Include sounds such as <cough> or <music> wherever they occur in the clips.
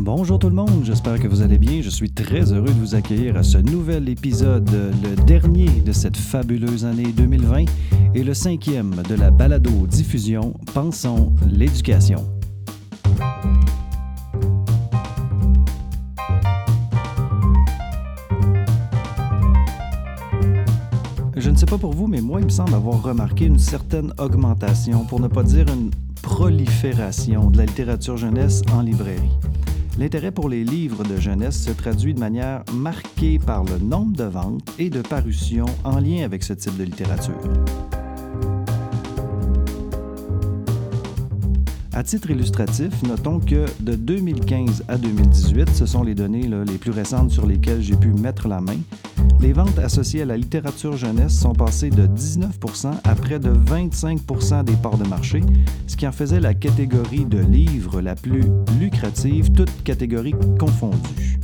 Bonjour tout le monde, j'espère que vous allez bien. Je suis très heureux de vous accueillir à ce nouvel épisode, le dernier de cette fabuleuse année 2020 et le cinquième de la balado-diffusion Pensons l'éducation. Je ne sais pas pour vous, mais moi, il me semble avoir remarqué une certaine augmentation, pour ne pas dire une prolifération de la littérature jeunesse en librairie. L'intérêt pour les livres de jeunesse se traduit de manière marquée par le nombre de ventes et de parutions en lien avec ce type de littérature. À titre illustratif, notons que de 2015 à 2018, ce sont les données les plus récentes sur lesquelles j'ai pu mettre la main, les ventes associées à la littérature jeunesse sont passées de 19% à près de 25% des parts de marché, ce qui en faisait la catégorie de livres la plus lucrative, toutes catégories confondues.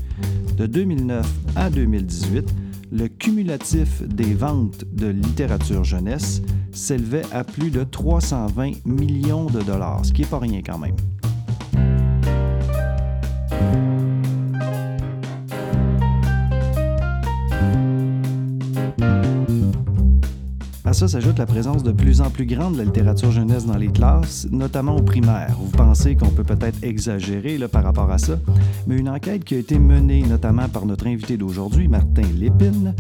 De 2009 à 2018, le cumulatif des ventes de littérature jeunesse s'élevait à plus de 320 millions de dollars, ce qui n'est pas rien quand même. Ça s'ajoute la présence de plus en plus grande de la littérature jeunesse dans les classes, notamment au primaire. Vous pensez qu'on peut peut-être exagérer là, par rapport à ça, mais une enquête qui a été menée notamment par notre invité d'aujourd'hui, Martin Lépine,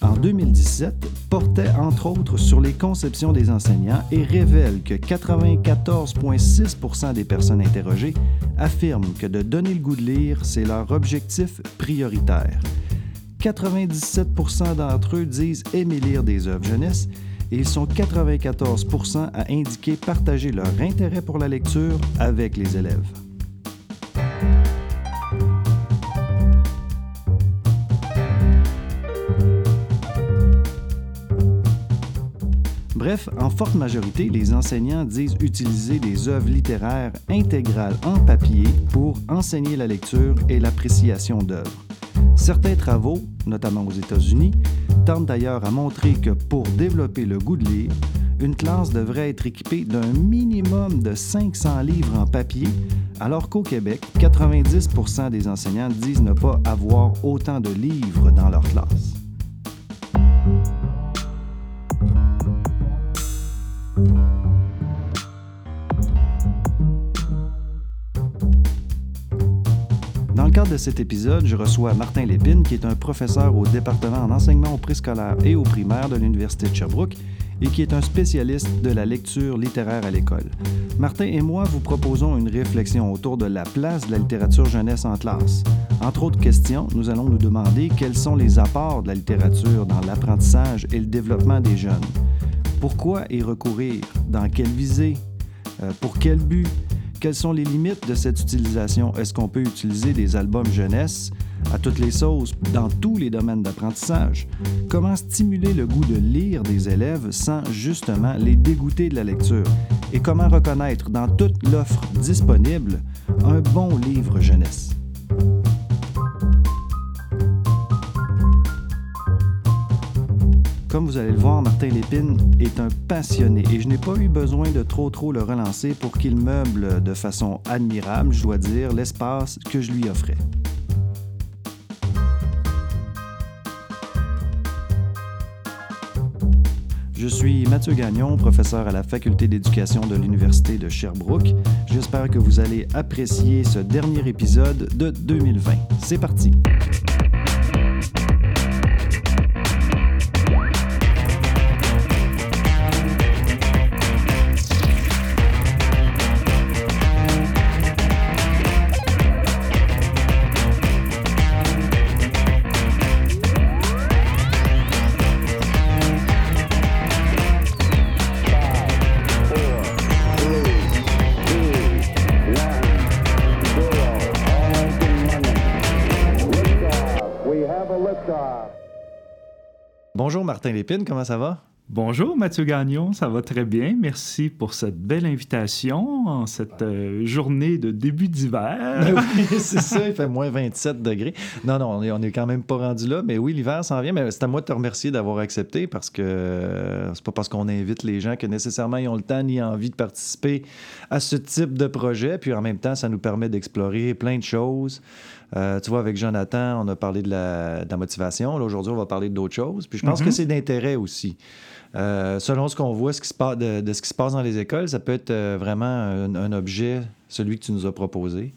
en 2017, portait entre autres sur les conceptions des enseignants et révèle que 94,6% des personnes interrogées affirment que de donner le goût de lire, c'est leur objectif prioritaire. 97 d'entre eux disent aimer lire des œuvres jeunesse et ils sont 94% à indiquer partager leur intérêt pour la lecture avec les élèves. Bref, en forte majorité, les enseignants disent utiliser des œuvres littéraires intégrales en papier pour enseigner la lecture et l'appréciation d'œuvres. Certains travaux, notamment aux États-Unis, tentent d'ailleurs à montrer que pour développer le goût de lire, une classe devrait être équipée d'un minimum de 500 livres en papier, alors qu'au Québec, 90% des enseignants disent ne pas avoir autant de livres dans leur classe. Cadre de cet épisode, je reçois Martin Lépine, qui est un professeur au département en enseignement au préscolaire et au primaire de l'Université de Sherbrooke et qui est un spécialiste de la lecture littéraire à l'école. Martin et moi vous proposons une réflexion autour de la place de la littérature jeunesse en classe. Entre autres questions, nous allons nous demander quels sont les apports de la littérature dans l'apprentissage et le développement des jeunes. Pourquoi y recourir? Dans quelle visée? Euh, pour quel but? Quelles sont les limites de cette utilisation? Est-ce qu'on peut utiliser des albums jeunesse à toutes les sauces dans tous les domaines d'apprentissage? Comment stimuler le goût de lire des élèves sans justement les dégoûter de la lecture? Et comment reconnaître dans toute l'offre disponible un bon livre jeunesse? Comme vous allez le voir, Martin Lépine est un passionné et je n'ai pas eu besoin de trop trop le relancer pour qu'il meuble de façon admirable, je dois dire, l'espace que je lui offrais. Je suis Mathieu Gagnon, professeur à la faculté d'éducation de l'Université de Sherbrooke. J'espère que vous allez apprécier ce dernier épisode de 2020. C'est parti! Martin Lépine, comment ça va? Bonjour Mathieu Gagnon, ça va très bien. Merci pour cette belle invitation en cette euh, journée de début d'hiver. Ben oui, <laughs> c'est ça, il fait moins 27 degrés. Non, non, on est, on est quand même pas rendu là, mais oui, l'hiver s'en vient. Mais c'est à moi de te remercier d'avoir accepté parce que euh, c'est pas parce qu'on invite les gens que nécessairement ils ont le temps ni envie de participer à ce type de projet. Puis en même temps, ça nous permet d'explorer plein de choses. Euh, tu vois, avec Jonathan, on a parlé de la, de la motivation. Là, aujourd'hui, on va parler d'autres choses. Puis je pense que c'est d'intérêt aussi. Euh, selon ce qu'on voit ce qui se passe, de, de, ce qui se passe dans les écoles, ça peut être euh, vraiment un, un, objet, celui que tu nous as proposé,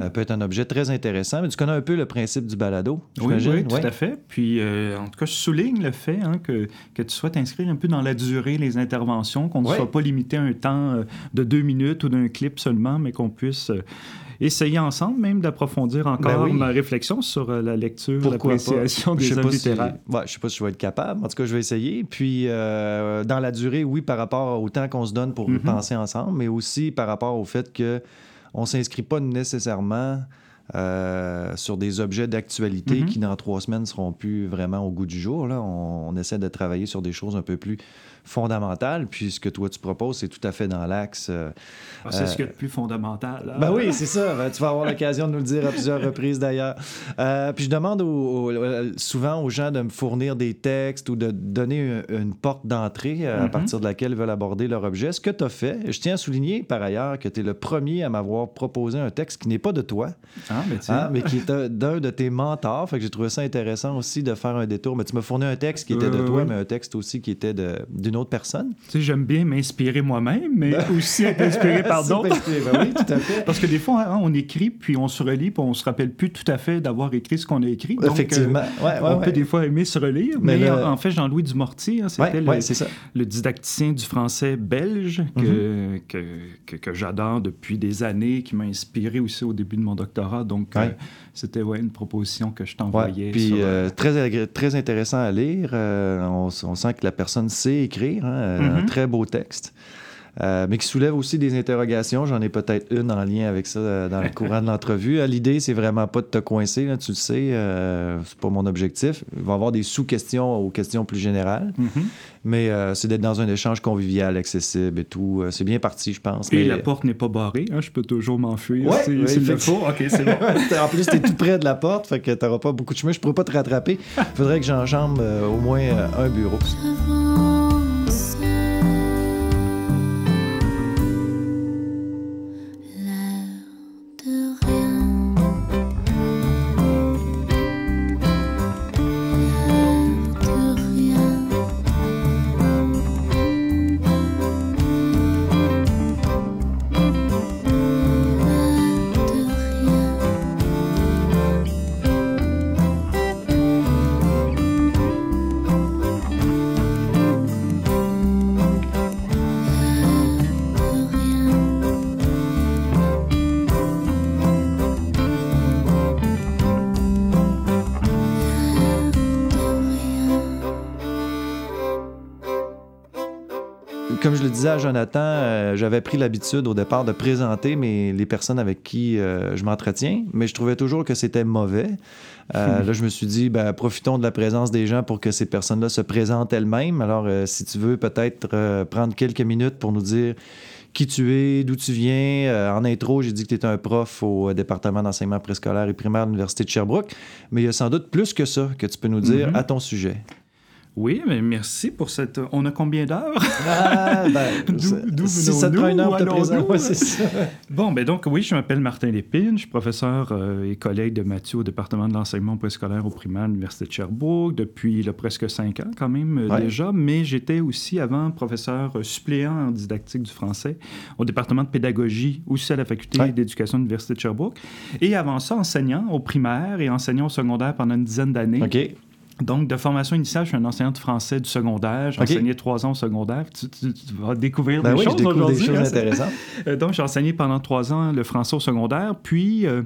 euh, peut être un objet très intéressant. Mais tu connais un peu le principe du balado, oui, oui, tout à fait. Puis, euh, en tout cas, je souligne le fait hein, que, que tu souhaites inscrire un peu dans la durée les interventions, qu'on ne soit pas limité à un temps de deux minutes ou d'un clip seulement, mais qu'on puisse essayer ensemble même d'approfondir encore ben oui. ma réflexion sur euh, la lecture, l'appréciation des œuvres littéraires. Si... Ouais, je sais pas si je vais être capable. En tout cas, je vais essayer. Puis, euh, dans la durée, oui, par rapport au temps qu'on se donne pour mm -hmm. penser ensemble, mais aussi par rapport au fait que on s'inscrit pas nécessairement euh, sur des objets d'actualité mm -hmm. qui, dans trois semaines, seront plus vraiment au goût du jour. Là. On, on, essaie de travailler sur des choses un peu plus fondamentales. Puis ce que toi, tu proposes, c'est tout à fait dans l'axe. Euh, ah, c'est euh, ce qu'il y a de plus fondamental. Là. Ben oui, c'est ça. Ben, tu vas avoir l'occasion de nous le dire à plusieurs reprises, d'ailleurs. Euh, puis je demande au, au, souvent aux gens de me fournir des textes ou de donner une, une porte d'entrée à mm -hmm. partir de laquelle ils veulent aborder leur objet. Ce que tu as fait, je tiens à souligner par ailleurs que tu es le premier à m'avoir proposé un texte qui n'est pas de toi. Ah, mais, hein, mais qui est d'un de tes mentors. Fait que j'ai trouvé ça intéressant aussi de faire un détour. Mais tu m'as fourni un texte qui était euh, de toi, mais un texte aussi qui était d'une autre personne. Tu sais, j'aime bien m'inspirer moi-même, mais aussi être inspiré par <laughs> d'autres. ben oui, tout à fait. Parce que des fois, hein, on écrit, puis on se relit, puis on se rappelle plus tout à fait d'avoir écrit ce qu'on a écrit. Donc, Effectivement. Euh, ouais, ouais, on peut des fois aimer se relire. Mais, mais le... en fait, Jean-Louis Dumortier, hein, c'était le, le, didacticien du français belge que, mm -hmm. que, que, que j'adore depuis des années, qui m'a inspiré aussi au début de mon doctorat. Donc, euh, c'était ouais, une proposition que je t'envoyais. Ouais, puis sur, euh, très, très intéressant à lire. Euh, on, on, sent que la personne sait écrire. Hein, mm -hmm. Un très beau texte. Euh, mais qui soulève aussi des interrogations. J'en ai peut-être une en lien avec ça euh, dans le <laughs> courant de l'entrevue. L'idée, c'est vraiment pas de te coincer, là, tu le sais. Euh, c'est pas mon objectif. Il va y avoir des sous-questions aux questions plus générales. Mm -hmm. Mais euh, c'est d'être dans un échange convivial, accessible et tout. c'est bien parti, je pense. Et mais... la porte n'est pas barrée. Hein? Je peux toujours m'enfuir ouais, si, ouais, si le faut. OK, c'est bon. <laughs> en plus, tu es tout près de la porte, fait que tu n'auras pas beaucoup de chemin. Je pourrais pas te rattraper. Il <laughs> faudrait que j'enjambe au moins un bureau. À Jonathan, euh, j'avais pris l'habitude au départ de présenter mes, les personnes avec qui euh, je m'entretiens, mais je trouvais toujours que c'était mauvais. Euh, là, je me suis dit, ben, profitons de la présence des gens pour que ces personnes-là se présentent elles-mêmes. Alors, si tu veux peut-être prendre quelques minutes pour nous dire qui tu es, d'où tu viens. en intro, j'ai dit que tu étais un prof au département d'enseignement préscolaire et primaire de l'Université de Sherbrooke, mais il y a sans doute plus que ça que tu peux nous dire mm -hmm. à ton sujet. Oui, mais merci pour cette. On a combien d'heures? Ah, ben, <laughs> D'où si ça te une heure de présent, ouais, c'est ça. <laughs> Bon, ben donc, oui, je m'appelle Martin Lépine. Je suis professeur euh, et collègue de Mathieu au département de l'enseignement préscolaire au primaire de l'Université de Sherbrooke depuis là, presque cinq ans, quand même, euh, ouais. déjà. Mais j'étais aussi avant professeur suppléant en didactique du français au département de pédagogie, aussi à la faculté ouais. d'éducation de l'Université de Sherbrooke. Et avant ça, enseignant au primaire et enseignant au secondaire pendant une dizaine d'années. OK. Donc, de formation initiale, je suis un enseignant de français du secondaire. J'ai okay. enseigné trois ans au secondaire. Tu, tu, tu vas découvrir ben des oui, choses aujourd'hui. des choses hein, intéressantes. <laughs> Donc, j'ai enseigné pendant trois ans le français au secondaire. Puis, euh,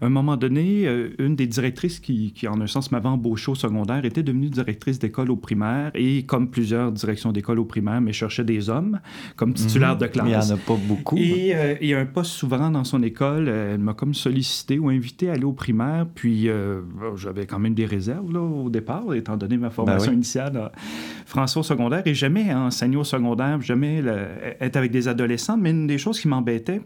à un moment donné, euh, une des directrices qui, qui en un sens, m'avait embauché au secondaire était devenue directrice d'école au primaire. Et comme plusieurs directions d'école au primaire, mais cherchait des hommes comme titulaire mmh, de classe. Il n'y en a pas beaucoup. Et euh, il y a un poste souverain dans son école. Elle m'a comme sollicité ou invité à aller au primaire. Puis, j'avais quand même des réserves là, au départ étant donné ma formation Ben oui. initiale français au secondaire. Et jamais enseigner au secondaire, jamais le- être avec des adolescents. Mais une des choses qui m'embêtait,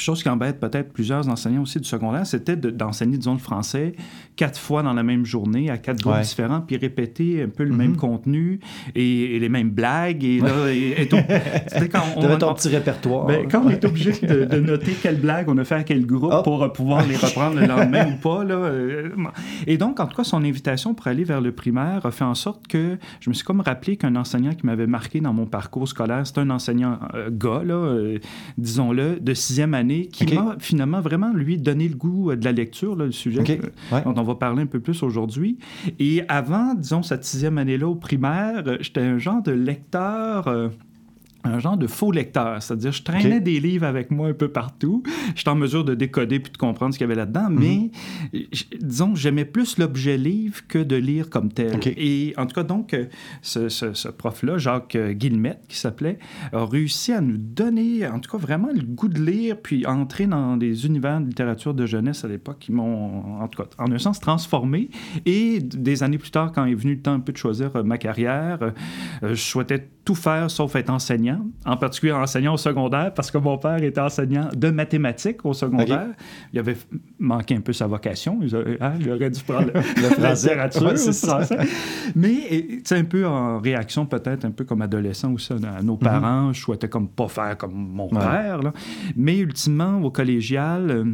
chose qui embête peut-être plusieurs enseignants aussi du secondaire, c'était de- d'enseigner, disons, le français quatre fois dans la même journée à quatre groupes Ouais. différents, puis répéter un peu le Mhm. même contenu et, et les mêmes blagues. Et là, et- et tout. <laughs> C'était quand on, T'avais ton on- petit répertoire. ben, quand on est obligé de, de noter quelle blague on a fait à quel groupe Oh. pour euh, pouvoir les reprendre le lendemain ou pas. Là, euh, et donc, en tout cas, son invitation pour aller vers le primaire a fait en sorte que je me suis comme rappelé qu'un enseignant qui m'avait marqué dans mon parcours scolaire, c'est un enseignant euh, gars, là, euh, disons-le, de sixième année, qui Ok. m'a finalement vraiment, lui, donné le goût euh, de la lecture, là, le sujet euh, Ouais. dont on va parler un peu plus aujourd'hui. Et avant, disons, cette sixième année-là au primaire, euh, j'étais un genre de lecteur... euh, un genre de faux lecteur, c'est-à-dire je traînais des livres avec moi un peu partout. J'étais en mesure de décoder puis de comprendre ce qu'il y avait là-dedans, Mhm. mais j- disons j'aimais plus l'objet livre que de lire comme tel. Et en tout cas donc ce, ce- ce prof-là, Jacques euh, Guillemette qui s'appelait, a réussi à nous donner en tout cas vraiment le goût de lire puis entrer dans des univers de littérature de jeunesse à l'époque qui m'ont en tout cas en un sens transformé. Et des années plus tard, quand est venu le temps un peu de choisir euh, ma carrière, euh, je souhaitais tout faire sauf être enseignant, en particulier enseignant au secondaire, parce que mon père était enseignant de mathématiques au secondaire. Il avait manqué un peu sa vocation. Il, a- hein, il aurait dû prendre le, <laughs> la français. littérature, Ouais, c'est le ça. français. Mais sais, un peu en réaction, peut-être un peu comme adolescent aussi à nos parents, je souhaitais comme pas faire comme mon Mhm. Ouais. père. là. Mais ultimement, au collégial...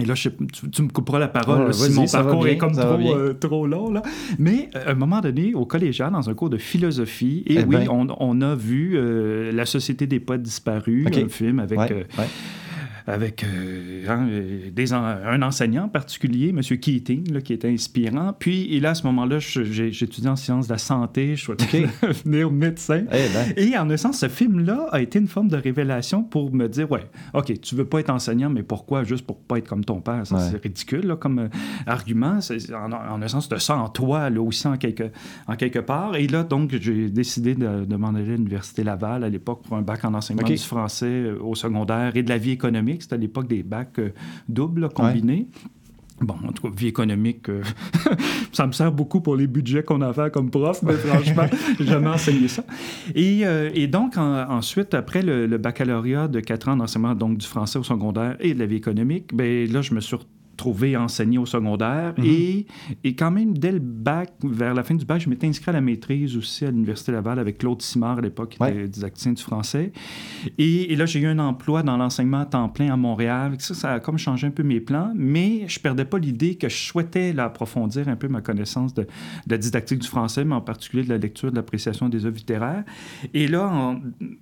et là, je sais- tu, tu me couperas la parole si mon parcours bien, est comme trop, euh, trop long. Là. Mais euh, à un moment donné, au collégial, dans un cours de philosophie, et Eh oui, ben. on, on a vu euh, La Société des poètes disparus, OK. un film avec, Ouais, ouais. Avec euh, hein, euh, des en- un enseignant particulier, M. Keating, là, qui était inspirant. Puis, et là, à ce moment-là, j'étudiais en sciences de la santé, je souhaitais <laughs> devenir médecin. Eh ben. Et en un sens, ce film-là a été une forme de révélation pour me dire, ouais, OK, tu veux pas être enseignant, mais pourquoi? Juste pour pas être comme ton père? Ouais. c'est ridicule là, comme euh, argument. En, en un sens, de ça en toi, là aussi, en quelque, en quelque part. Et là, donc, j'ai décidé de, de m'en aller à l'Université Laval à l'époque pour un bac en enseignement OK. du français euh, au secondaire et de la vie économique. C'était à l'époque des bacs euh, doubles, là, combinés. Bon, en tout cas, vie économique, euh, <laughs> ça me sert beaucoup pour les budgets qu'on a à faire comme prof, mais franchement, <laughs> j'ai jamais enseigné ça. Et, euh, et donc, en- ensuite, après le, le baccalauréat de quatre ans d'enseignement donc du français au secondaire et de la vie économique, ben là, je me suis retrouvé à enseigner au secondaire. Mhm. et, et quand même, dès le bac, vers la fin du bac, je m'étais inscrit à la maîtrise aussi à l'Université Laval avec Claude Simard à l'époque, qui Ouais. était didacticien du français. Et, et là, j'ai eu un emploi dans l'enseignement à temps plein à Montréal. Ça, ça a comme changé un peu mes plans, mais je perdais pas l'idée que je souhaitais là, approfondir un peu ma connaissance de, de la didactique du français, mais en particulier de la lecture, de l'appréciation des œuvres littéraires. Et là,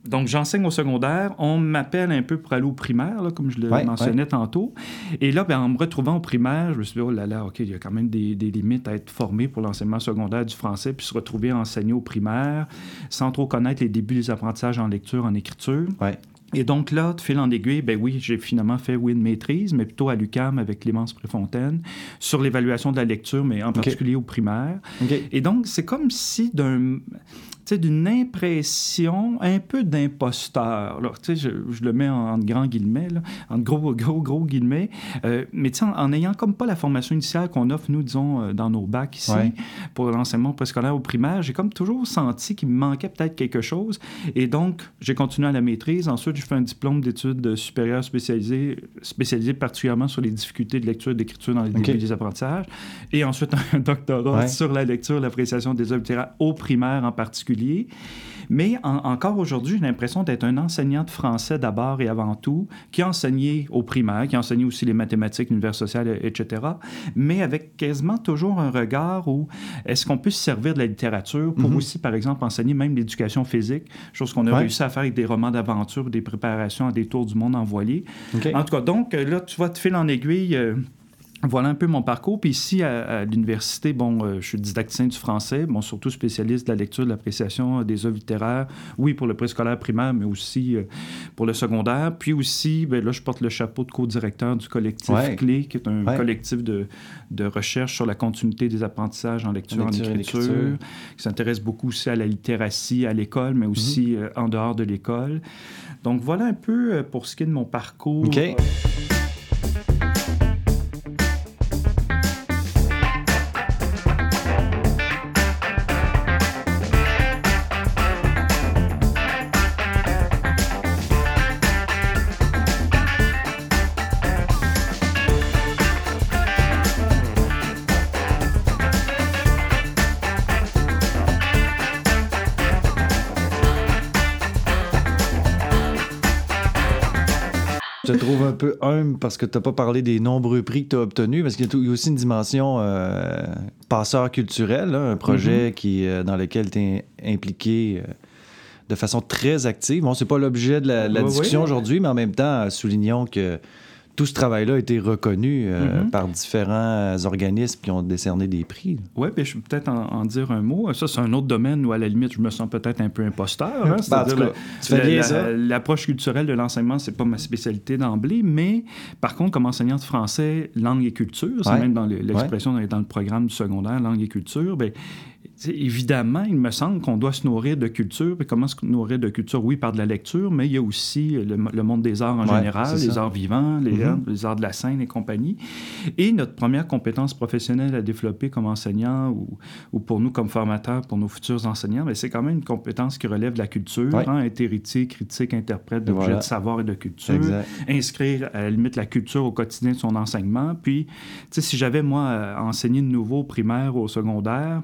donc j'enseigne au secondaire. On m'appelle un peu pour aller au primaire, là, comme je le Ouais, mentionnais tantôt. Et là, ben, en me retrouvant au primaire, je me suis dit, oh là là, OK, il y a quand même des, des limites à être formé pour l'enseignement secondaire du français, puis se retrouver à enseigner au primaire sans trop connaître les débuts des apprentissages en lecture, en écriture. Ouais. Et donc là, de fil en aiguille, ben oui, j'ai finalement fait, oui, une maîtrise, mais plutôt à l'UCAM avec Clémence Préfontaine, sur l'évaluation de la lecture, mais en particulier au primaire. Et donc, c'est comme si d'un d'une impression un peu d'imposteur. là. Tu sais, Je, je le mets en, en grands guillemets, là, en gros, gros, gros guillemets. Euh, mais tu sais, en, en ayant comme pas la formation initiale qu'on offre, nous, disons, euh, dans nos bacs ici, Ouais. pour l'enseignement préscolaire au primaire, j'ai comme toujours senti qu'il me manquait peut-être quelque chose. Et donc, j'ai continué à la maîtrise. Ensuite, j'ai fait un diplôme d'études supérieures spécialisées, spécialisé particulièrement sur les difficultés de lecture et d'écriture dans les OK. débuts des apprentissages. Et ensuite, <laughs> un doctorat Ouais. sur la lecture, l'appréciation des œuvres littéraires au primaire en particulier. Mais en- encore aujourd'hui, j'ai l'impression d'être un enseignant de français d'abord et avant tout, qui a enseigné au primaire, qui a enseigné aussi les mathématiques, l'univers social, etc., mais avec quasiment toujours un regard où est-ce qu'on peut se servir de la littérature pour Mhm. aussi, par exemple, enseigner même l'éducation physique, chose qu'on a Ouais. réussi à faire avec des romans d'aventure, des préparations à des tours du monde en voilier. En tout cas, donc, là, tu vois, de fil en aiguille, euh, voilà un peu mon parcours. Puis ici, à, à l'université, bon, euh, je suis didacticien du français, bon, surtout spécialiste de la lecture, de l'appréciation des œuvres littéraires, oui, pour le préscolaire primaire, mais aussi euh, pour le secondaire. Puis aussi, ben, là, je porte le chapeau de co-directeur du collectif Ouais. CLÉ, qui est un Ouais. collectif de, de recherche sur la continuité des apprentissages en lecture, En en, lecture et écriture, qui s'intéresse beaucoup aussi à la littératie à l'école, mais aussi euh, en dehors de l'école. Donc, voilà un peu pour ce qui est de mon parcours. OK. Trouve un peu humble parce que tu n'as pas parlé des nombreux prix que tu as obtenus, parce qu'il y a aussi une dimension euh, passeur culturel, un projet mm-hmm. qui, euh, dans lequel tu es impliqué euh, de façon très active. Bon, c'est pas l'objet de la, discussion aujourd'hui, mais en même temps, soulignons que tout ce travail-là a été reconnu euh, mm-hmm. par différents organismes qui ont décerné des prix. Oui, puis je peux peut-être en, dire un mot. Ça, c'est un autre domaine où, à la limite, je me sens peut-être un peu imposteur. Hein? Ben, l'approche culturelle de l'enseignement, c'est pas ma spécialité d'emblée, mais par contre, comme enseignant de français, langue et culture, c'est même dans l'expression dans le programme du secondaire, langue et culture, bien, évidemment, il me semble qu'on doit se nourrir de culture. Et comment se nourrir de culture? Oui, par de la lecture, mais il y a aussi le, monde des arts en général, les arts vivants, mm-hmm. les, arts de la scène et compagnie. Et notre première compétence professionnelle à développer comme enseignant ou, pour nous comme formateurs, pour nos futurs enseignants, mais c'est quand même une compétence qui relève de la culture, hein, être héritier, critique, interprète d'objets de savoir et de culture, inscrire à la limite la culture au quotidien de son enseignement. Puis, si j'avais, moi, enseigné de nouveau au primaire ou au secondaire,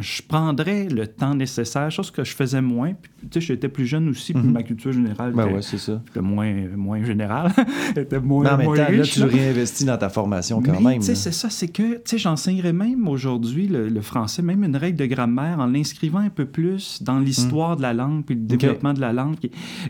je prendrais le temps nécessaire, chose que je faisais moins. Tu sais, j'étais plus jeune aussi, puis mhm. ma culture générale ben ouais, c'est ça. moins, moins générale, <laughs> était moins, non, mais moins riche. Là, tu réinvestis dans ta formation quand même. tu sais, c'est ça, c'est que, tu sais, j'enseignerais même aujourd'hui le, français, même une règle de grammaire, en l'inscrivant un peu plus dans l'histoire mhm. de la langue, puis le développement de la langue.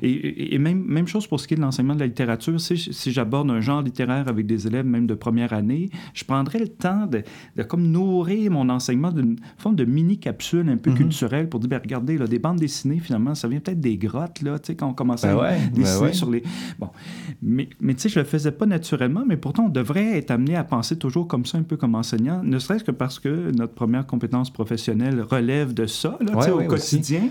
Et, et, même, même chose pour ce qui est de l'enseignement de la littérature. Si, si j'aborde un genre littéraire avec des élèves même de première année, je prendrais le temps de, de comme nourrir mon enseignement d'une forme de mini-capsule un peu mhm. culturelle pour dire, ben, regardez, là, des bandes dessinées, finalement, ça vient peut-être des grottes, là, tu sais, quand on commençait ben à ben dessiner sur les... Bon, mais, mais tu sais, je le faisais pas naturellement, mais pourtant, on devrait être amené à penser toujours comme ça, un peu comme enseignant, ne serait-ce que parce que notre première compétence professionnelle relève de ça, là, tu sais, au quotidien.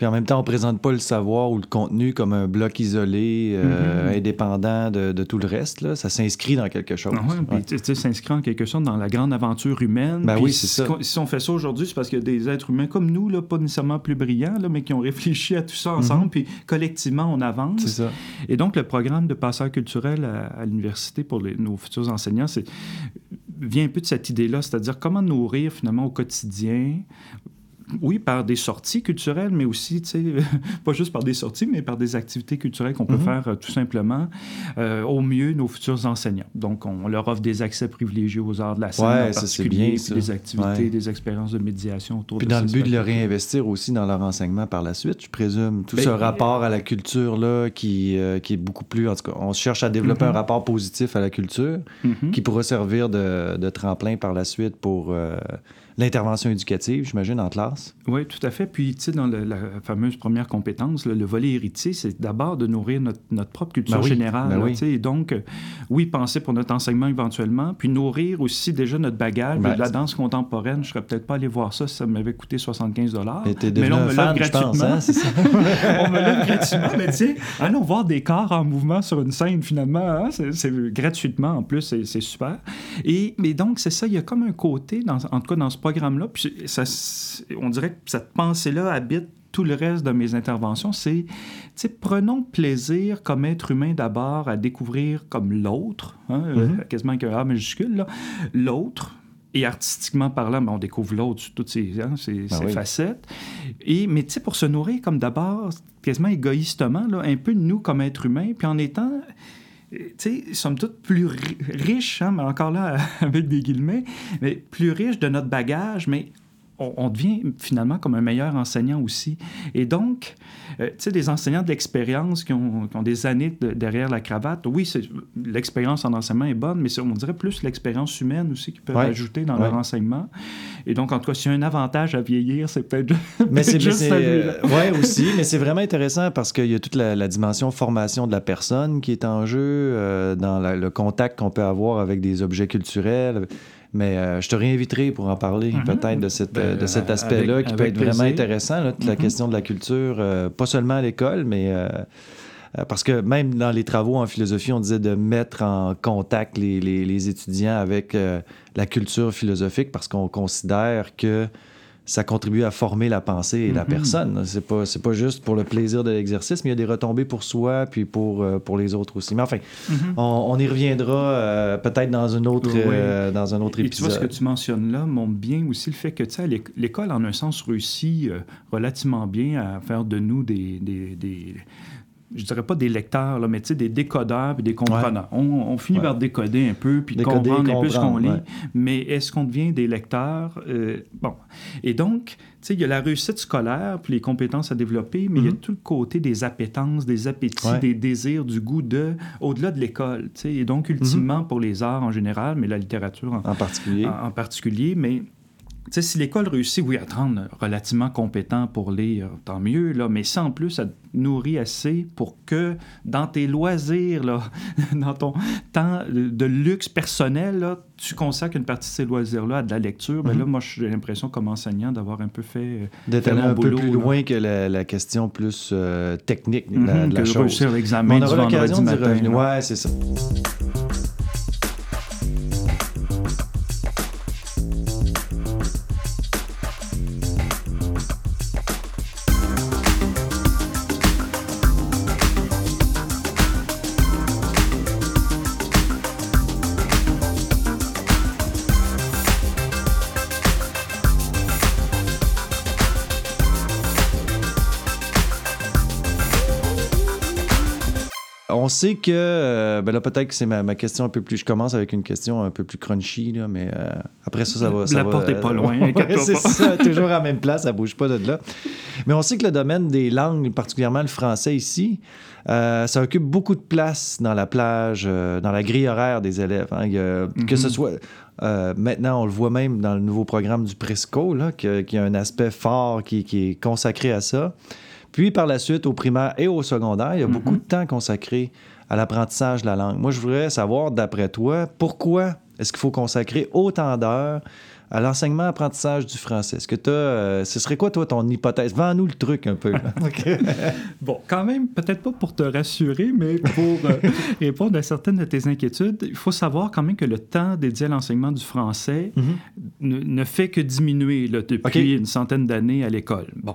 Puis en même temps, on présente pas le savoir ou le contenu comme un bloc isolé, euh, mm-hmm. indépendant de, tout le reste. Là. Ça s'inscrit dans quelque chose. Ah ouais, Puis s'inscrit en quelque sorte dans la grande aventure humaine. Ben oui, c'est ça. Si on fait ça aujourd'hui, c'est parce a des êtres humains comme nous, là, pas nécessairement plus brillants, là, mais qui ont réfléchi à tout ça ensemble, mm-hmm. puis collectivement, on avance. C'est ça. Et donc, le programme de passeur culturel à, l'université pour nos futurs enseignants, c'est vient un peu de cette idée-là, c'est-à-dire comment nourrir finalement au quotidien, oui, par des sorties culturelles, mais aussi, tu sais, <laughs> pas juste par des sorties, mais par des activités culturelles qu'on peut mhm. faire euh, tout simplement euh, au mieux nos futurs enseignants. Donc, on leur offre des accès privilégiés aux arts de la scène en particulier, bien, puis des activités, des expériences de médiation autour puis de dans le but de le réinvestir aussi dans leur enseignement par la suite, je présume. Tout ben, ce rapport à la culture-là qui, euh, qui est beaucoup plus... En tout cas, on cherche à développer un mhm. rapport positif à la culture mhm. qui pourra servir de, de, tremplin par la suite pour l'intervention éducative, j'imagine, en classe? Oui, tout à fait. Puis, tu sais, dans la fameuse première compétence, le volet héritier, c'est d'abord de nourrir notre, notre propre culture ben générale. Ben oui. Et donc, euh, oui, penser pour notre enseignement éventuellement, puis nourrir aussi déjà notre bagage. Ben, la danse contemporaine, je ne serais peut-être pas allé voir ça si ça m'avait coûté 75 Mais là, on me l'a gratuitement. Hein, ça? <laughs> on me l'a gratuitement. Mais tu sais, allons voir des corps en mouvement sur une scène, finalement. Hein, c'est gratuitement, en plus, c'est super. Et, mais donc, c'est ça, il y a comme un côté, dans, en tout cas dans ce programme-là, puis ça, on dirait que cette pensée-là habite tout le reste de mes interventions, c'est prenons plaisir comme être humain d'abord à découvrir comme l'autre, hein, euh, mm-hmm. quasiment avec un A majuscule, l'autre. Et artistiquement parlant, ben, on découvre l'autre sous toutes ses, hein, ben facettes. Et, mais pour se nourrir comme d'abord, quasiment égoïstement, là, un peu de nous comme être humain, puis en étant tu sais, somme toute plus riches, hein, mais encore là, <laughs> avec des guillemets, mais plus riches de notre bagage, mais on, devient finalement comme un meilleur enseignant aussi. Et donc, euh, tu sais, des enseignants de l'expérience qui ont, des années derrière la cravate, oui, l'expérience en enseignement est bonne, mais on dirait plus l'expérience humaine aussi qu'ils peuvent ajouter dans leur enseignement. Et donc, en tout cas, s'il y a un avantage à vieillir, c'est peut-être <laughs> mais c'est juste euh, Oui, aussi, mais c'est vraiment intéressant parce qu'il y a toute la, dimension formation de la personne qui est en jeu, euh, dans le contact qu'on peut avoir avec des objets culturels. Mais euh, je te réinviterai pour en parler mhm. peut-être de, cette, ben, de cet aspect-là qui peut être vraiment intéressant, la mhm. question de la culture, euh, pas seulement à l'école, mais euh, parce que même dans les travaux en philosophie, on disait de mettre en contact les, les, les étudiants avec la culture philosophique parce qu'on considère que ça contribue à former la pensée et la mm-hmm. personne. C'est pas, pas juste pour le plaisir de l'exercice, mais il y a des retombées pour soi puis pour, euh, pour les autres aussi. Mais enfin, mm-hmm. on, y reviendra euh, peut-être dans, une autre, euh, dans un autre et épisode. tu vois, ce que tu mentionnes là montre bien aussi le fait que l'école, en un sens, réussit relativement bien à faire de nous des, des je dirais pas des lecteurs, là, mais des décodeurs et des compreneurs. On, finit par décoder un peu puis comprendre un peu ce qu'on lit, mais est-ce qu'on devient des lecteurs? Euh, bon. Et donc, il y a la réussite scolaire puis les compétences à développer, mais il y a mhm. tout le côté des appétences, des appétits, des désirs, du goût de, au-delà de l'école. Et donc, mhm. ultimement, pour les arts en général, mais la littérature en, particulier. en particulier, mais si l'école réussit, oui, à te rendre relativement compétent pour lire, tant mieux, là, mais si en plus, ça te nourrit assez pour que dans tes loisirs, là, <laughs> dans ton temps de luxe personnel, là, tu consacres une partie de ces loisirs-là à de la lecture, mais ben là, mhm. moi, j'ai l'impression, comme enseignant, d'avoir un peu fait. Euh, D'être un peu plus loin que la, question plus euh, technique de la, mhm, que chose. réussir l'examen du vendredi matin. Ouais, c'est ça. Sait que, euh, ben là, peut-être que c'est ma, question un peu plus. Je commence avec une question un peu plus crunchy, là, mais euh, après ça, ça va. la porte n'est pas loin, <laughs> C'est ça, toujours à la même place, ça bouge pas de là. Mais on sait que le domaine des langues, particulièrement le français ici, euh, ça occupe beaucoup de place dans la plage, dans la grille horaire des élèves. Hein. Que ce mhm. soit. maintenant, on le voit même dans le nouveau programme du Presco, qu'il y a un aspect fort qui, qui est consacré à ça. Puis par la suite, au primaire et au secondaire, il y a beaucoup mhm. de temps consacré à l'apprentissage de la langue. Moi, je voudrais savoir, d'après toi, pourquoi est-ce qu'il faut consacrer autant d'heures à l'enseignement apprentissage du français? Est-ce que tu euh, ce serait quoi, toi, ton hypothèse? Vends-nous le truc un peu. <laughs> bon, quand même, peut-être pas pour te rassurer, mais pour euh, <laughs> répondre à certaines de tes inquiétudes, il faut savoir quand même que le temps dédié à l'enseignement du français mhm. ne, fait que diminuer depuis une centaine d'années à l'école. Bon,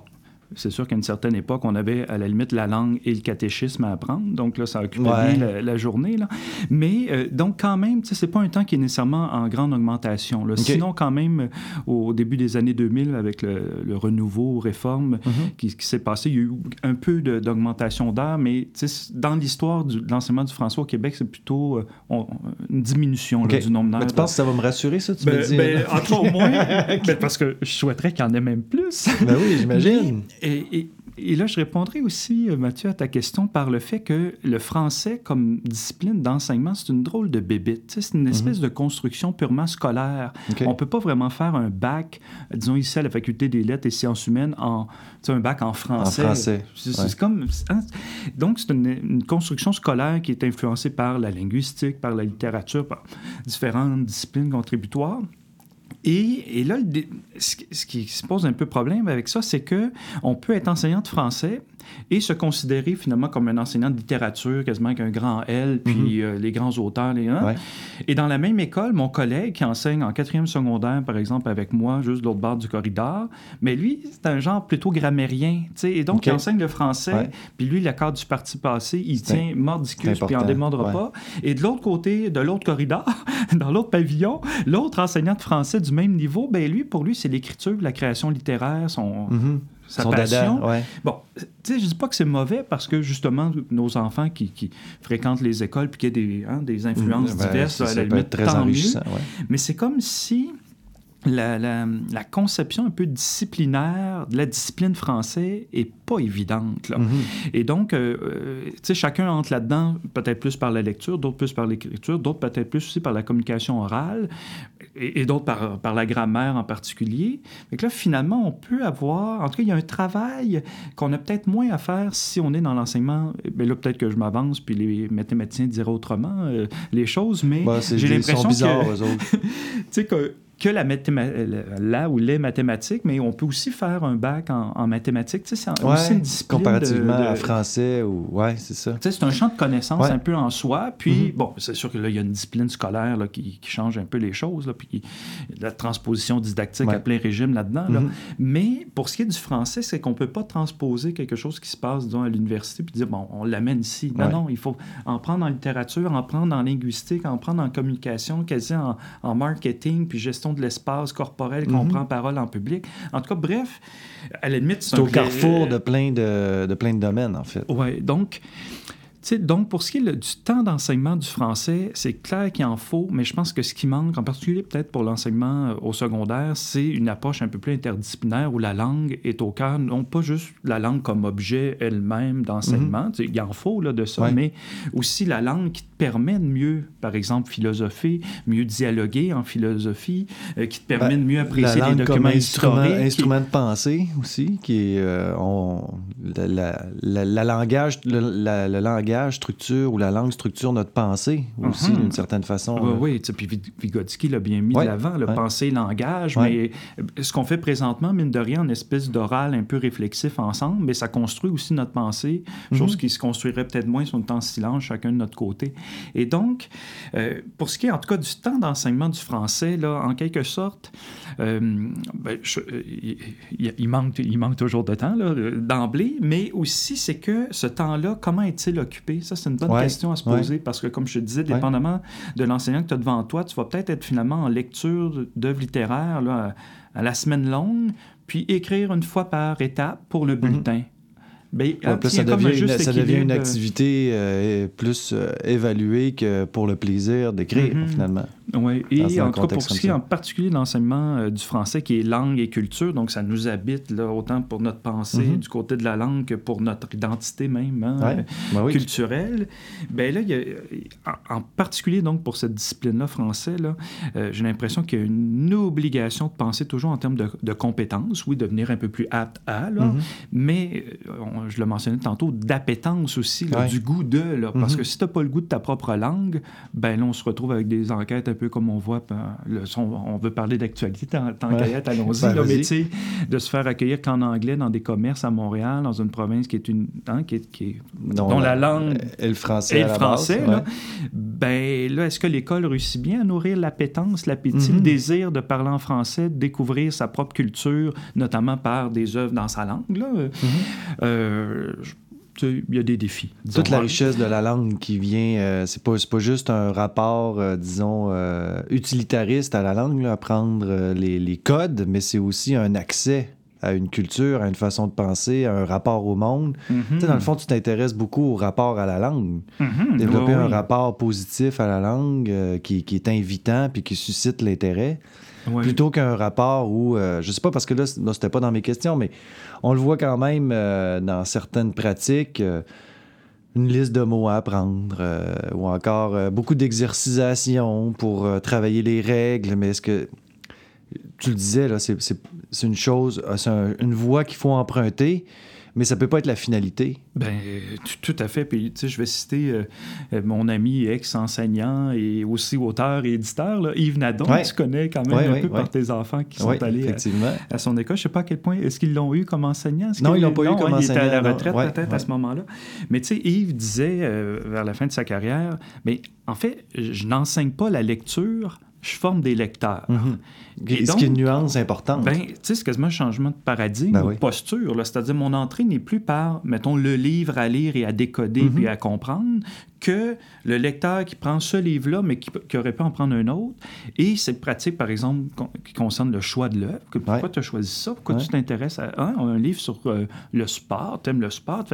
c'est sûr qu'à une certaine époque, on avait à la limite la langue et le catéchisme à apprendre. Donc là, ça occupait bien la, journée. Là. Mais euh, donc, quand même, c'est pas un temps qui est nécessairement en grande augmentation. Sinon, quand même, au début des années 2000, avec le, renouveau, réforme mhm. qui, s'est passé, il y a eu un peu d'augmentation d'heures. Mais dans l'histoire de l'enseignement du français au Québec, c'est plutôt euh, une diminution du nombre d'heures. tu penses que ça va me rassurer, ça, tu ben, me dis? Ben, au moins, <laughs> ben, parce que je souhaiterais qu'il y en ait même plus. Ben oui, j'imagine. Et, et, là, je répondrai aussi, euh, Mathieu, à ta question par le fait que le français, comme discipline d'enseignement, c'est une drôle de bébite. C'est une mhm. espèce de construction purement scolaire. On ne peut pas vraiment faire un bac, disons ici à la Faculté des lettres et sciences humaines, en, un bac en français. En français. C'est comme, hein? Donc, c'est une, une, construction scolaire qui est influencée par la linguistique, par la littérature, par différentes disciplines contributoires. Et, là, ce qui se pose un peu problème avec ça, c'est que on peut être enseignant de français et se considérer finalement comme un enseignant de littérature, quasiment avec un grand L, puis mhm. euh, les grands auteurs, les Et dans la même école, mon collègue qui enseigne en quatrième secondaire, par exemple, avec moi, juste de l'autre bord du corridor, mais lui, c'est un genre plutôt grammairien, tu sais, et donc il enseigne le français, puis lui, l'accord du parti passé, il tient mordicus, puis il n'en demandera pas. Et de l'autre côté, de l'autre corridor, <laughs> dans l'autre pavillon, l'autre enseignant de français du même niveau, ben lui, pour lui, c'est l'écriture, la création littéraire, son, mhm sa Son passion. Bon, tu sais, je dis pas que c'est mauvais parce que justement, nos enfants qui, qui fréquentent les écoles puis qu'il y a des, hein, des influences mmh, ben, diverses, à la limite, très tant mieux. Mais c'est comme si la, la, la, conception un peu disciplinaire de la discipline française est pas évidente. Là. Mm-hmm. Et donc, euh, euh, tu sais, chacun entre là-dedans, peut-être plus par la lecture, d'autres plus par l'écriture, d'autres peut-être plus aussi par la communication orale, et, d'autres par, par, la grammaire en particulier. Donc là, finalement, on peut avoir... En tout cas, il y a un travail qu'on a peut-être moins à faire si on est dans l'enseignement. Mais là, peut-être que je m'avance, puis les mathématiciens diraient autrement euh, les choses, mais bah, j'ai l'impression que... <laughs> tu sais, que que la, la ou les mathématiques, mais on peut aussi faire un bac en, mathématiques. Tu sais, c'est aussi une discipline. Comparativement à français, ou... ouais, c'est ça. Tu sais, c'est un champ de connaissances un peu en soi. Puis, mm-hmm. bon, c'est sûr que là, il y a une discipline scolaire là, qui, change un peu les choses, là, puis la transposition didactique à plein régime là-dedans. Là. Mm-hmm. Mais pour ce qui est du français, c'est qu'on ne peut pas transposer quelque chose qui se passe, disons, à l'université, puis dire, bon, on l'amène ici. Non, non, il faut en prendre en littérature, en prendre en linguistique, en prendre en communication, quasi en, en marketing, puis gestion de l'espace corporel qu'on prend parole en public. En tout cas, bref, à la limite, c'est au carrefour de plein de, de plein de domaines, en fait. Oui, donc donc, pour ce qui est du temps d'enseignement du français, c'est clair qu'il en faut, mais je pense que ce qui manque, en particulier peut-être pour l'enseignement euh, au secondaire, c'est une approche un peu plus interdisciplinaire où la langue est au cœur, non pas juste la langue comme objet elle-même d'enseignement, mm-hmm. il en faut là, de ça, mais aussi la langue qui te permet de mieux, par exemple, philosopher, mieux dialoguer en philosophie, euh, qui te permet ben, de mieux apprécier les documents comme instrument, historiques. Instrument de pensée aussi, qui est euh, la, langage, le langage structure ou la langue structure notre pensée aussi, mhm. d'une certaine façon. Oui, oui. Puis Vygotsky l'a bien mis de l'avant, le pensée-langage. Mais euh, ce qu'on fait présentement, mine de rien, une espèce d'oral un peu réflexif ensemble, mais ça construit aussi notre pensée, chose mhm. qui se construirait peut-être moins sur le temps silence, chacun de notre côté. Et donc, euh, pour ce qui est en tout cas du temps d'enseignement du français, là, en quelque sorte, euh, ben, il, manque, il manque toujours de temps d'emblée, mais aussi c'est que ce temps-là, comment est-il occupé? Ça, c'est une bonne question à se poser parce que, comme je te disais, dépendamment de l'enseignant que tu as devant toi, tu vas peut-être être finalement en lecture d'œuvres littéraires là, à, la semaine longue, puis écrire une fois par étape pour le mhm. bulletin. Ben, ça, devient une, ça devient une, activité euh, plus euh, évaluée que pour le plaisir d'écrire, mhm. finalement. Oui, et en tout pour ce qui est en particulier l'enseignement euh, du français qui est langue et culture, donc ça nous habite là, autant pour notre pensée mhm. du côté de la langue que pour notre identité même hein, ben culturelle. Ben là, y a, en particulier donc pour cette discipline-là français, là, j'ai l'impression qu'il y a une obligation de penser toujours en termes de, compétences, oui, devenir un peu plus apte à, là, mais je le mentionnais tantôt, d'appétence aussi, du goût de. Là, Parce mhm. que si tu n'as pas le goût de ta propre langue, ben là, on se retrouve avec des enquêtes peu comme on voit. Le, on, veut parler d'actualité, tant, tant ouais. allons-y. Ben, mais tu sais, de se faire accueillir qu'en anglais dans des commerces à Montréal, dans une province qui est une. Hein, qui, qui dont, la, langue. Et le français. Et le français, là, ben là, est-ce que l'école réussit bien à nourrir l'appétence, l'appétit, le mhm. désir de parler en français, de découvrir sa propre culture, notamment par des œuvres dans sa langue? Là? Mhm. Euh, euh, il y a des défis. Toute la richesse de la langue qui vient, euh, c'est pas, pas juste un rapport, euh, disons, utilitariste à la langue, apprendre les, codes, mais c'est aussi un accès à une culture, à une façon de penser, à un rapport au monde. Mm-hmm. Dans le fond, tu t'intéresses beaucoup au rapport à la langue. Mm-hmm. Développer un rapport positif à la langue qui, qui, est invitant puis qui suscite l'intérêt. Plutôt qu'un rapport où, euh, je sais pas parce que là, là c'était pas dans mes questions, mais on le voit quand même euh, dans certaines pratiques, euh, une liste de mots à apprendre ou encore beaucoup d'exercisation pour travailler les règles. Mais est-ce que, tu le disais, là, c'est une chose, c'est une voie qu'il faut emprunter mais ça peut pas être la finalité. Ben, tout, à fait. Puis, tu sais, je vais citer euh, euh, mon ami ex-enseignant et aussi auteur et éditeur, là, Yves Nadon, que tu connais quand même un peu par tes enfants qui sont allés à, son école. Je sais pas à quel point, est-ce qu'ils l'ont eu comme enseignant? Non, ils l'ont pas eu comme enseignant. Il était à la retraite peut-être à ce moment-là. Mais tu sais, Yves disait euh, vers la fin de sa carrière, mais en fait, je n'enseigne pas la lecture, je forme des lecteurs. Mhm. Et ce qui est une nuance importante? Ben, tu sais, c'est quasiment un changement de paradigme ben de posture. C'est-à-dire, mon entrée n'est plus par, mettons, le livre à lire et à décoder et mhm. à comprendre, que le lecteur qui prend ce livre-là, mais qui, aurait pu en prendre un autre. Et cette pratique, par exemple, qui concerne le choix de l'œuvre. Pourquoi tu as choisi ça? Pourquoi tu t'intéresses à un livre sur euh, le sport? Tu aimes le sport?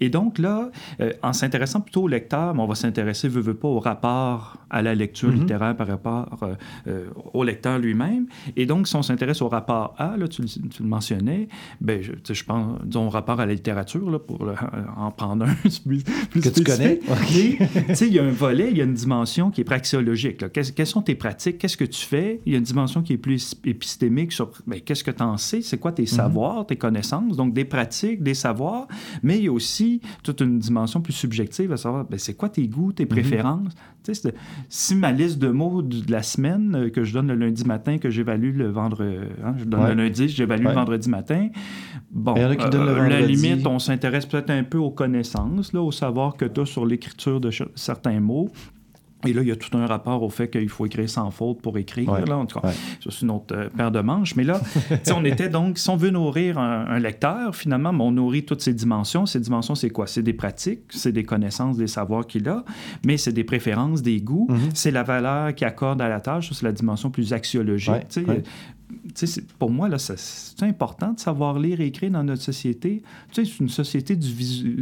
Et donc là, euh, en s'intéressant plutôt au lecteur, on va s'intéresser, veut, veut pas, au rapport à la lecture mm-hmm. littéraire par rapport euh, au lecteur lui-même. Et donc, si on s'intéresse au rapport à, là, tu, le mentionnais, ben, je, je pense, disons, au rapport à la littérature, là, pour <laughs> en prendre un <laughs> plus, que tu connais sais, il y a un volet, il y a une dimension qui est praxiologique. quelles sont tes pratiques? Qu'est-ce que tu fais? Il y a une dimension qui est plus épistémique sur ben, qu'est-ce que tu en sais? C'est quoi tes mhm. savoirs, tes connaissances? Donc, des pratiques, des savoirs. Mais il y a aussi toute une dimension plus subjective à savoir, ben, c'est quoi tes goûts, tes mhm. préférences? si ma liste de mots de la semaine euh, que je donne le lundi matin, que j'évalue le vendredi, hein, je donne le lundi, j'évalue le vendredi matin, bon, il y en a qui donnent le vendredi. Euh, la limite, on s'intéresse peut-être un peu aux connaissances, là, au savoir que tu as sur l'écriture de certains mots. Et là, il y a tout un rapport au fait qu'il faut écrire sans faute pour écrire. Là, en tout cas, ça, c'est une autre euh, paire de manches. Mais là, <laughs> on était donc, si on veut nourrir un, lecteur, finalement, on nourrit toutes ces dimensions. Ces dimensions, c'est quoi? C'est des pratiques, c'est des connaissances, des savoirs qu'il a, mais c'est des préférences, des goûts, mm-hmm. c'est la valeur qu'il accorde à la tâche, c'est la dimension plus axiologique pour moi, là, c'est important de savoir lire et écrire dans notre société. C'est une société du,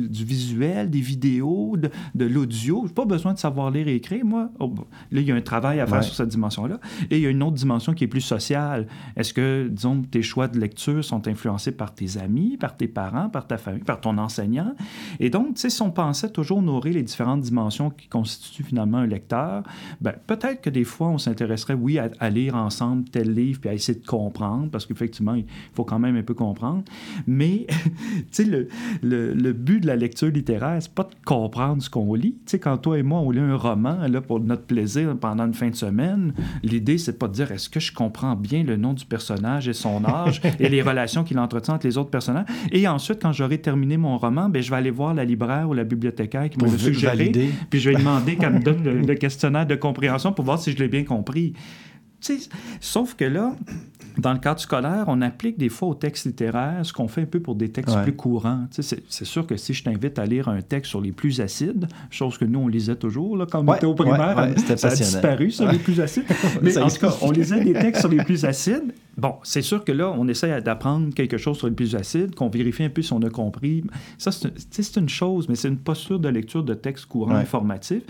du, visuel, des vidéos, de, de l'audio. J'ai pas besoin de savoir lire et écrire, moi. Oh, là, il y a un travail à faire sur cette dimension-là. Et il y a une autre dimension qui est plus sociale. Est-ce que, disons, tes choix de lecture sont influencés par tes amis, par tes parents, par ta famille, par ton enseignant? Et donc, tu sais, si on pensait toujours nourrir les différentes dimensions qui constituent finalement un lecteur, ben, peut-être que des fois, on s'intéresserait, oui, à, à, lire ensemble tel livre, puis à essayer de comprendre, parce qu'effectivement, il faut quand même un peu comprendre. Mais, <laughs> tu sais, le, le, but de la lecture littéraire, c'est pas de comprendre ce qu'on lit. Tu sais, quand toi et moi, on lit un roman, là, pour notre plaisir pendant une fin de semaine, l'idée, c'est pas de dire est-ce que je comprends bien le nom du personnage et son âge <laughs> et les relations qu'il entretient entre les autres personnages? Et ensuite, quand j'aurai terminé mon roman, ben, je vais aller voir la libraire ou la bibliothécaire qui m'a suggéré, puis je vais demander qu'elle me donne le, le <laughs> questionnaire de compréhension pour voir si je l'ai bien compris. Sauf que là, dans le cadre scolaire, on applique des fois au texte littéraire ce qu'on fait un peu pour des textes plus courants. C'est sûr que si je t'invite à lire un texte sur les plus acides, chose que nous, on lisait toujours là, quand on était au primaire, ça a disparu sur les plus acides. <laughs> Mais en tout cas, on lisait des textes sur les plus acides Bon, c'est sûr que là, on essaie d'apprendre quelque chose sur le plus acide, qu'on vérifie un peu si on a compris. Ça, c'est une chose, mais c'est une posture de lecture de texte courant informatif.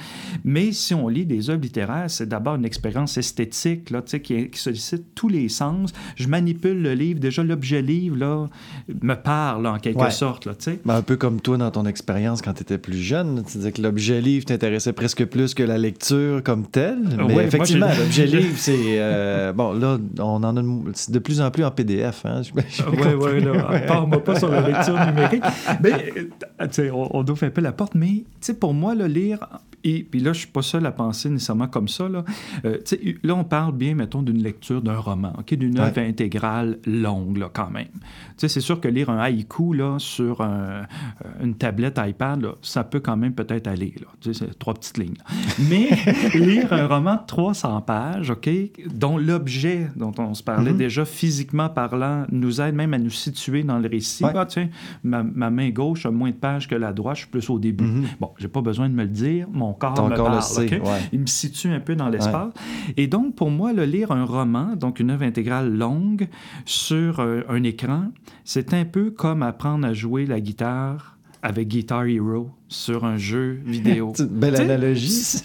Mais si on lit des œuvres littéraires, c'est d'abord une expérience esthétique là, qui, qui sollicite tous les sens. Je manipule le livre. Déjà, l'objet livre là, me parle en quelque sorte. Là, ben, un peu comme toi dans ton expérience quand tu étais plus jeune. Tu disais que l'objet livre t'intéressait presque plus que la lecture comme telle. Mais effectivement, l'objet <laughs> livre, c'est... Euh, bon, là, on en a de plus en plus en PDF. Hein? Oui, oui, là. Parle-moi pas sur la lecture numérique. <laughs> Mais, euh, on, on ouvre un peu la porte, mais pour moi, le lire et puis là, je ne suis pas seul à penser nécessairement comme ça. Là, euh, là on parle bien, mettons, d'une lecture d'un roman, ok, d'une œuvre intégrale longue, là, quand même. C'est sûr que lire un haïku là, sur un, euh, une tablette iPad, là, ça peut quand même peut-être aller. C'est trois petites lignes. Mais <laughs> lire un roman de 300 pages, OK, dont l'objet dont on se parlait mm-hmm. déjà physiquement parlant nous aide même à nous situer dans le récit. Ah, tiens, ma, ma, main gauche a moins de pages que la droite, je suis plus au début. Mm-hmm. Bon, j'ai pas besoin de me le dire. Mon mon corps me parle. Il me situe un peu dans l'espace. Et donc, pour moi, le lire un roman, donc une œuvre intégrale longue, sur euh, un écran, c'est un peu comme apprendre à jouer la guitare avec Guitar Hero sur un jeu vidéo. <laughs> belle analogie.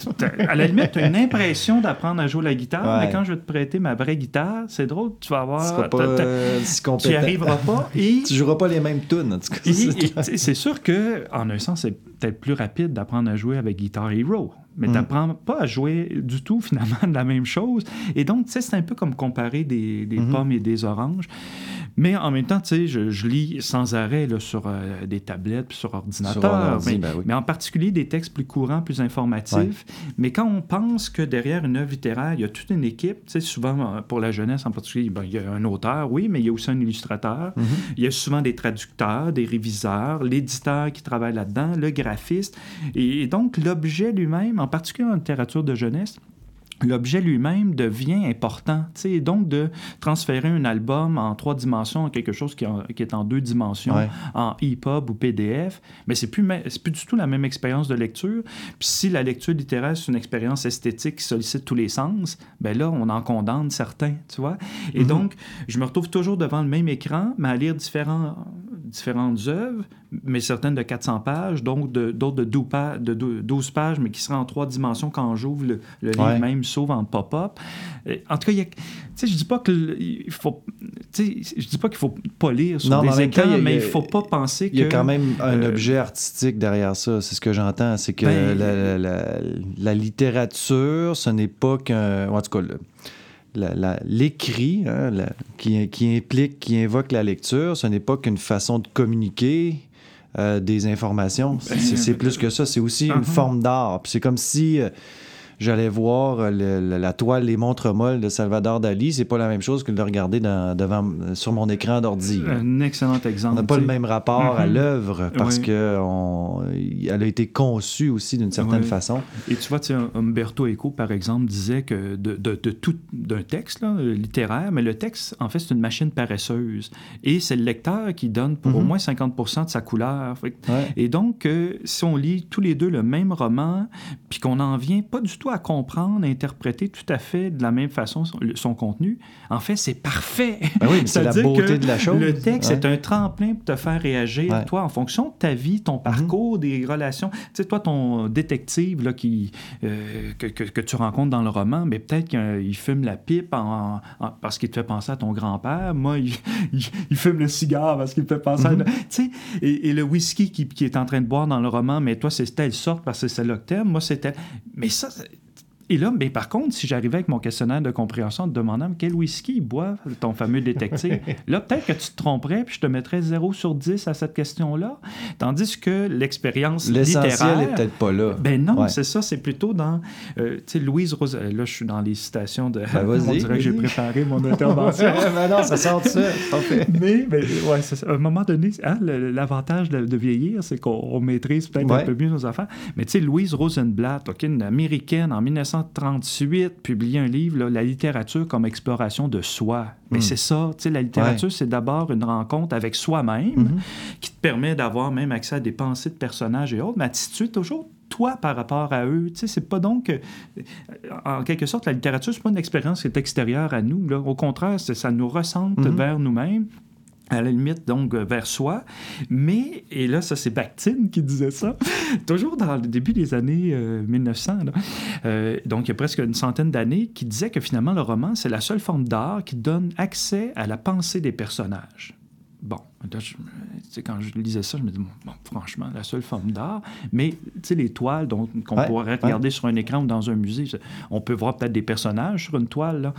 à la limite, tu as une impression d'apprendre à jouer la guitare, mais quand je vais te prêter ma vraie guitare, c'est drôle, tu vas avoir. Tu euh, Tu n'y arriveras pas. <laughs> Et, tu joueras pas les mêmes tunes, en tout cas. <laughs> c'est sûr que, en un sens, c'est peut-être plus rapide d'apprendre à jouer avec Guitar Hero. Mais mm. tu n'apprends pas à jouer du tout, finalement, de la même chose. Et donc, tu sais, c'est un peu comme comparer des, des mm-hmm. pommes et des oranges. Mais en même temps, tu sais, je, je, lis sans arrêt là, sur euh, des tablettes puis sur ordinateur. mais, ben mais, en particulier des textes plus courants, plus informatifs. Mais quand on pense que derrière une œuvre littéraire, il y a toute une équipe, tu sais, souvent euh, pour la jeunesse en particulier, ben, il y a un auteur, oui, mais il y a aussi un illustrateur. Mm-hmm. Il y a souvent des traducteurs, des réviseurs, l'éditeur qui travaille là-dedans, le graphiste. et donc, l'objet lui-même, en particulier en littérature de jeunesse, l'objet lui-même devient important. Et donc, de transférer un album en trois dimensions à quelque chose qui, est en deux dimensions, en EPUB ou PDF, mais c'est plus, plus du tout la même expérience de lecture. Puis si la lecture littéraire, c'est une expérience esthétique qui sollicite tous les sens, ben là, on en condamne certains, tu vois. Et mm-hmm. donc, je me retrouve toujours devant le même écran, mais à lire différents, différentes œuvres, mais certaines de 400 pages, donc d'autres de, de, 12 pages, mais qui seraient en trois dimensions quand j'ouvre le, livre même, sauf en pop-up. En tout cas, je dis pas qu'il faut, je dis pas qu'il faut pas lire sur des écrans, mais il faut pas penser que... Il y a quand même un euh, objet artistique derrière ça, c'est ce que j'entends, c'est que ben, la, littérature, ce n'est pas qu'un... En tout cas, l'écrit hein, qui, qui, implique, qui invoque la lecture, ce n'est pas qu'une façon de communiquer euh, des informations. Ben, c'est plus que ça. C'est aussi une uh-huh. forme d'art. C'est comme si, euh, j'allais voir la toile Les Montres molles de Salvador Dali. C'est pas la même chose que de le regarder devant, sur mon écran d'ordi. Un excellent exemple. On n'a pas le même rapport à mm-hmm. l'œuvre parce qu'elle que a été conçue aussi d'une certaine façon. Et tu vois, Umberto Eco, par exemple, disait que de, de, tout d'un texte littéraire, mais le texte, en fait, c'est une machine paresseuse. Et c'est le lecteur qui donne pour au mm-hmm. moins 50% de sa couleur. Et donc, euh, si on lit tous les deux le même roman, puis qu'on n'en vient pas du tout à comprendre, à interpréter tout à fait de la même façon son, contenu, en fait, c'est parfait. Ben oui, c'est la beauté de la chose. Le texte est un tremplin pour te faire réagir, toi, en fonction de ta vie, ton mhm. parcours, des relations. Tu sais, toi, ton détective là, qui, euh, que, que, tu rencontres dans le roman, mais peut-être qu'il fume la pipe en, parce qu'il te fait penser à ton grand-père. Moi, il, <laughs> il, fume le cigare parce qu'il te fait penser à... Mhm. Tu sais, et, et, le whisky qui, qui, est en train de boire dans le roman, mais toi, c'est telle sorte parce que c'est celle-là que t'aimes. Moi, c'était. Mais ça, et là, mais par contre, si j'arrivais avec mon questionnaire de compréhension en te demandant quel whisky boit ton fameux détective, <laughs> là, peut-être que tu te tromperais puis je te mettrais 0 sur 10 à cette question-là. Tandis que l'expérience littéraire... N'est peut-être pas là. Ben non, c'est ça. C'est plutôt dans... Euh, tu sais, Louise Rose... Euh, là, je suis dans les citations de... Ben <laughs> on dirait que j'ai préparé mon <laughs> intervention. ben non, ça sort de ça. mais, ben, ouais, à un moment donné, hein, l'avantage de, vieillir, c'est qu'on maîtrise peut-être un peu mieux nos affaires. Mais tu sais, Louise Rosenblatt, une américaine en 1900 1938 publié un livre, La littérature comme exploration de soi. Mais hmm. c'est ça, tu sais, la littérature, c'est d'abord une rencontre avec soi-même mhm. qui te permet d'avoir même accès à des pensées de personnages et autres, mais attitude toujours toi par rapport à eux. Tu sais, c'est pas donc... Euh, en quelque sorte, la littérature, c'est pas une expérience qui est extérieure à nous. Là. Au contraire, ça nous ressente mhm. vers nous-mêmes à la limite, donc, euh, vers soi. Mais, et là, ça, c'est Bakhtin qui disait ça, <laughs> toujours dans le début des années 1900, euh, euh, donc il y a presque une centaine d'années, qui disait que finalement, le roman, c'est la seule forme d'art qui donne accès à la pensée des personnages. Bon, quand je lisais ça, je me disais, bon, franchement, la seule forme d'art, mais tu sais, les toiles qu'on pourrait regarder sur un écran ou dans un musée, on peut voir peut-être des personnages sur une toile, là,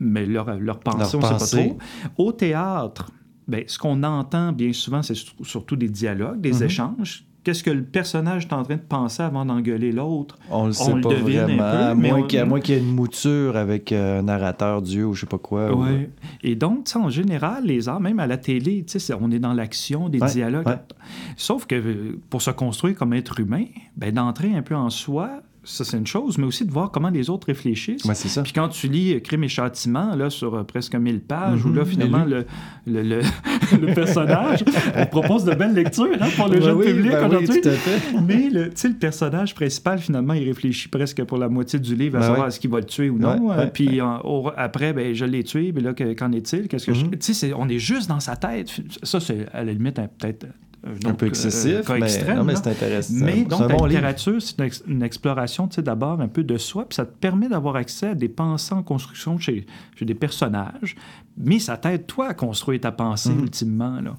mais leur, leur pensée, on ne sait pas trop. Au théâtre, Bien, ce qu'on entend bien souvent, c'est surtout des dialogues, des mhm. échanges. Qu'est-ce que le personnage est en train de penser avant d'engueuler l'autre? On le sait pas vraiment, à moins qu'il y, ait une mouture avec euh, un narrateur Dieu ou je sais pas quoi. Oui. Et donc, en général, les arts, même à la télé, on est dans l'action, des dialogues. Sauf que pour se construire comme être humain, ben, d'entrer un peu en soi, ça c'est une chose, mais aussi de voir comment les autres réfléchissent. Ouais, c'est ça. Puis quand tu lis Crime et châtiment, là, sur euh, presque 1000 pages, où là, finalement, le, le, le, <laughs> personnage, on propose de belles lectures hein, pour le jeune public ben aujourd'hui. mais le, le personnage principal, finalement, il réfléchit presque pour la moitié du livre à ben savoir est-ce qu'il va le tuer ou non. Euh, puis après, ben, je l'ai tué, mais là, qu'en est-il? Qu'est-ce que je... Mhm. Tu sais, on est juste dans sa tête. Ça, c'est à la limite peut-être un peu excessif, mais, mais c'est intéressant. Mais donc, la littérature, c'est une, exploration, tu sais, d'abord un peu de soi, puis ça te permet d'avoir accès à des pensées en construction chez, chez des personnages, mais ça t'aide, toi, à construire ta pensée, mm-hmm. ultimement, là.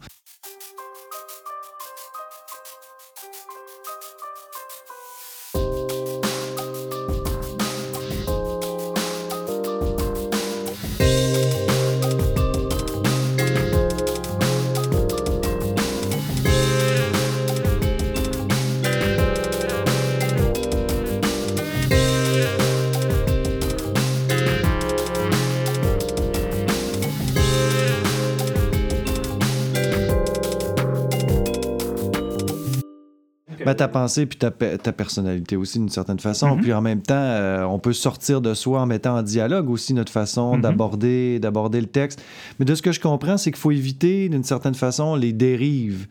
Ben, ta pensée puis ta, ta personnalité aussi d'une certaine façon. Mm-hmm. Puis en même temps, euh, on peut sortir de soi en mettant en dialogue aussi notre façon mm-hmm. d'aborder d'aborder le texte. Mais de ce que je comprends, c'est qu'il faut éviter d'une certaine façon les dérives,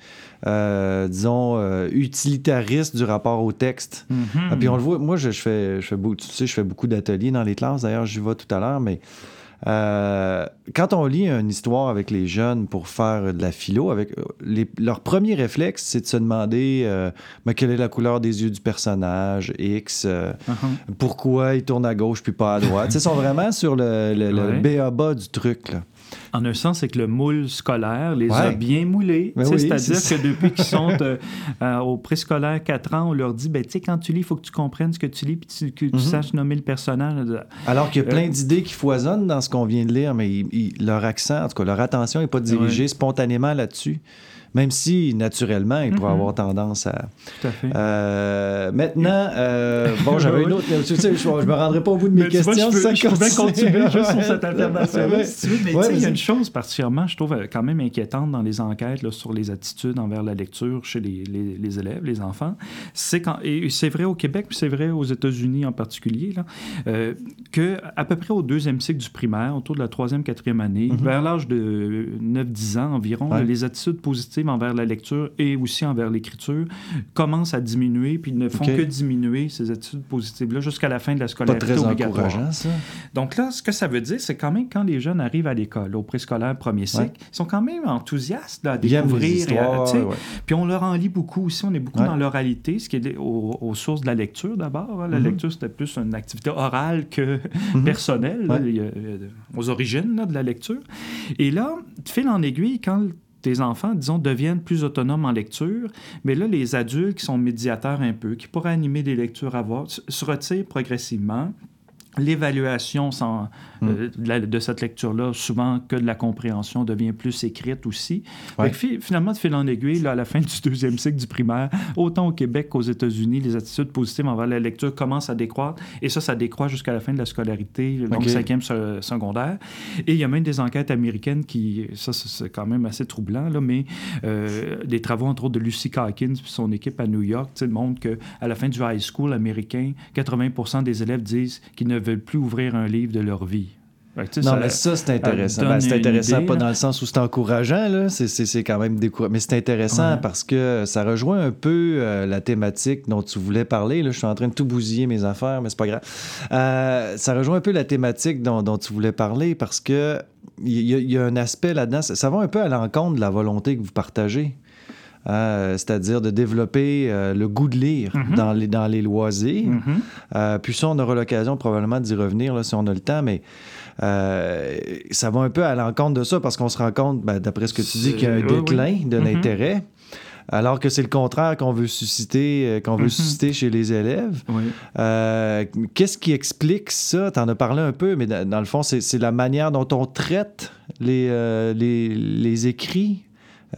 euh, disons, euh, utilitaristes du rapport au texte. Mm-hmm. Puis on le voit, moi je, je fais, je fais, tu sais, je fais beaucoup d'ateliers dans les classes, d'ailleurs j'y vais tout à l'heure, mais euh, quand on lit une histoire avec les jeunes pour faire de la philo, avec euh, leur premier réflexe, c'est de se demander euh, ben, quelle est la couleur des yeux du personnage, X, uh-huh. pourquoi il tourne à gauche puis pas à droite? <laughs> Ils sont vraiment sur le, le, bas du truc. Là. En un sens, c'est que le moule scolaire les a bien moulés. Ben c'est-à-dire <laughs> que depuis qu'ils sont euh, euh, au préscolaire 4 ans, on leur dit, ben, tu sais, quand tu lis, il faut que tu comprennes ce que tu lis, puis que tu mhm. saches nommer le personnage. Alors qu'il y a plein euh, d'idées qui foisonnent dans ce qu'on vient de lire, mais leur accent, en tout cas, leur attention n'est pas dirigée spontanément là-dessus. Même si naturellement, il pourrait mm-hmm. avoir tendance à. Tout à fait. Euh, maintenant, euh, bon, j'avais une autre. Tu sais, je, ne me rendrai pas au bout de mes questions. je, peux, je peux bien continuer juste sur cette intervention si tu veux. Mais tu sais, il y a une chose particulièrement, je trouve, quand même inquiétante dans les enquêtes là, sur les attitudes envers la lecture chez les, les, les élèves, les enfants. C'est quand, et c'est vrai au Québec, puis c'est vrai aux États-Unis en particulier, là, euh, que à peu près au deuxième cycle du primaire, autour de la troisième, quatrième année, mm-hmm. vers l'âge de 9-10 ans environ, les attitudes positives envers la lecture et aussi envers l'écriture commencent à diminuer, puis ne font que diminuer ces attitudes positives-là jusqu'à la fin de la scolarité Pas très obligatoire. encourageant, ça. Donc là, ce que ça veut dire, c'est quand même quand les jeunes arrivent à l'école, au préscolaire premier cycle, ils sont quand même enthousiastes à découvrir. Puis on leur en lit beaucoup aussi, on est beaucoup dans l'oralité, ce qui est aux, sources de la lecture d'abord. Hein. La mm-hmm. lecture, c'était plus une activité orale que mm-hmm. personnelle, aux origines de la lecture. Et là, fil en aiguille, quand tes enfants, disons, deviennent plus autonomes en lecture, mais là, les adultes qui sont médiateurs un peu, qui pourraient animer des lectures à voix, se retirent progressivement l'évaluation sans, hmm. euh, de, cette lecture-là, souvent que de la compréhension, devient plus écrite aussi. finalement, de fil en aiguille, là, à la fin du deuxième cycle du primaire, autant au Québec qu'aux États-Unis, les attitudes positives envers la lecture commencent à décroître. Et ça, ça décroît jusqu'à la fin de la scolarité, donc cinquième secondaire. Et il y a même des enquêtes américaines qui, ça, c'est quand même assez troublant, là, mais euh, des travaux, entre autres, de Lucy Calkins et son équipe à New York, montrent qu'à la fin du high school américain, 80 des élèves disent qu'ils ne veulent plus ouvrir un livre de leur vie. non, mais ça, c'est intéressant. Ben, c'est intéressant, pas dans le sens où c'est encourageant, là. C'est, quand même décourageant. Mais c'est intéressant parce que ça rejoint un peu euh, la thématique dont tu voulais parler. Là. Je suis en train de tout bousiller mes affaires, mais c'est pas grave. Euh, ça rejoint un peu la thématique dont, dont tu voulais parler parce que il y, a un aspect là-dedans. Ça, va un peu à l'encontre de la volonté que vous partagez. Euh, c'est-à-dire de développer euh, le goût de lire mhm. dans, les, dans les loisirs. Mhm. Euh, puis ça, on aura l'occasion probablement d'y revenir là, si on a le temps, mais ça va un peu à l'encontre de ça parce qu'on se rend compte, ben, d'après ce que tu dis, qu'il y a un déclin de mhm. l'intérêt. Alors que c'est le contraire qu'on veut susciter, qu'on veut susciter chez les élèves. Qu'est-ce qui explique ça? Tu en as parlé un peu, mais dans, le fond, c'est la manière dont on traite les, les, les écrits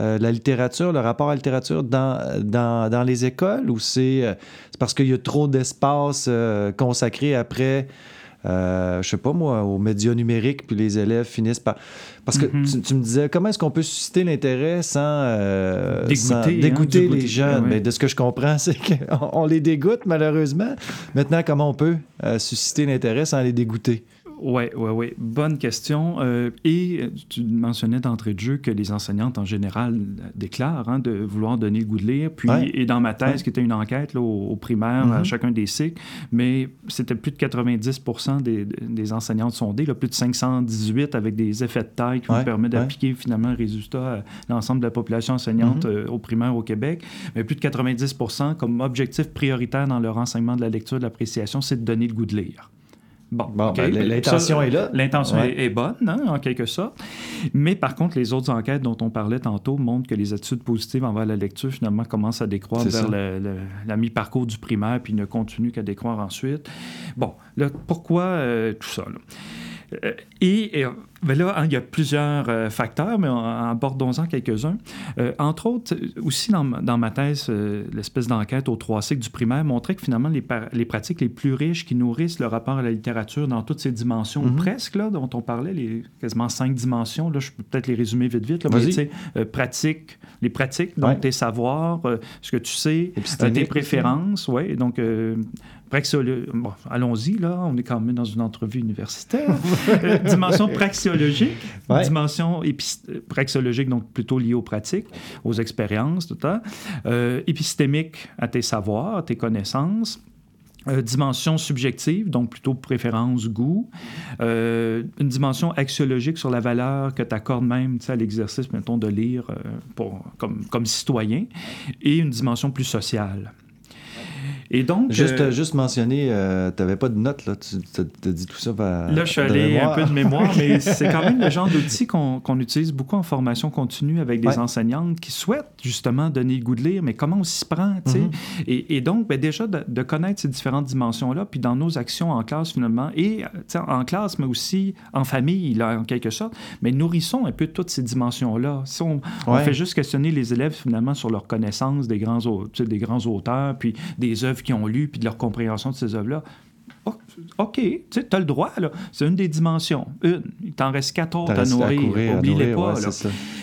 euh, la littérature, le rapport à la littérature dans, dans, dans les écoles ou c'est euh, parce qu'il y a trop d'espace euh, consacré après, je sais pas moi, aux médias numériques, puis les élèves finissent par... Parce que mm-hmm. tu, me disais, comment est-ce qu'on peut susciter l'intérêt sans, dégoûter, hein, les jeunes? Mais de ce que je comprends, <laughs> c'est qu'on les dégoûte malheureusement. Maintenant, comment on peut susciter l'intérêt sans les dégoûter? Oui, oui, oui. Bonne question. Euh, et tu mentionnais d'entrée de jeu que les enseignantes, en général, déclarent hein, de vouloir donner le goût de lire. Puis, et dans ma thèse, qui était une enquête là, au, primaire, à mm-hmm. chacun des cycles, mais c'était plus de 90% des, des enseignantes sondées, là, plus de 518 avec des effets de taille qui nous permettent d'appliquer finalement le résultat à l'ensemble de la population enseignante mm-hmm. euh, au primaire au Québec. Mais plus de 90% comme objectif prioritaire dans leur enseignement de la lecture, de l'appréciation, c'est de donner le goût de lire. Bon, ben, l'intention est là. L'intention est, bonne, hein, en quelque sorte. Mais par contre, les autres enquêtes dont on parlait tantôt montrent que les attitudes positives envers la lecture, finalement, commencent à décroître vers la mi-parcours du primaire, puis ne continuent qu'à décroître ensuite. Bon, là, pourquoi euh, tout ça? Et, ben là, hein, il y a plusieurs euh, facteurs, mais abordons-en quelques-uns. Euh, entre autres, aussi dans, dans ma thèse, l'espèce d'enquête aux trois cycles du primaire montrait que finalement, les, les, pratiques les plus riches qui nourrissent le rapport à la littérature dans toutes ces dimensions, mhm. presque, là, dont on parlait, les quasiment cinq dimensions, là, je peux peut-être les résumer vite, vite. Là, mais, pratique, les pratiques, donc tes savoirs, ce que tu sais, tes préférences, ouais, donc Bon, allons-y, là, on est quand même dans une entrevue universitaire. <laughs> Euh, dimension praxiologique, <laughs> dimension praxiologique, donc plutôt liée aux pratiques, aux expériences, tout ça. Euh, épistémique à tes savoirs, à tes connaissances. Euh, dimension subjective, donc plutôt préférence, goût. une dimension axiologique sur la valeur que tu accordes même à l'exercice, mettons, de lire pour, comme, comme citoyen. Et une dimension plus sociale. Et donc. Juste, euh, juste mentionner, euh, tu n'avais pas de notes, là. Tu as dit tout ça. là, je suis allé un peu de mémoire, mais <laughs> c'est quand même le genre d'outil qu'on utilise beaucoup en formation continue avec des enseignantes qui souhaitent justement donner le goût de lire, mais comment on s'y prend, tu sais? Mm-hmm. et, et, donc, ben, déjà, de, connaître ces différentes dimensions-là, puis dans nos actions en classe, finalement, et en classe, mais aussi en famille, là, en quelque sorte, mais nourrissons un peu toutes ces dimensions-là. Si on, on, fait juste questionner les élèves, finalement, sur leur connaissance des grands, des grands auteurs, puis des œuvres qu'ils ont lues, puis de leur compréhension de ces œuvres-là, OK, tu as le droit, là. C'est une des dimensions. Une. Il t'en reste 14 à nourrir. Oublie-les pas.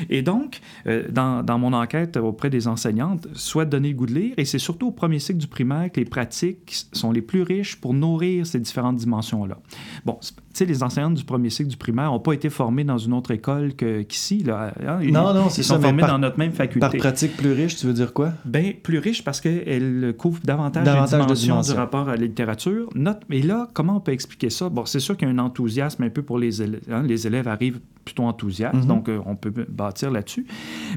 Et donc, euh, dans, dans, mon enquête auprès des enseignantes, soit donner le goût de lire, et c'est surtout au premier cycle du primaire que les pratiques sont les plus riches pour nourrir ces différentes dimensions-là. Bon, tu sais, les enseignantes du premier cycle du primaire n'ont pas été formées dans une autre école qu'ici. Là. Hein. non, non, c'est ça. Ils sont formés dans notre même faculté. Par pratique plus riche, tu veux dire quoi? Bien, plus riche parce qu'elle couvre davantage, davantage les dimensions, du rapport à la littérature. Note, mais là, comment on peut expliquer ça? Bon, c'est sûr qu'il y a un enthousiasme un peu pour les élèves. Hein. Les élèves arrivent plutôt enthousiastes, mm-hmm. donc euh, on peut bâtir là-dessus.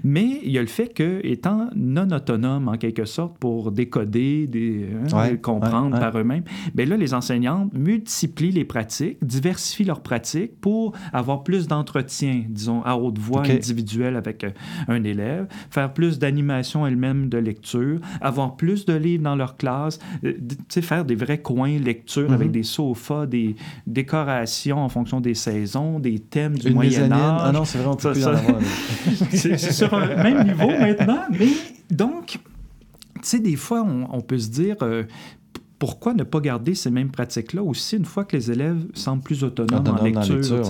Mais il y a le fait que, étant non autonome en quelque sorte pour décoder, des, hein, comprendre par eux-mêmes, bien là, les enseignantes multiplient les pratiques, diversifient leurs pratiques pour avoir plus d'entretien, disons, à haute voix individuelle avec euh, un élève, faire plus d'animation elle-même de lecture, avoir plus de livres dans leur classe, euh, faire des vrais coins lecture avec mm-hmm. des sofas, des décorations en fonction des saisons, des thèmes du Moyen Âge. Ah non, c'est vraiment ça, ça... <laughs> C'est sur un même niveau maintenant, mais donc, tu sais, des fois, on, peut se dire, euh, pourquoi ne pas garder ces mêmes pratiques-là aussi une fois que les élèves semblent plus autonomes en lecture?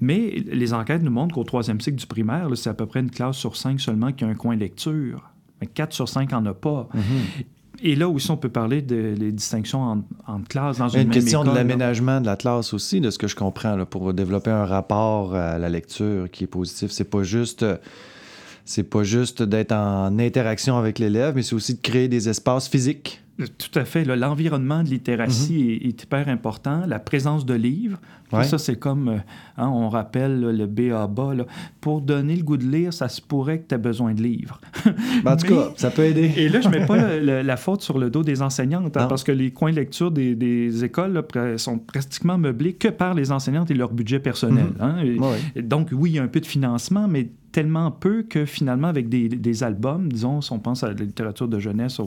Mais les enquêtes nous montrent qu'au troisième cycle du primaire, c'est à peu près une classe sur cinq seulement qui a un coin lecture. Quatre sur cinq n'en a pas. Mm-hmm. Et là aussi, on peut parler des distinctions entre en classes dans une, une question de l'aménagement de la classe aussi, de ce que je comprends, là, pour développer un rapport à la lecture qui est positif. C'est pas juste c'est pas juste d'être en interaction avec l'élève, mais c'est aussi de créer des espaces physiques tout à fait. L'environnement de littératie mhm. est, hyper important. La présence de livres. Ça, c'est comme, euh, hein, on rappelle le BABA. Là. Pour donner le goût de lire, ça se pourrait que tu aies besoin de livres. Ben, en tout <laughs> cas, ça peut aider. et là, je ne mets pas <laughs> la faute sur le dos des enseignantes, hein, parce que les coins de lecture des, écoles sont pratiquement meublés que par les enseignantes et leur budget personnel. Mhm. Hein. Donc, oui, il y a un peu de financement, mais tellement peu que finalement, avec des, albums, disons, si on pense à la littérature de jeunesse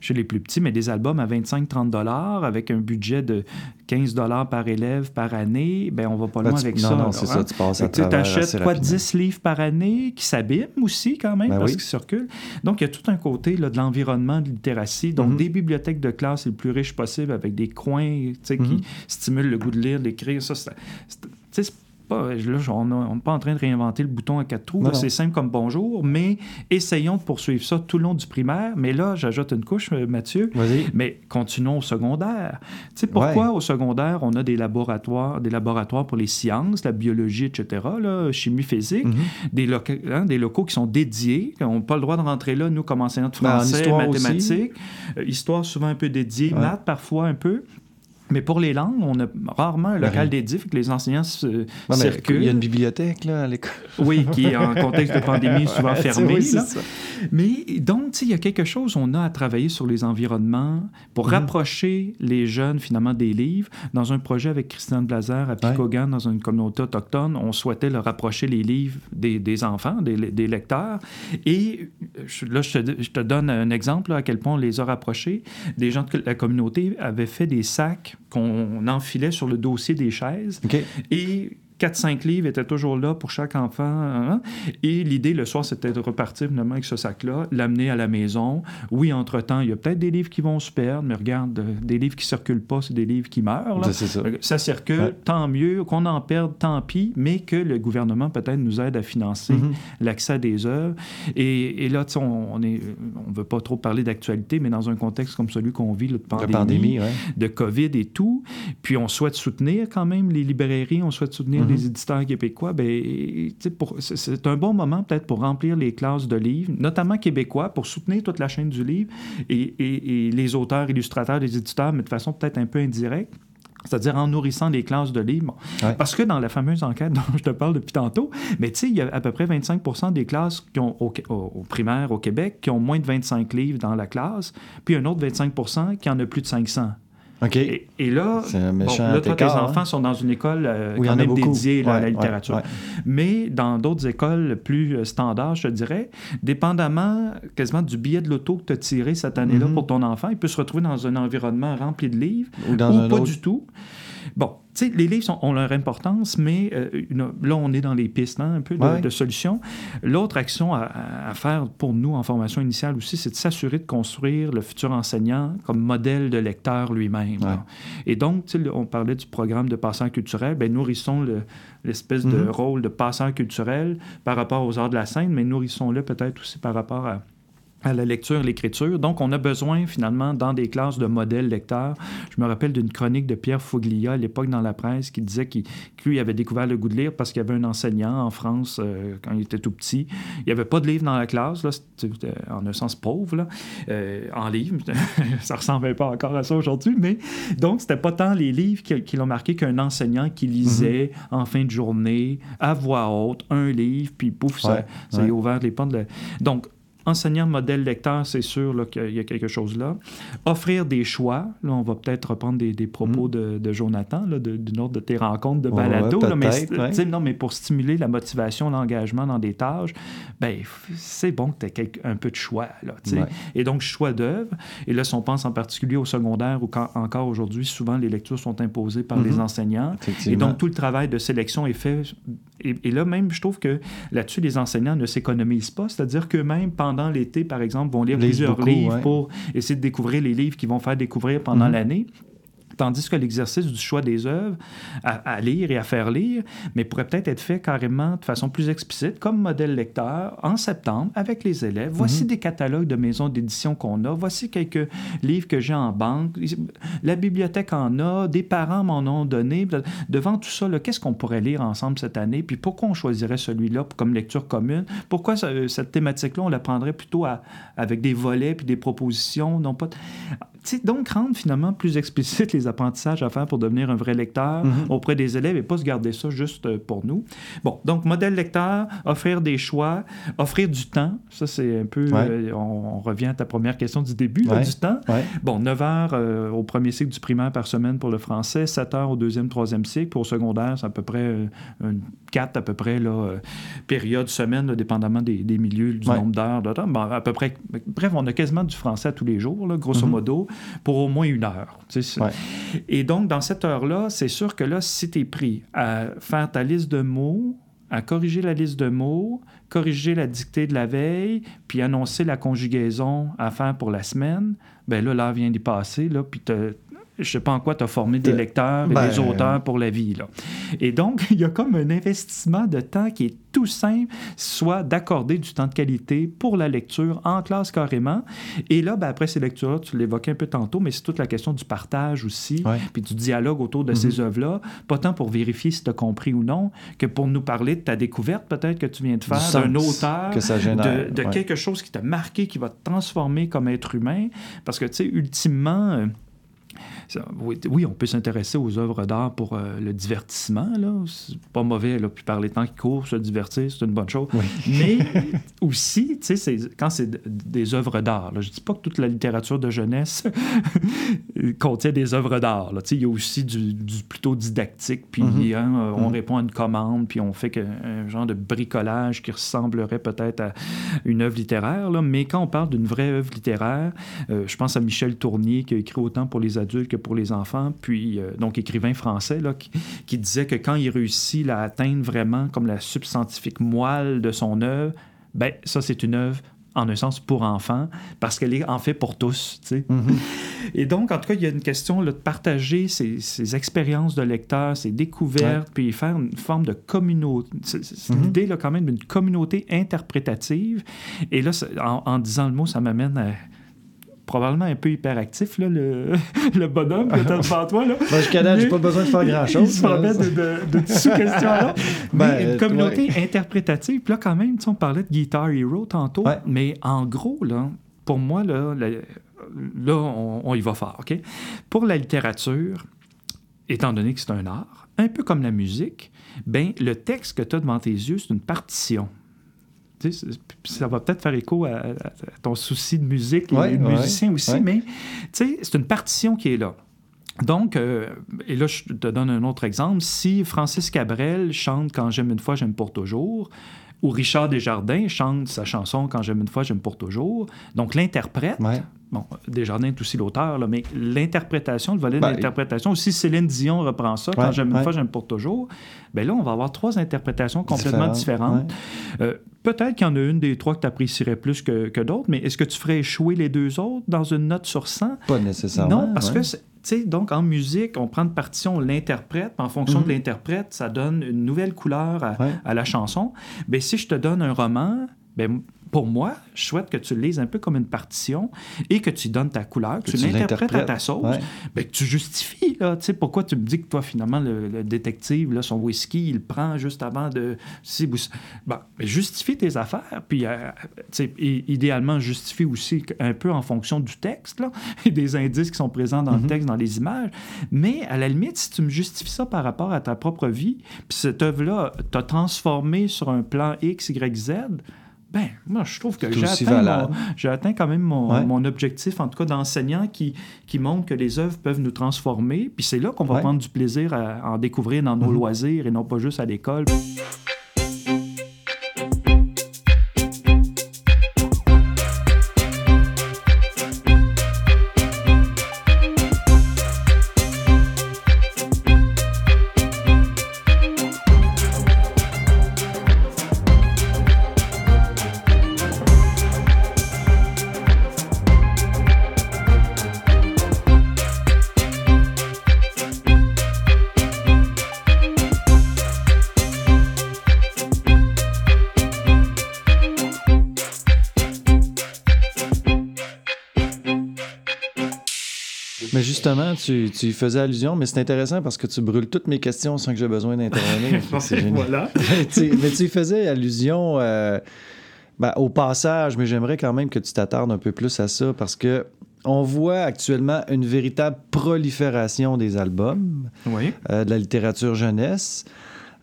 chez les plus petits, mais des albums à 25-30 dollars avec un budget de 15 dollars par élève par année, ben on va pas loin avec ça. Non, non, c'est ça, tu passes à Tu achètes quoi, 10 livres par année qui s'abîment aussi quand même ben parce qu'ils circulent. Donc, il y a tout un côté là, de l'environnement de littératie. Donc, mm-hmm. des bibliothèques de classe les plus riches possibles avec des coins qui mm-hmm. stimulent le goût de lire, d'écrire. Ça, c'est pas, là, on n'est pas en train de réinventer le bouton à quatre trous. C'est simple comme bonjour, mais essayons de poursuivre ça tout le long du primaire. Mais là, j'ajoute une couche, euh, Mathieu. Mais continuons au secondaire. Tu sais, pourquoi au secondaire, on a des laboratoires, des laboratoires pour les sciences, la biologie, etc., là, chimie physique, mhm. des, hein, des locaux qui sont dédiés. On n'a pas le droit de rentrer là, nous, comme enseignants de ben, français, mathématiques. Euh, histoire souvent un peu dédiée, maths parfois un peu. Mais pour les langues, on a rarement un local dédié, que les enseignants se circulent. Il y a une bibliothèque là, à l'école. Oui, qui est en contexte de pandémie <laughs> souvent fermée. Mais donc, il y a quelque chose, on a à travailler sur les environnements pour mhm. rapprocher les jeunes finalement des livres. Dans un projet avec Christian Blazer à Picogan, dans une communauté autochtone, on souhaitait leur rapprocher les livres des, enfants, des, lecteurs. Et là, je te, je te, donne un exemple à quel point on les a rapprochés. Des gens de la communauté avaient fait des sacs qu'on enfilait sur le dossier des chaises. Et 4-5 livres étaient toujours là pour chaque enfant. Hein. Et l'idée, le soir, c'était de repartir finalement avec ce sac-là, l'amener à la maison. Oui, entre-temps, il y a peut-être des livres qui vont se perdre, mais regarde, euh, des livres qui ne circulent pas, c'est des livres qui meurent. Ça. circule, tant mieux. Qu'on en perde, tant pis, mais que le gouvernement peut-être nous aide à financer mm-hmm. l'accès à des œuvres. Et, là, on ne on veut pas trop parler d'actualité, mais dans un contexte comme celui qu'on vit, de pandémie, de COVID et tout, puis on souhaite soutenir quand même les librairies, on souhaite soutenir les éditeurs québécois, ben, c'est un bon moment peut-être pour remplir les classes de livres, notamment québécois, pour soutenir toute la chaîne du livre et, et les auteurs, illustrateurs, les éditeurs, mais de façon peut-être un peu indirecte c'est-à-dire en nourrissant les classes de livres. Parce que dans la fameuse enquête <laughs> dont je te parle depuis tantôt, mais tu sais, il y a à peu près 25% des classes qui ont, au, primaire au Québec qui ont moins de 25 livres dans la classe, puis un autre 25% qui en a plus de 500. Et, là, là toi, tes hein? enfants sont dans une école euh, quand même dédiée à la littérature. Mais dans d'autres écoles plus euh, standards, je te dirais, dépendamment quasiment du billet de l'auto que tu as tiré cette année-là mm-hmm. pour ton enfant, il peut se retrouver dans un environnement rempli de livres ou, pas du tout. Bon, sais, les livres ont leur importance, mais euh, là, on est dans les pistes, hein, un peu de, solutions. L'autre action à, faire pour nous en formation initiale aussi, c'est de s'assurer de construire le futur enseignant comme modèle de lecteur lui-même. Et donc, on parlait du programme de passant culturel, bien, nourrissons l'espèce de mm-hmm. rôle de passant culturel par rapport aux arts de la scène, mais nourrissons-le peut-être aussi par rapport à à la lecture, l'écriture. Donc, on a besoin finalement dans des classes de modèles lecteurs. Je me rappelle d'une chronique de Pierre Foglia à l'époque dans la presse qui disait qu'il lui avait découvert le goût de lire parce qu'il y avait un enseignant en France euh, quand il était tout petit. Il n'y avait pas de livre dans la classe, là, en un sens pauvre, là, euh, en livre. <laughs> ça ressemblait pas encore à ça aujourd'hui, mais donc c'était pas tant les livres qui, l'ont marqué qu'un enseignant qui lisait mm-hmm. en fin de journée à voix haute un livre, puis pouf, ça, ça a ouvert les portes. De... Donc, enseignant modèle lecteur, c'est sûr qu'il y a quelque chose là. Offrir des choix. Là, on va peut-être reprendre des, propos mm. de, Jonathan, d'une autre de tes rencontres de balado. mais, non, mais pour stimuler la motivation, l'engagement dans des tâches, ben, c'est bon que tu aies un peu de choix. Là, Et donc, choix d'œuvre. Et là, si on pense en particulier au secondaire, où encore aujourd'hui, souvent les lectures sont imposées par les mm-hmm. enseignants. Et donc, tout le travail de sélection est fait. Et, et là, même, je trouve que là-dessus, les enseignants ne s'économisent pas. C'est-à-dire que même pendant l'été, par exemple, vont lire plusieurs livres pour essayer de découvrir les livres qu'ils vont faire découvrir pendant mhm. l'année. Tandis que l'exercice du choix des œuvres à, lire et à faire lire, mais pourrait peut-être être fait carrément de façon plus explicite, comme modèle lecteur, en septembre, avec les élèves. Voici mhm. des catalogues de maisons d'édition qu'on a. Voici quelques livres que j'ai en banque. La bibliothèque en a. Des parents m'en ont donné. Devant tout ça, qu'est-ce qu'on pourrait lire ensemble cette année? Puis pourquoi on choisirait celui-là comme lecture commune? Pourquoi cette thématique-là, on la prendrait plutôt avec des volets puis des propositions? Non pas donc, rendre finalement plus explicite les apprentissages à faire pour devenir un vrai lecteur mhm. auprès des élèves et pas se garder ça juste euh, pour nous. Bon, donc, modèle lecteur, offrir des choix, offrir du temps. Ça, c'est un peu. Euh, on, revient à ta première question du début, du temps. Bon, 9 heures euh, au premier cycle du primaire par semaine pour le français, 7 heures au deuxième, troisième cycle. Pour au secondaire, c'est à peu près 4 à peu près, là, période, semaine, dépendamment des, milieux, du nombre d'heures. Bon, à peu près. Bref, on a quasiment du français à tous les jours, là, grosso mhm. modo pour au moins une heure. Et donc, dans cette heure-là, c'est sûr que là, si tu es pris à faire ta liste de mots, à corriger la liste de mots, corriger la dictée de la veille, puis annoncer la conjugaison à faire pour la semaine, ben là, l'heure vient d'y passer, là, puis je sais pas en quoi tu as formé des lecteurs et des ben, auteurs pour la vie. Là. Et donc, <laughs> il y a comme un investissement de temps qui est tout simple, soit d'accorder du temps de qualité pour la lecture en classe carrément. Et là, ben, après ces lectures-là, tu l'évoquais un peu tantôt, mais c'est toute la question du partage aussi, puis du dialogue autour de ces mhm. œuvres-là, pas tant pour vérifier si tu as compris ou non, que pour nous parler de ta découverte peut-être que tu viens de faire, d'un auteur, que ça de, de quelque chose qui t'a marqué, qui va te transformer comme être humain. Parce que, tu sais, ultimement... Euh, oui, on peut s'intéresser aux œuvres d'art pour euh, le divertissement. Là. C'est pas mauvais, là. Puis par les temps qui courent, se divertir, c'est une bonne chose. <laughs> Mais <laughs> aussi, tu sais, quand c'est des œuvres d'art, je dis pas que toute la littérature de jeunesse <laughs> contient des œuvres d'art. Il y a aussi du, plutôt didactique, puis mm-hmm. hein, on mm-hmm. répond à une commande, puis on fait un genre de bricolage qui ressemblerait peut-être à une œuvre littéraire. Là. Mais quand on parle d'une vraie œuvre littéraire, euh, je pense à Michel Tournier qui a écrit autant pour les adultes que pour les enfants, puis euh, donc écrivain français, là, qui, disait que quand il réussit à atteindre vraiment comme la substantifique moelle de son œuvre, ben ça c'est une œuvre en un sens pour enfants, parce qu'elle est en fait pour tous. Mm-hmm. Et donc, en tout cas, il y a une question là, de partager ses, expériences de lecteur, ses découvertes, puis faire une forme de communauté. C'est l'idée là, quand même d'une communauté interprétative. Et là, en, en disant le mot, ça m'amène à probablement un peu hyperactif, là, le, <laughs> le bonhomme que tu as devant toi. Là. Ben, jusqu'à date, j'ai pas besoin de faire grand-chose. Il se promet de, de, de sous-questions-là. <laughs> Ben, une communauté interprétative. Puis là, quand même, on parlait de Guitar Hero tantôt, mais en gros, là, pour moi, là, là on, y va fort. OK? Pour la littérature, étant donné que c'est un art, un peu comme la musique, ben le texte que tu as devant tes yeux, c'est une partition. Ça va peut-être faire écho à, ton souci de musique et de musicien aussi, mais c'est une partition qui est là. Donc, euh, et là, je te donne un autre exemple. Si Francis Cabrel chante Quand j'aime une fois, j'aime pour toujours, ou Richard Desjardins chante sa chanson Quand j'aime une fois, j'aime pour toujours. Donc, l'interprète, bon, Desjardins est aussi l'auteur, mais l'interprétation, le volet de ben, l'interprétation, si Céline Dion reprend ça, Quand j'aime une fois, j'aime pour toujours, bien là, on va avoir trois interprétations complètement différentes. Euh, peut-être qu'il y en a une des trois que tu apprécierais plus que, que d'autres, mais est-ce que tu ferais échouer les deux autres dans une note sur 100? Pas nécessairement. Non, parce que donc en musique, on prend une partition, on l'interprète, en fonction de mhm. l'interprète, ça donne une nouvelle couleur à, la chanson. Mais si je te donne un roman, ben, pour moi, je souhaite que tu le lises un peu comme une partition et que tu donnes ta couleur, que, tu, l'interprètes à ta sauce, ben, que tu justifies. Là, pourquoi tu me dis que toi, finalement, le, détective, là, son whisky, il le prend juste avant de... Ben, justifie tes affaires, puis euh, idéalement, justifie aussi un peu en fonction du texte, là, <laughs> et des indices qui sont présents dans le mm-hmm. texte, dans les images. Mais à la limite, si tu me justifies ça par rapport à ta propre vie, puis cette œuvre-là t'a transformé sur un plan X, Y, Z, ben, moi, je trouve que j'ai atteint, atteint, quand même mon, mon, objectif, en tout cas d'enseignant, qui, qui montre que les œuvres peuvent nous transformer. Puis c'est là qu'on va prendre du plaisir à, en découvrir dans nos mm-hmm. loisirs et non pas juste à l'école. Tu, tu, faisais allusion, mais c'est intéressant parce que tu brûles toutes mes questions sans que j'ai besoin d'intervenir. <laughs> voilà. <laughs> mais tu faisais allusion euh, ben, au passage, mais j'aimerais quand même que tu t'attardes un peu plus à ça parce que on voit actuellement une véritable prolifération des albums euh, de la littérature jeunesse.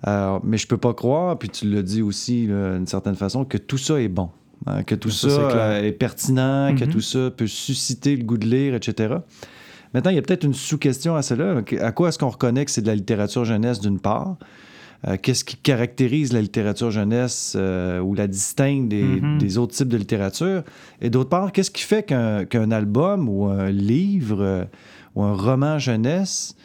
mais je peux pas croire, puis tu l'as dit aussi d'une certaine façon, que tout ça est bon. Hein, que tout ça, est, pertinent, que mm-hmm. tout ça peut susciter le goût de lire, etc. Maintenant, il y a peut-être une sous-question à cela. À quoi est-ce qu'on reconnaît que c'est de la littérature jeunesse d'une part? Euh, qu'est-ce qui caractérise la littérature jeunesse euh, ou la distingue mm-hmm. des, autres types de littérature? Et d'autre part, qu'est-ce qui fait qu'un album ou un livre euh, ou un roman jeunesse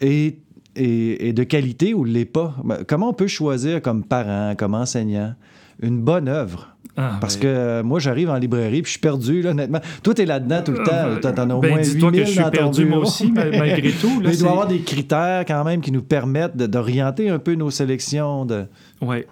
est, est de qualité ou l'est pas? Ben, comment on peut choisir comme parent, comme enseignant, une bonne œuvre? Ah, Parce que euh, moi, j'arrive en librairie puis je suis perdu, là, honnêtement. Toi, t'es là-dedans tout le temps. T'en as au ben, moins 8000 que je suis perdu, moi aussi, malgré tout. Mais il doit y avoir des critères quand même qui nous permettent d'orienter un peu nos sélections. De... Oui.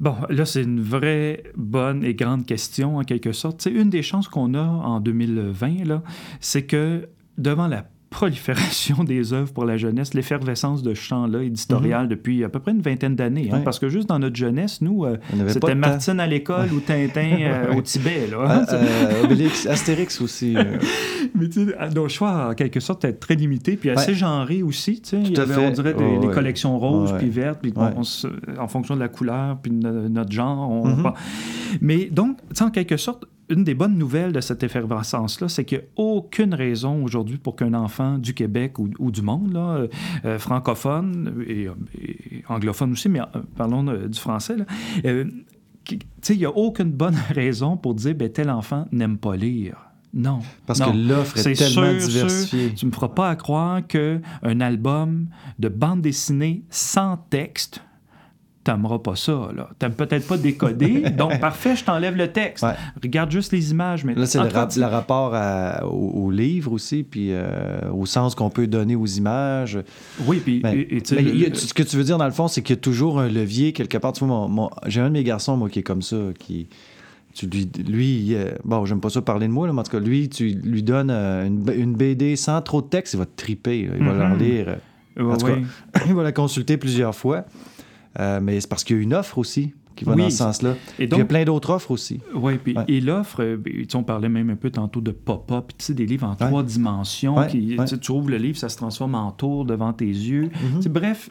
Bon, là, c'est une vraie bonne et grande question, en quelque sorte. C'est une des chances qu'on a en 2020, là, c'est que devant la prolifération <laughs> des œuvres pour la jeunesse, l'effervescence de ce champ-là éditorial mhm. depuis à peu près une vingtaine d'années. Hein, parce que juste dans notre jeunesse, nous, euh, c'était Martine à l'école ou Tintin <laughs> euh, au Tibet. Là, hein. euh, Obélix, <laughs> Astérix aussi. Mais tu sais, nos choix, en quelque sorte, étaient très limités, puis assez genrés aussi. Tu sais, il y avait, on dirait, des, collections roses puis vertes, puis en fonction de la couleur, puis de notre genre. On... Mhm. Mais donc, en quelque sorte, une des bonnes nouvelles de cette effervescence-là, c'est qu'il n'y a aucune raison aujourd'hui pour qu'un enfant du Québec ou, du monde, là, euh, euh, francophone et, anglophone aussi, mais euh, parlons du français, il n'y a aucune bonne <laughs> raison pour dire ben, tel enfant n'aime pas lire. Non. Parce que l'offre est, tellement diversifiée. Tu ne me feras pas croire qu'un album de bande dessinée sans texte t'aimeras pas ça. Là. T'aimes peut-être pas décoder, <laughs> donc parfait, je t'enlève le texte. Regarde juste les images. Mais là, c'est le, rapport au, livre aussi, puis euh, au sens qu'on peut donner aux images. Oui, puis... ce que tu veux dire, dans le fond, c'est qu'il y a toujours un levier quelque part. Tu vois, j'ai un de mes garçons, moi, qui est comme ça, qui... Tu lui, lui bon, j'aime pas ça parler de moi, là, mais en tout cas, lui, tu lui donnes euh, une, BD sans trop de texte, il va te triper. Il va mm-hmm. la lire. Euh, en tout cas, <coughs> il va la consulter plusieurs fois. Euh, mais c'est parce qu'il y a une offre aussi qui va dans ce sens-là. Et donc, il y a plein d'autres offres aussi. Oui, puis et l'offre, euh, ben, on parlait même un peu tantôt de pop-up, tu sais, des livres en trois dimensions. Qui, tu ouvres le livre, ça se transforme en tour devant tes yeux. Mm-hmm. Bref,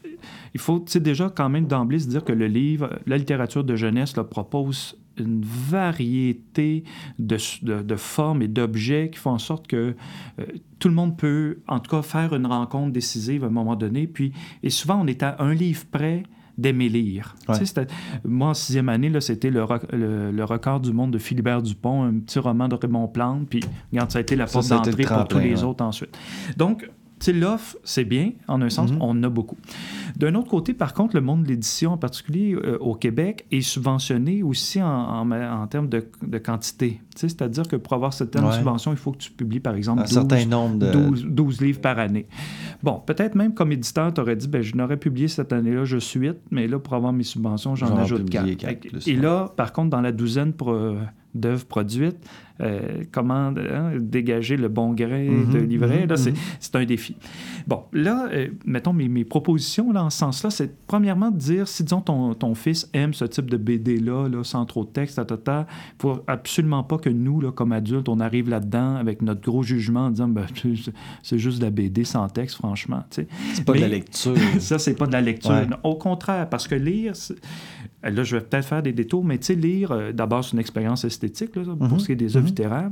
il faut déjà quand même d'emblée se dire que le livre, la littérature de jeunesse, là, propose une variété de, de, formes et d'objets qui font en sorte que euh, tout le monde peut, en tout cas, faire une rencontre décisive à un moment donné. Puis, et souvent, on est à un livre près d'aimer lire. moi, en sixième année, c'était le, le, record du monde de Philibert Dupont, un petit roman de Raymond Plante, puis regarde, ça a été la porte d'entrée pour tous les autres ensuite. Donc, l'offre, c'est bien, en un sens, mhm. on en a beaucoup. D'un autre côté, par contre, le monde de l'édition, en particulier euh, au Québec, est subventionné aussi en, en, termes de, de quantité. C'est-à-dire que pour avoir cette ouais. subvention, il faut que tu publies, par exemple, 12, certain nombre de... 12, livres par année. Bon, peut-être même comme éditeur, tu aurais dit, ben, je n'aurais publié cette année-là, je suis 8, mais là, pour avoir mes subventions, j'en ajoute 4. Et là, par contre, dans la douzaine pour, euh, d'œuvres produites, euh, comment hein, dégager le bon grain mhm, de livret, mhm, mhm. c'est un défi. Bon, là, euh, mettons mes, mes, propositions là, en ce sens-là, c'est premièrement de dire, si disons ton, ton fils aime ce type de BD-là, là, sans trop de texte, il faut absolument pas que nous, là, comme adultes, on arrive là-dedans avec notre gros jugement en disant, ben, c'est juste de la BD sans texte, franchement. C'est pas de la lecture. <laughs> ça, c'est pas de la lecture. Au contraire, parce que lire, là, je vais peut-être faire des détours, mais tu sais, lire, euh, d'abord, c'est une expérience esthétique, là, pour mhm. ce qui est des œuvres mhm. littéraires.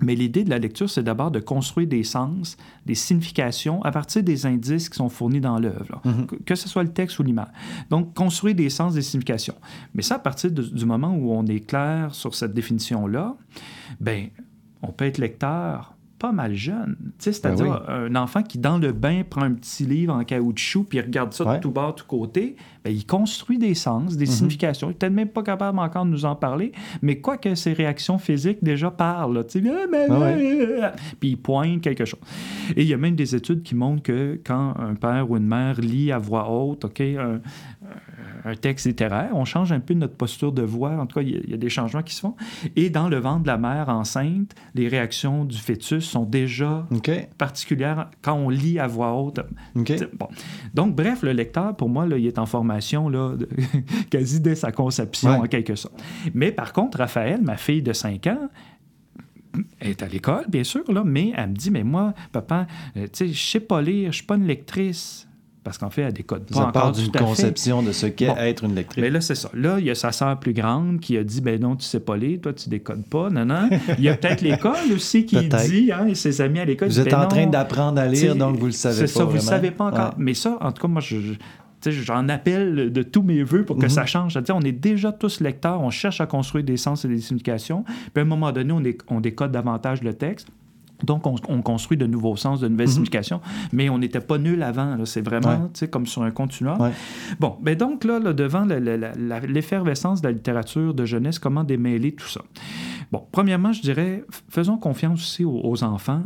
Mais l'idée de la lecture, c'est d'abord de construire des sens, des significations à partir des indices qui sont fournis dans l'œuvre, mhm. que, ce soit le texte ou l'image. Donc, construire des sens, des significations. Mais ça, à partir du moment où on est clair sur cette définition-là, ben, on peut être lecteur, pas mal jeune. C'est-à-dire ben un enfant qui, dans le bain, prend un petit livre en caoutchouc puis regarde ça de tout bas, de tout côté, ben, il construit des sens, des mhm. significations. Il n'est peut-être même pas capable encore de nous en parler, mais quoi que ses réactions physiques déjà parlent. Là, ah, Puis il pointe quelque chose. Et il y a même des études qui montrent que quand un père ou une mère lit à voix haute, OK, un, un texte littéraire, on change un peu notre posture de voix. En tout cas, il y, a des changements qui se font. Et dans le ventre de la mère enceinte, les réactions du fœtus sont déjà particulières quand on lit à voix haute. Bon. Donc, bref, le lecteur, pour moi, là, il est en formation là, <laughs> quasi dès sa conception, en quelque sorte. Mais par contre, Raphaël, ma fille de 5 ans, est à l'école, bien sûr, là, mais elle me dit, mais moi, papa, euh, tu sais, je sais pas lire, je suis pas une lectrice parce qu'en fait, elle décode pas ça part d'une conception de ce qu'est être une lectrice. Mais là, c'est ça. Là, il y a sa sœur plus grande qui a dit ben non, tu sais pas lire, toi, tu décodes pas. Non, non. Il y a peut-être l'école aussi qui <laughs> dit, hein, et ses amis à l'école. Vous êtes ben en train d'apprendre à lire, donc vous le savez pas. C'est ça, vous le savez pas encore. Mais ça, en tout cas, moi, je, j'en appelle de tous mes voeux pour que ça mhm. change. on est déjà tous lecteurs, on cherche à construire des sens et des significations. Puis à un moment donné, on, on décode davantage le texte. Donc, on, construit de nouveaux sens, de nouvelles mhm. significations, mais on n'était pas nul avant. C'est vraiment comme sur un continuum. Bon, ben donc là, devant l'effervescence de la littérature de jeunesse, comment démêler tout ça? Bon, premièrement, je dirais, faisons confiance aussi aux, enfants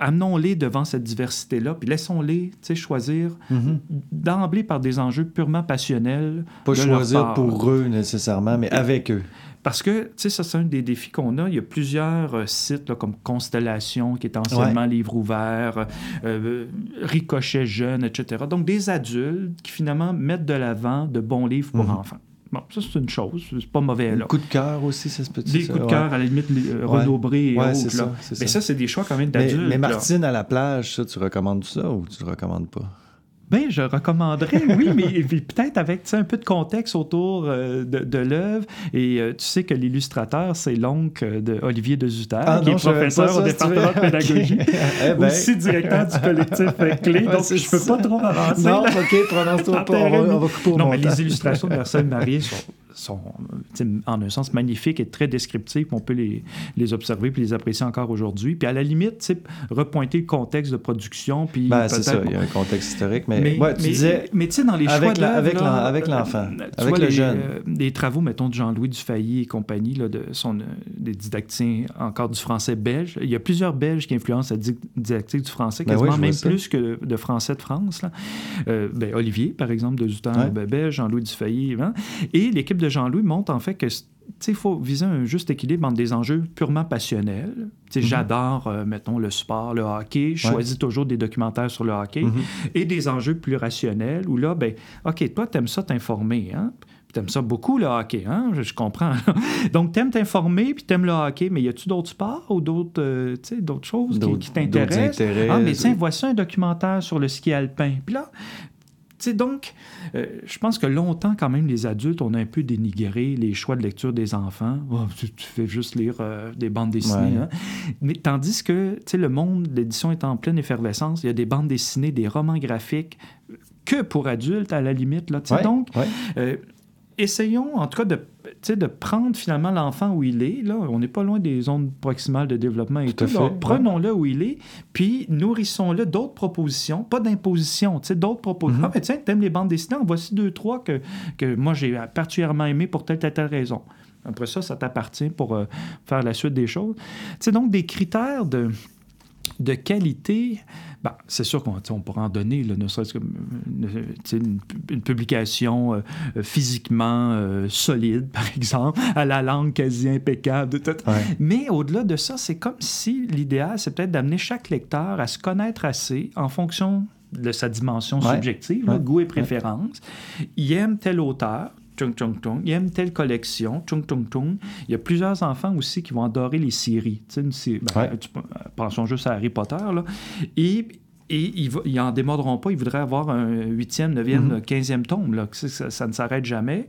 amenons-les devant cette diversité-là, puis laissons-les choisir mhm. d'emblée par des enjeux purement passionnels. Pas choisir pour eux nécessairement, mais avec eux. Parce que, tu sais, ça, c'est un des défis qu'on a. Il y a plusieurs euh, sites comme Constellation, qui est anciennement Livre ouvert, euh, euh, Ricochet Jeune, etc. Donc, des adultes qui, finalement, mettent de l'avant de bons livres pour mhm. enfants. Bon, ça, c'est une chose. C'est pas mauvais, là. Des coups de cœur aussi, ça se peut Des coups de cœur, à la limite, Renaud Bré et autres. Ça, mais ça, c'est des choix quand même d'adultes. Mais, mais Martine à la plage, ça, tu recommandes ça ou tu le recommandes pas? Ben, je recommanderais, oui, mais peut-être avec un peu de contexte autour euh, de, l'œuvre. Et euh, tu sais que l'illustrateur, c'est l'oncle d'Olivier de Zutter, ah qui est professeur au département de <laughs> pédagogie, eh ben. aussi directeur du collectif Clé. donc, je ne peux pas trop avancer. Non, OK, prononce-toi pas. On va, couper au Non, mais les illustrations de Marcel Marie sont sont en un sens magnifiques et très descriptifs. On peut les, les observer puis les apprécier encore aujourd'hui. Puis à la limite, repointer le contexte de production. Puis ben, c'est ça, il y a un contexte historique. Mais, mais, tu disais. Mais tu sais, dans les choix de avec, l'enfant, avec le les, jeune. les travaux, mettons, de Jean-Louis Dufay et compagnie, là, de son, des didacticiens encore du français belge. Il y a plusieurs Belges qui influencent la didactique du français, ben quasiment même plus que de français de France. Là. Euh, ben, Olivier, par exemple, de Zutan ouais. belge, Jean-Louis Dufay. Hein. Et l'équipe de Jean-Louis montre en fait que il faut viser un juste équilibre entre des enjeux purement passionnels. Mm J'adore, euh, mettons, le sport, le hockey. Je choisis toujours des documentaires sur le hockey. Mhm. Et des enjeux plus rationnels où là, ben, OK, toi, tu aimes ça t'informer. Hein? T'aimes ça beaucoup, le hockey, hein? Je, comprends. <laughs> Donc, t'aimes t'informer, puis t'aimes le hockey, mais y a-tu d'autres sports ou d'autres, euh, d'autres choses qui, t'intéressent? Ah, mais tiens, voici un documentaire sur le ski alpin. Puis là, sais, donc, euh, je pense que longtemps, quand même, les adultes, on a un peu dénigré les choix de lecture des enfants. Oh, tu, fais juste lire euh, des bandes dessinées. Hein? Mais tandis que, tu sais, le monde, l'édition est en pleine effervescence. Il y a des bandes dessinées, des romans graphiques que pour adultes, à la limite. Là, donc, essayons en tout cas de, de prendre finalement l'enfant où il est. Là, on n'est pas loin des zones proximales de développement et tout. Prenons-le où il est, puis nourrissons-le d'autres propositions, pas d'imposition, d'autres propositions. Mm-hmm. Ah, ben tiens, t'aimes les bandes dessinées, en voici deux, trois que, que moi j'ai particulièrement aimé pour telle, telle, telle raison. Après ça, ça t'appartient pour euh, faire la suite des choses. C'est donc des critères de, de qualité ben, c'est sûr qu'on on pourra en donner, ne serait-ce qu'une une, publication euh, physiquement euh, solide, <laughs> par exemple, à la langue quasi impeccable. Mais au-delà de ça, c'est comme si l'idéal, c'est peut-être d'amener chaque lecteur à se connaître assez en fonction de sa dimension subjective, goût et préférence. Il aime tel auteur, il aime telle collection, Il y a plusieurs enfants aussi qui vont adorer les séries. Ben, pensons juste à Harry Potter. Là. Et, et ils, ils en démordront pas. Ils voudraient avoir un huitième, neuvième, mm quinzième tome. Là. Ça, ça, ne s'arrête jamais.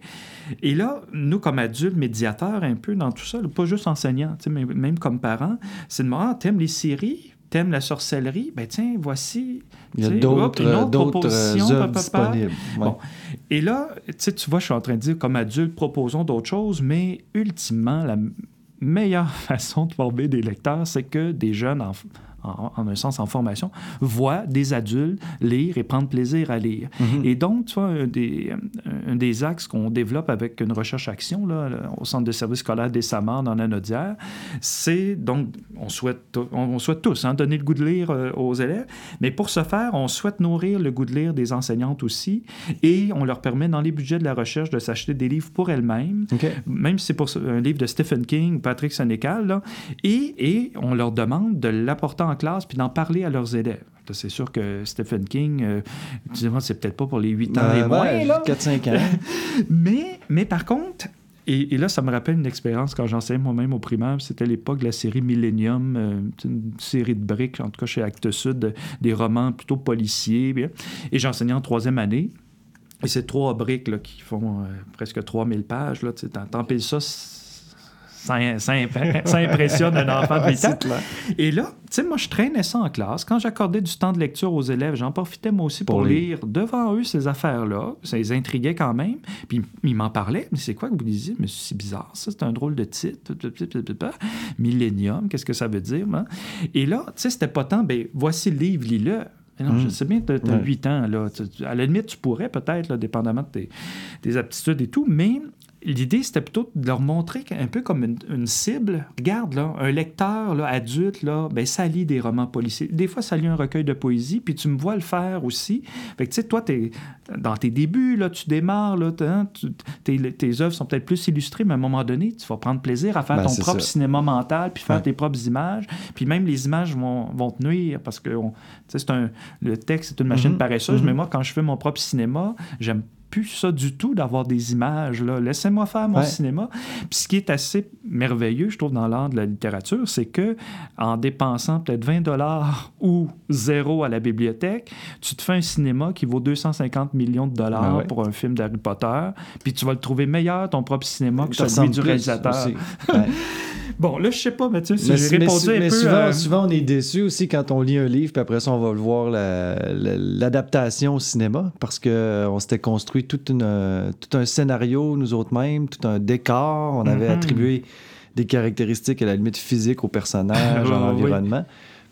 Et là, nous, comme adultes, médiateurs, un peu dans tout ça, pas juste enseignants, mais même comme parents, c'est de moi, ah, t'aimes les séries? T'aimes la sorcellerie? Ben tiens, voici il y a d'autres euh, œuvres disponibles. Bon. Et là, tu vois, je suis en train de dire, comme adulte, proposons d'autres choses, mais ultimement, la meilleure <laughs> façon de former des lecteurs, c'est que des jeunes enfants en, un sens en formation, voient des adultes lire et prendre plaisir à lire. Mhm. Et donc, tu vois, un des, un des axes qu'on développe avec une recherche-action au Centre de services scolaires des Samars dans la Nodière, c'est donc, on souhaite, on, souhaite tous hein, donner le goût de lire euh, aux élèves, mais pour ce faire, on souhaite nourrir le goût de lire des enseignantes aussi, et on leur permet dans les budgets de la recherche de s'acheter des livres pour elles-mêmes, même si c'est pour un livre de Stephen King, Patrick Sénécal, et, et on leur demande de l'apporter en classe puis d'en parler à leurs élèves. C'est sûr que Stephen King, euh, c'est peut-être pas pour les 8 ans et moins. 4-5 ans. <laughs> mais, mais par contre, et, là, ça me rappelle une expérience quand j'enseignais moi-même au primaire. C'était l'époque de la série Millennium, euh, une série de briques, en tout cas chez Actes Sud, des romans plutôt policiers. Et j'enseignais en troisième année. Et c'est trois briques là, qui font euh, presque 3000 pages. T'en piles ça ça, <laughs> impressionne un enfant de 8 ans. Et là, tu sais, moi, je traînais ça en classe. Quand j'accordais du temps de lecture aux élèves, j'en profitais moi aussi pour, lire devant eux ces affaires-là. Ça les intriguait quand même. Puis ils m'en parlaient. Mais c'est quoi que vous disiez? Mais c'est bizarre, ça, c'est un drôle de titre. Millennium, qu'est-ce que ça veut dire? Hein? Et là, tu sais, c'était pas tant, ben voici le livre, lis-le. Non, Je mm. sais bien que tu as, 8 ans. Là. À la limite, tu pourrais peut-être, dépendamment de tes, tes, aptitudes et tout, mais L'idée, c'était plutôt de leur montrer un peu comme une, cible. Regarde, là, un lecteur là, adulte, là, ben, ça lit des romans policiers. Des fois, ça lit un recueil de poésie, puis tu me vois le faire aussi. Fait que, tu sais, toi, es, dans tes débuts, là, tu démarres, là, hein, tes, tes, œuvres sont peut-être plus illustrées, mais à un moment donné, tu vas prendre plaisir à faire ben, ton propre cinéma mental, puis faire tes propres images. Puis même les images vont, vont te nuire, parce que c'est un, le texte, c'est une machine mm-hmm. paresseuse, mm-hmm. mais moi, quand je fais mon propre cinéma, j'aime plus ça du tout d'avoir des images. Là. Laissez-moi faire mon cinéma. Puis ce qui est assez merveilleux, je trouve, dans l'art de la littérature, c'est que en dépensant peut-être 20 dollars <laughs> ou zéro à la bibliothèque, tu te fais un cinéma qui vaut 250 millions de dollars ah pour un film d'Harry Potter, puis tu vas le trouver meilleur, ton propre cinéma, que celui du réalisateur. <laughs> Bon, là, je sais pas, Mathieu, si j'ai répondu un peu... Souvent, souvent, on est déçu aussi quand on lit un livre, puis après ça, on va le voir l'adaptation au cinéma, parce qu'on s'était construit tout, une, tout un scénario, nous autres mêmes, tout un décor. On avait mm-hmm. attribué des caractéristiques à la limite physique au personnage, à l'environnement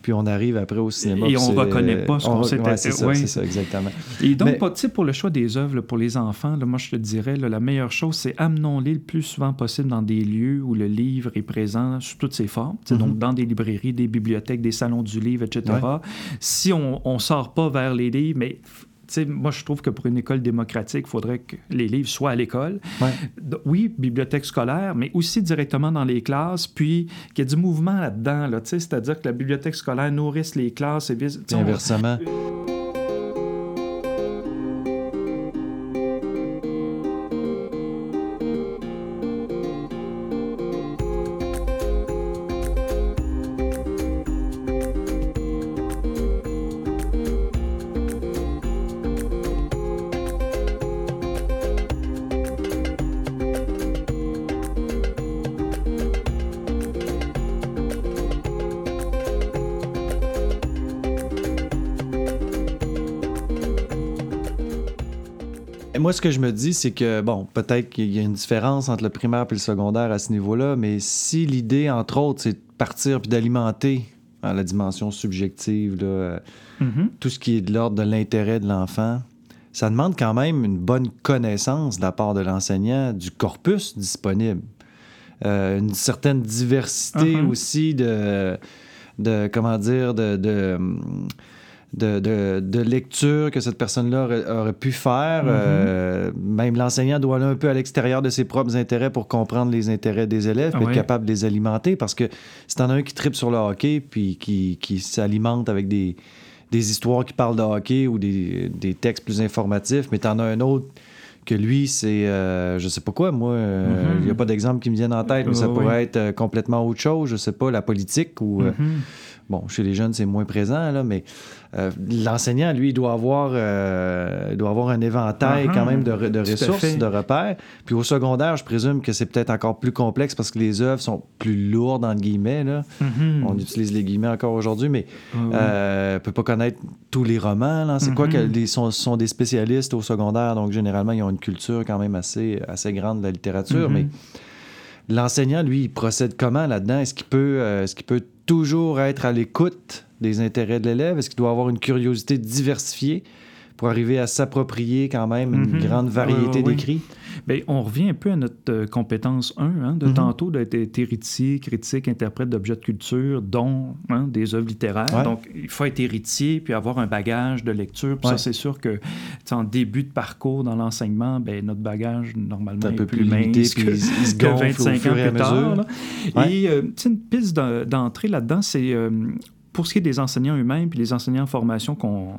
puis on arrive après au cinéma. Et on ne reconnaît pas ce qu'on s'est ouais, c'est ça, ça, exactement. Et donc, Mais... pour le choix des œuvres, pour les enfants, là, moi, je te dirais, la meilleure chose, c'est amenons-les le plus souvent possible dans des lieux où le livre est présent sous toutes ses formes, donc dans des librairies, des bibliothèques, des salons du livre, etc. Si on ne sort pas vers les livres, mais moi, je trouve que pour une école démocratique, il faudrait que les livres soient à l'école. Oui, bibliothèque scolaire, mais aussi directement dans les classes, puis qu'il y ait du mouvement là-dedans. Là, C'est-à-dire que la bibliothèque scolaire nourrisse les classes et Inversement. moi, ce que je me dis, c'est que, bon, peut-être qu'il y a une différence entre le primaire et le secondaire à ce niveau-là, mais si l'idée, entre autres, c'est de partir puis d'alimenter hein, la dimension subjective, là, mm-hmm. tout ce qui est de l'ordre de l'intérêt de l'enfant, ça demande quand même une bonne connaissance de la part de l'enseignant du corpus disponible. Euh, une certaine diversité uh-huh. aussi de, de, comment dire, de, de de, de, lecture que cette personne-là aurait, pu faire. Mm-hmm. Euh, même l'enseignant doit aller un peu à l'extérieur de ses propres intérêts pour comprendre les intérêts des élèves, et être capable de les alimenter. Parce que si en as un qui tripe sur le hockey, puis qui, qui s'alimente avec des, des histoires qui parlent de hockey ou des, des textes plus informatifs, mais en as un autre que lui, c'est euh, je sais pas quoi, moi, euh, il n'y a pas d'exemple qui me vienne en tête, mais ça pourrait être euh, complètement autre chose, je sais pas, la politique ou. Mm-hmm. Bon, chez les jeunes, c'est moins présent, là, mais euh, l'enseignant, lui, doit avoir, euh, doit avoir un éventail quand même de, ressources, de repères. Puis au secondaire, je présume que c'est peut-être encore plus complexe parce que les œuvres sont plus lourdes, entre guillemets. Là. Mm-hmm. On utilise les guillemets encore aujourd'hui, mais on euh, ne peut pas connaître tous les romans. C'est quoi que mm-hmm. les, sont, sont des spécialistes au secondaire, donc généralement, ils ont une culture quand même assez, assez grande de la littérature, mm-hmm. mais l'enseignant, lui, il procède comment là-dedans? Est-ce qu'il peut, est-ce qu'il peut toujours être à l'écoute des intérêts de l'élève? Est-ce qu'il doit avoir une curiosité diversifiée pour arriver à s'approprier quand même une mhm. grande variété d'écrits? Bien, on revient un peu à notre euh, compétence 1 hein, de mhm. tantôt d'être héritier, critique, interprète d'objets de culture, dont hein, des œuvres littéraires. Donc, il faut être héritier puis avoir un bagage de lecture. Puis ça, c'est sûr que en début de parcours dans l'enseignement, ben, notre bagage, normalement, un peu plus, mince que, il se <laughs> que 25 ans plus tard. Et euh, une piste d'entrée là-dedans, c'est euh, pour ce qui est des enseignants eux-mêmes puis les enseignants en formation qu'on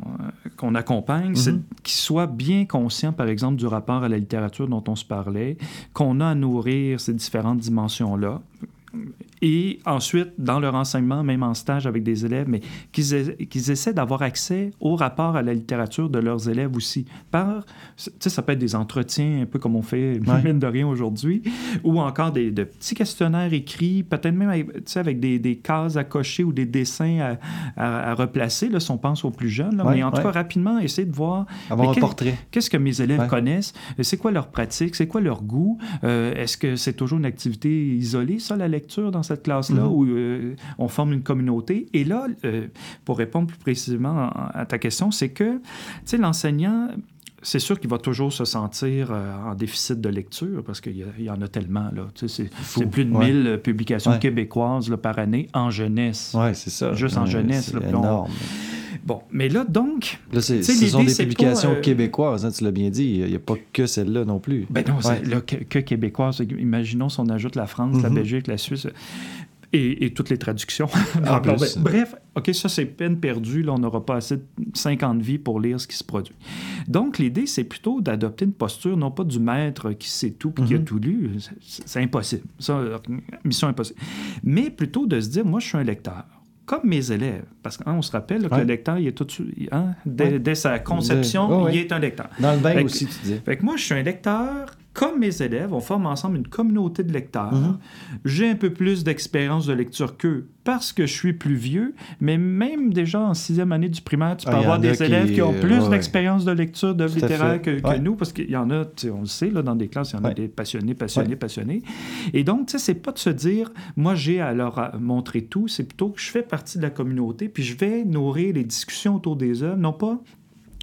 qu'on accompagne, c'est mhm. qu'ils soient bien conscients, par exemple, du rapport à la littérature dont on se parlait, qu'on a à nourrir ces différentes dimensions-là et ensuite, dans leur enseignement, même en stage avec des élèves, mais qu'ils essaient d'avoir accès au rapport à la littérature de leurs élèves aussi. Par, tu sais, ça peut être des entretiens, un peu comme on fait, <laughs> mine de rien aujourd'hui, ou encore des de petits questionnaires écrits, peut-être même avec, avec des, des, cases à cocher ou des dessins à, à, replacer, là, si on pense aux plus jeunes. mais en tout cas, rapidement, essayer de voir... Avoir un portrait. Qu'est-ce que mes élèves connaissent? C'est quoi leur pratique? C'est quoi leur goût? Euh, est-ce que c'est toujours une activité isolée, ça, la lecture, dans cette classe-là mhm. où euh, on forme une communauté. Et là, euh, pour répondre plus précisément à, ta question, c'est que, tu sais, l'enseignant, c'est sûr qu'il va toujours se sentir euh, en déficit de lecture parce qu'il y, en a tellement. Là. Tu sais, c'est, plus de 1000 publications québécoises là, par année en jeunesse. Oui, c'est ça. Juste en jeunesse. C'est énorme. Bon, mais là, donc. Là, ce sont des publications euh, québécoises, hein, tu l'as bien dit. Il n'y a pas que celle-là non plus. Ben non, là, que, que, québécoise. Imaginons si on ajoute la France, la mhm. Belgique, la Suisse. Et, toutes les traductions. <laughs> Ben, bref, OK, ça, c'est peine perdue. Là, on n'aura pas assez de 50 vies pour lire ce qui se produit. Donc, l'idée, c'est plutôt d'adopter une posture, non pas du maître qui sait tout et qui a mhm. tout lu. C'est impossible. Ça, mission impossible. Mais plutôt de se dire, moi, je suis un lecteur comme mes élèves. Parce qu'on se rappelle que le lecteur, il est tout de suite, hein, dès, sa conception, il est un lecteur. Dans le bain aussi, tu dis. Fait que moi, je suis un lecteur comme mes élèves, on forme ensemble une communauté de lecteurs. Mhm. J'ai un peu plus d'expérience de lecture qu'eux parce que je suis plus vieux, mais même déjà en sixième année du primaire, tu peux ah, avoir des élèves qui, ont plus d'expérience de lecture d'œuvres littéraires que, nous, parce qu'il y en a, on le sait, là, dans des classes, il y en a des passionnés, passionnés, passionnés. Et donc, tu sais, c'est pas de se dire, moi, j'ai à leur montrer tout, c'est plutôt que je fais partie de la communauté, puis je vais nourrir les discussions autour des œuvres, non pas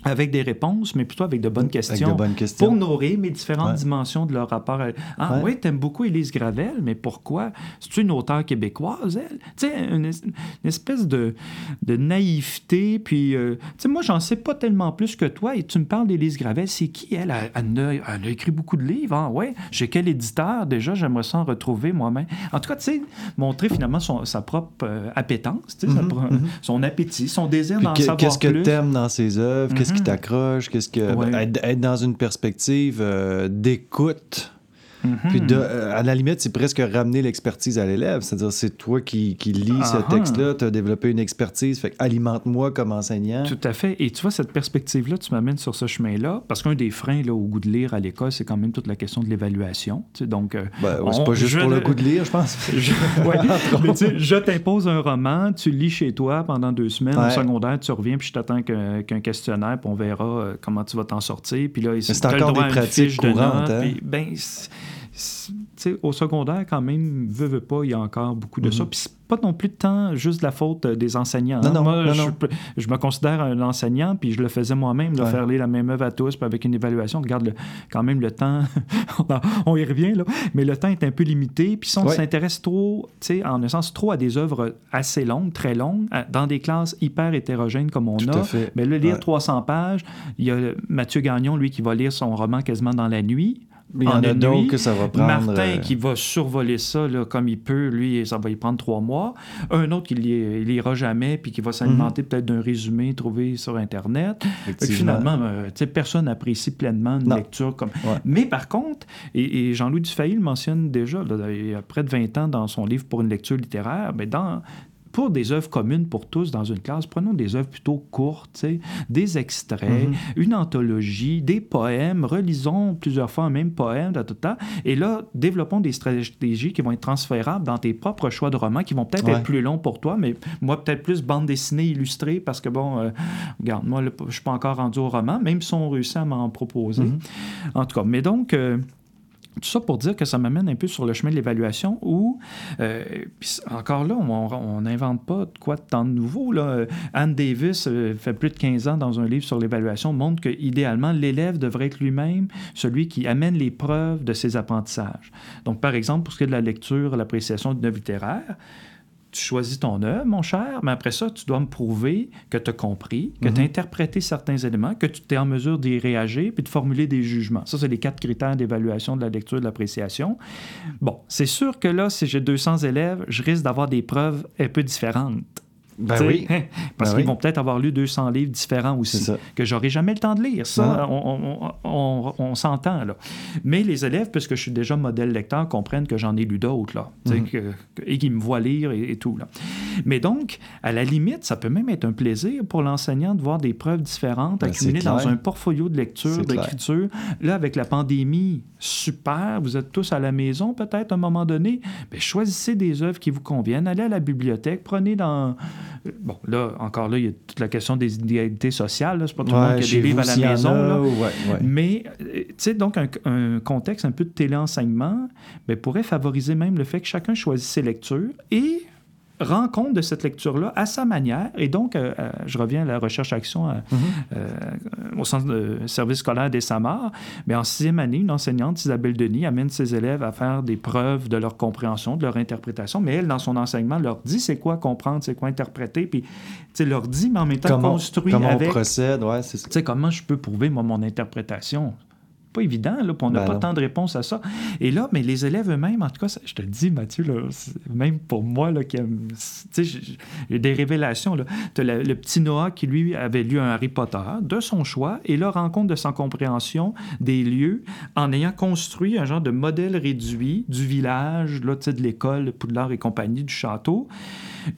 avec des réponses, mais plutôt avec de bonnes questions, pour nourrir mes différentes dimensions de leur rapport à... Ah oui, t'aimes beaucoup Élise Gravel, mais pourquoi? C'est une auteure québécoise, elle? Tu sais, une, espèce de, de naïveté, puis... Euh, tu sais, moi, j'en sais pas tellement plus que toi, et tu me parles d'Élise Gravel, c'est qui, elle? Elle, a, écrit beaucoup de livres, ah ouais? J'ai quel éditeur? Déjà, j'aimerais ça en retrouver moi-même. En tout cas, tu sais, montrer finalement son, sa propre euh, appétence, mm-hmm, mm-hmm. son appétit, son désir d'en savoir plus. Qu'est-ce que t'aimes dans ses œuvres? hmm. T'accroche, qu'est-ce que être, dans une perspective euh, d'écoute Mm-hmm. Puis à la limite, c'est presque ramener l'expertise à l'élève. C'est-à-dire, c'est toi qui, qui lis ce texte-là, tu as développé une expertise, fait alimente-moi comme enseignant. Tout à fait. Et tu vois, cette perspective-là, tu m'amènes sur ce chemin-là, parce qu'un des freins là, au goût de lire à l'école, c'est quand même toute la question de l'évaluation. donc, euh, ben, c'est pas juste pour le goût de lire, je pense. <laughs> je, <laughs> je t'impose un roman, tu lis chez toi pendant deux semaines, au secondaire, tu reviens, puis je t'attends qu'un questionnaire, puis on verra euh, comment tu vas t'en sortir. Puis là, c'est encore des pratiques courantes. Hein? ben, au secondaire, quand même, veut, veut pas, il y a encore beaucoup de ça. Mm-hmm. Puis c'est pas non plus de temps juste la faute euh, des enseignants. Non, hein. Moi, je, me considère un enseignant, puis je le faisais moi-même, de faire lire la même œuvre à tous, puis avec une évaluation. Regarde, quand même, le temps, <laughs> on y revient, là, mais le temps est un peu limité. Puis si on s'intéresse trop, tu sais, en un sens, trop à des œuvres assez longues, très longues, dans des classes hyper hétérogènes comme on a, mais le lire 300 pages, il y a Mathieu Gagnon, lui, qui va lire son roman quasiment dans la nuit. Il y en, a d'autres que ça va prendre. Martin euh, qui va survoler ça là, comme il peut, lui, ça va y prendre trois mois. Un autre qui ne lira jamais puis qui va s'alimenter mhm. peut-être d'un résumé trouvé sur Internet. Finalement, euh, personne n'apprécie pleinement une lecture comme. Mais par contre, et, Jean-Louis Dufay le mentionne déjà, il y a près de 20 ans dans son livre pour une lecture littéraire, mais dans, pour des œuvres communes pour tous dans une classe, prenons des œuvres plutôt courtes, des extraits, mhm. une anthologie, des poèmes, relisons plusieurs fois un même poème, et là, développons des stratégies qui vont être transférables dans tes propres choix de romans, qui vont peut-être être plus longs pour toi, mais moi, peut-être plus bande dessinée illustrée, parce que, bon, euh, regarde, moi, je suis pas encore rendu au roman, même si on réussit à m'en proposer. Mhm. En tout cas, mais donc... Euh, tout ça pour dire que ça m'amène un peu sur le chemin de l'évaluation où, euh, encore là, on n'invente pas de quoi de tant de nouveau. Là. Anne Davis euh, fait plus de 15 ans dans un livre sur l'évaluation, montre que idéalement l'élève devrait être lui-même celui qui amène les preuves de ses apprentissages. Donc, par exemple, pour ce qui est de la lecture, l'appréciation d'une œuvre littéraire, tu choisis ton œuvre, mon cher, mais après ça, tu dois me prouver que tu as compris, que tu as mhm. interprété certains éléments, que tu es en mesure d'y réagir puis de formuler des jugements. Ça, c'est les quatre critères d'évaluation de la lecture et de l'appréciation. Bon, c'est sûr que là, si j'ai 200 élèves, je risque d'avoir des preuves un peu différentes. Ben oui. <laughs> Parce ben qu'ils vont peut-être avoir lu 200 livres différents aussi, que j'aurai jamais le temps de lire. Ça, on, s'entend. là. Mais les élèves, puisque je suis déjà modèle lecteur, comprennent que j'en ai lu d'autres, là, mhm. et qu'ils me voient lire et, tout. Là. Mais donc, à la limite, ça peut même être un plaisir pour l'enseignant de voir des preuves différentes ben, accumulées dans un portfolio de lecture, d'écriture. Là, avec la pandémie, super, vous êtes tous à la maison peut-être à un moment donné, bien, choisissez des œuvres qui vous conviennent, allez à la bibliothèque, prenez dans Bon, là, encore là, il y a toute la question des inégalités sociales. C'est pas tout le monde qui a des livres à la maison. Mais, euh, tu sais, donc, un, contexte un peu de téléenseignement ben, pourrait favoriser même le fait que chacun choisisse ses lectures et rend compte de cette lecture-là à sa manière. Et donc, euh, euh, je reviens à la recherche-action mm-hmm. au centre de service scolaire des Samars. Mais en sixième année, une enseignante, Isabelle Denis, amène ses élèves à faire des preuves de leur compréhension, de leur interprétation. Mais elle, dans son enseignement, leur dit c'est quoi comprendre, c'est quoi interpréter. Puis, tu sais, leur dit, mais en même temps, comment, construit comment avec... on procède, ouais, c'est ça. Tu sais, comment je peux prouver, moi, mon interprétation? Pas évident, là, on n'a ben pas tant de réponses à ça. Et là, mais les élèves eux-mêmes, en tout cas, je te le dis, Mathieu, là, même pour moi, là, qui j'ai des révélations. Tu as le, petit Noah qui, lui, avait lu un Harry Potter de son choix et là, rencontre de sa compréhension des lieux en ayant construit un genre de modèle réduit du village, là, de l'école, Poudlard et compagnie, du château.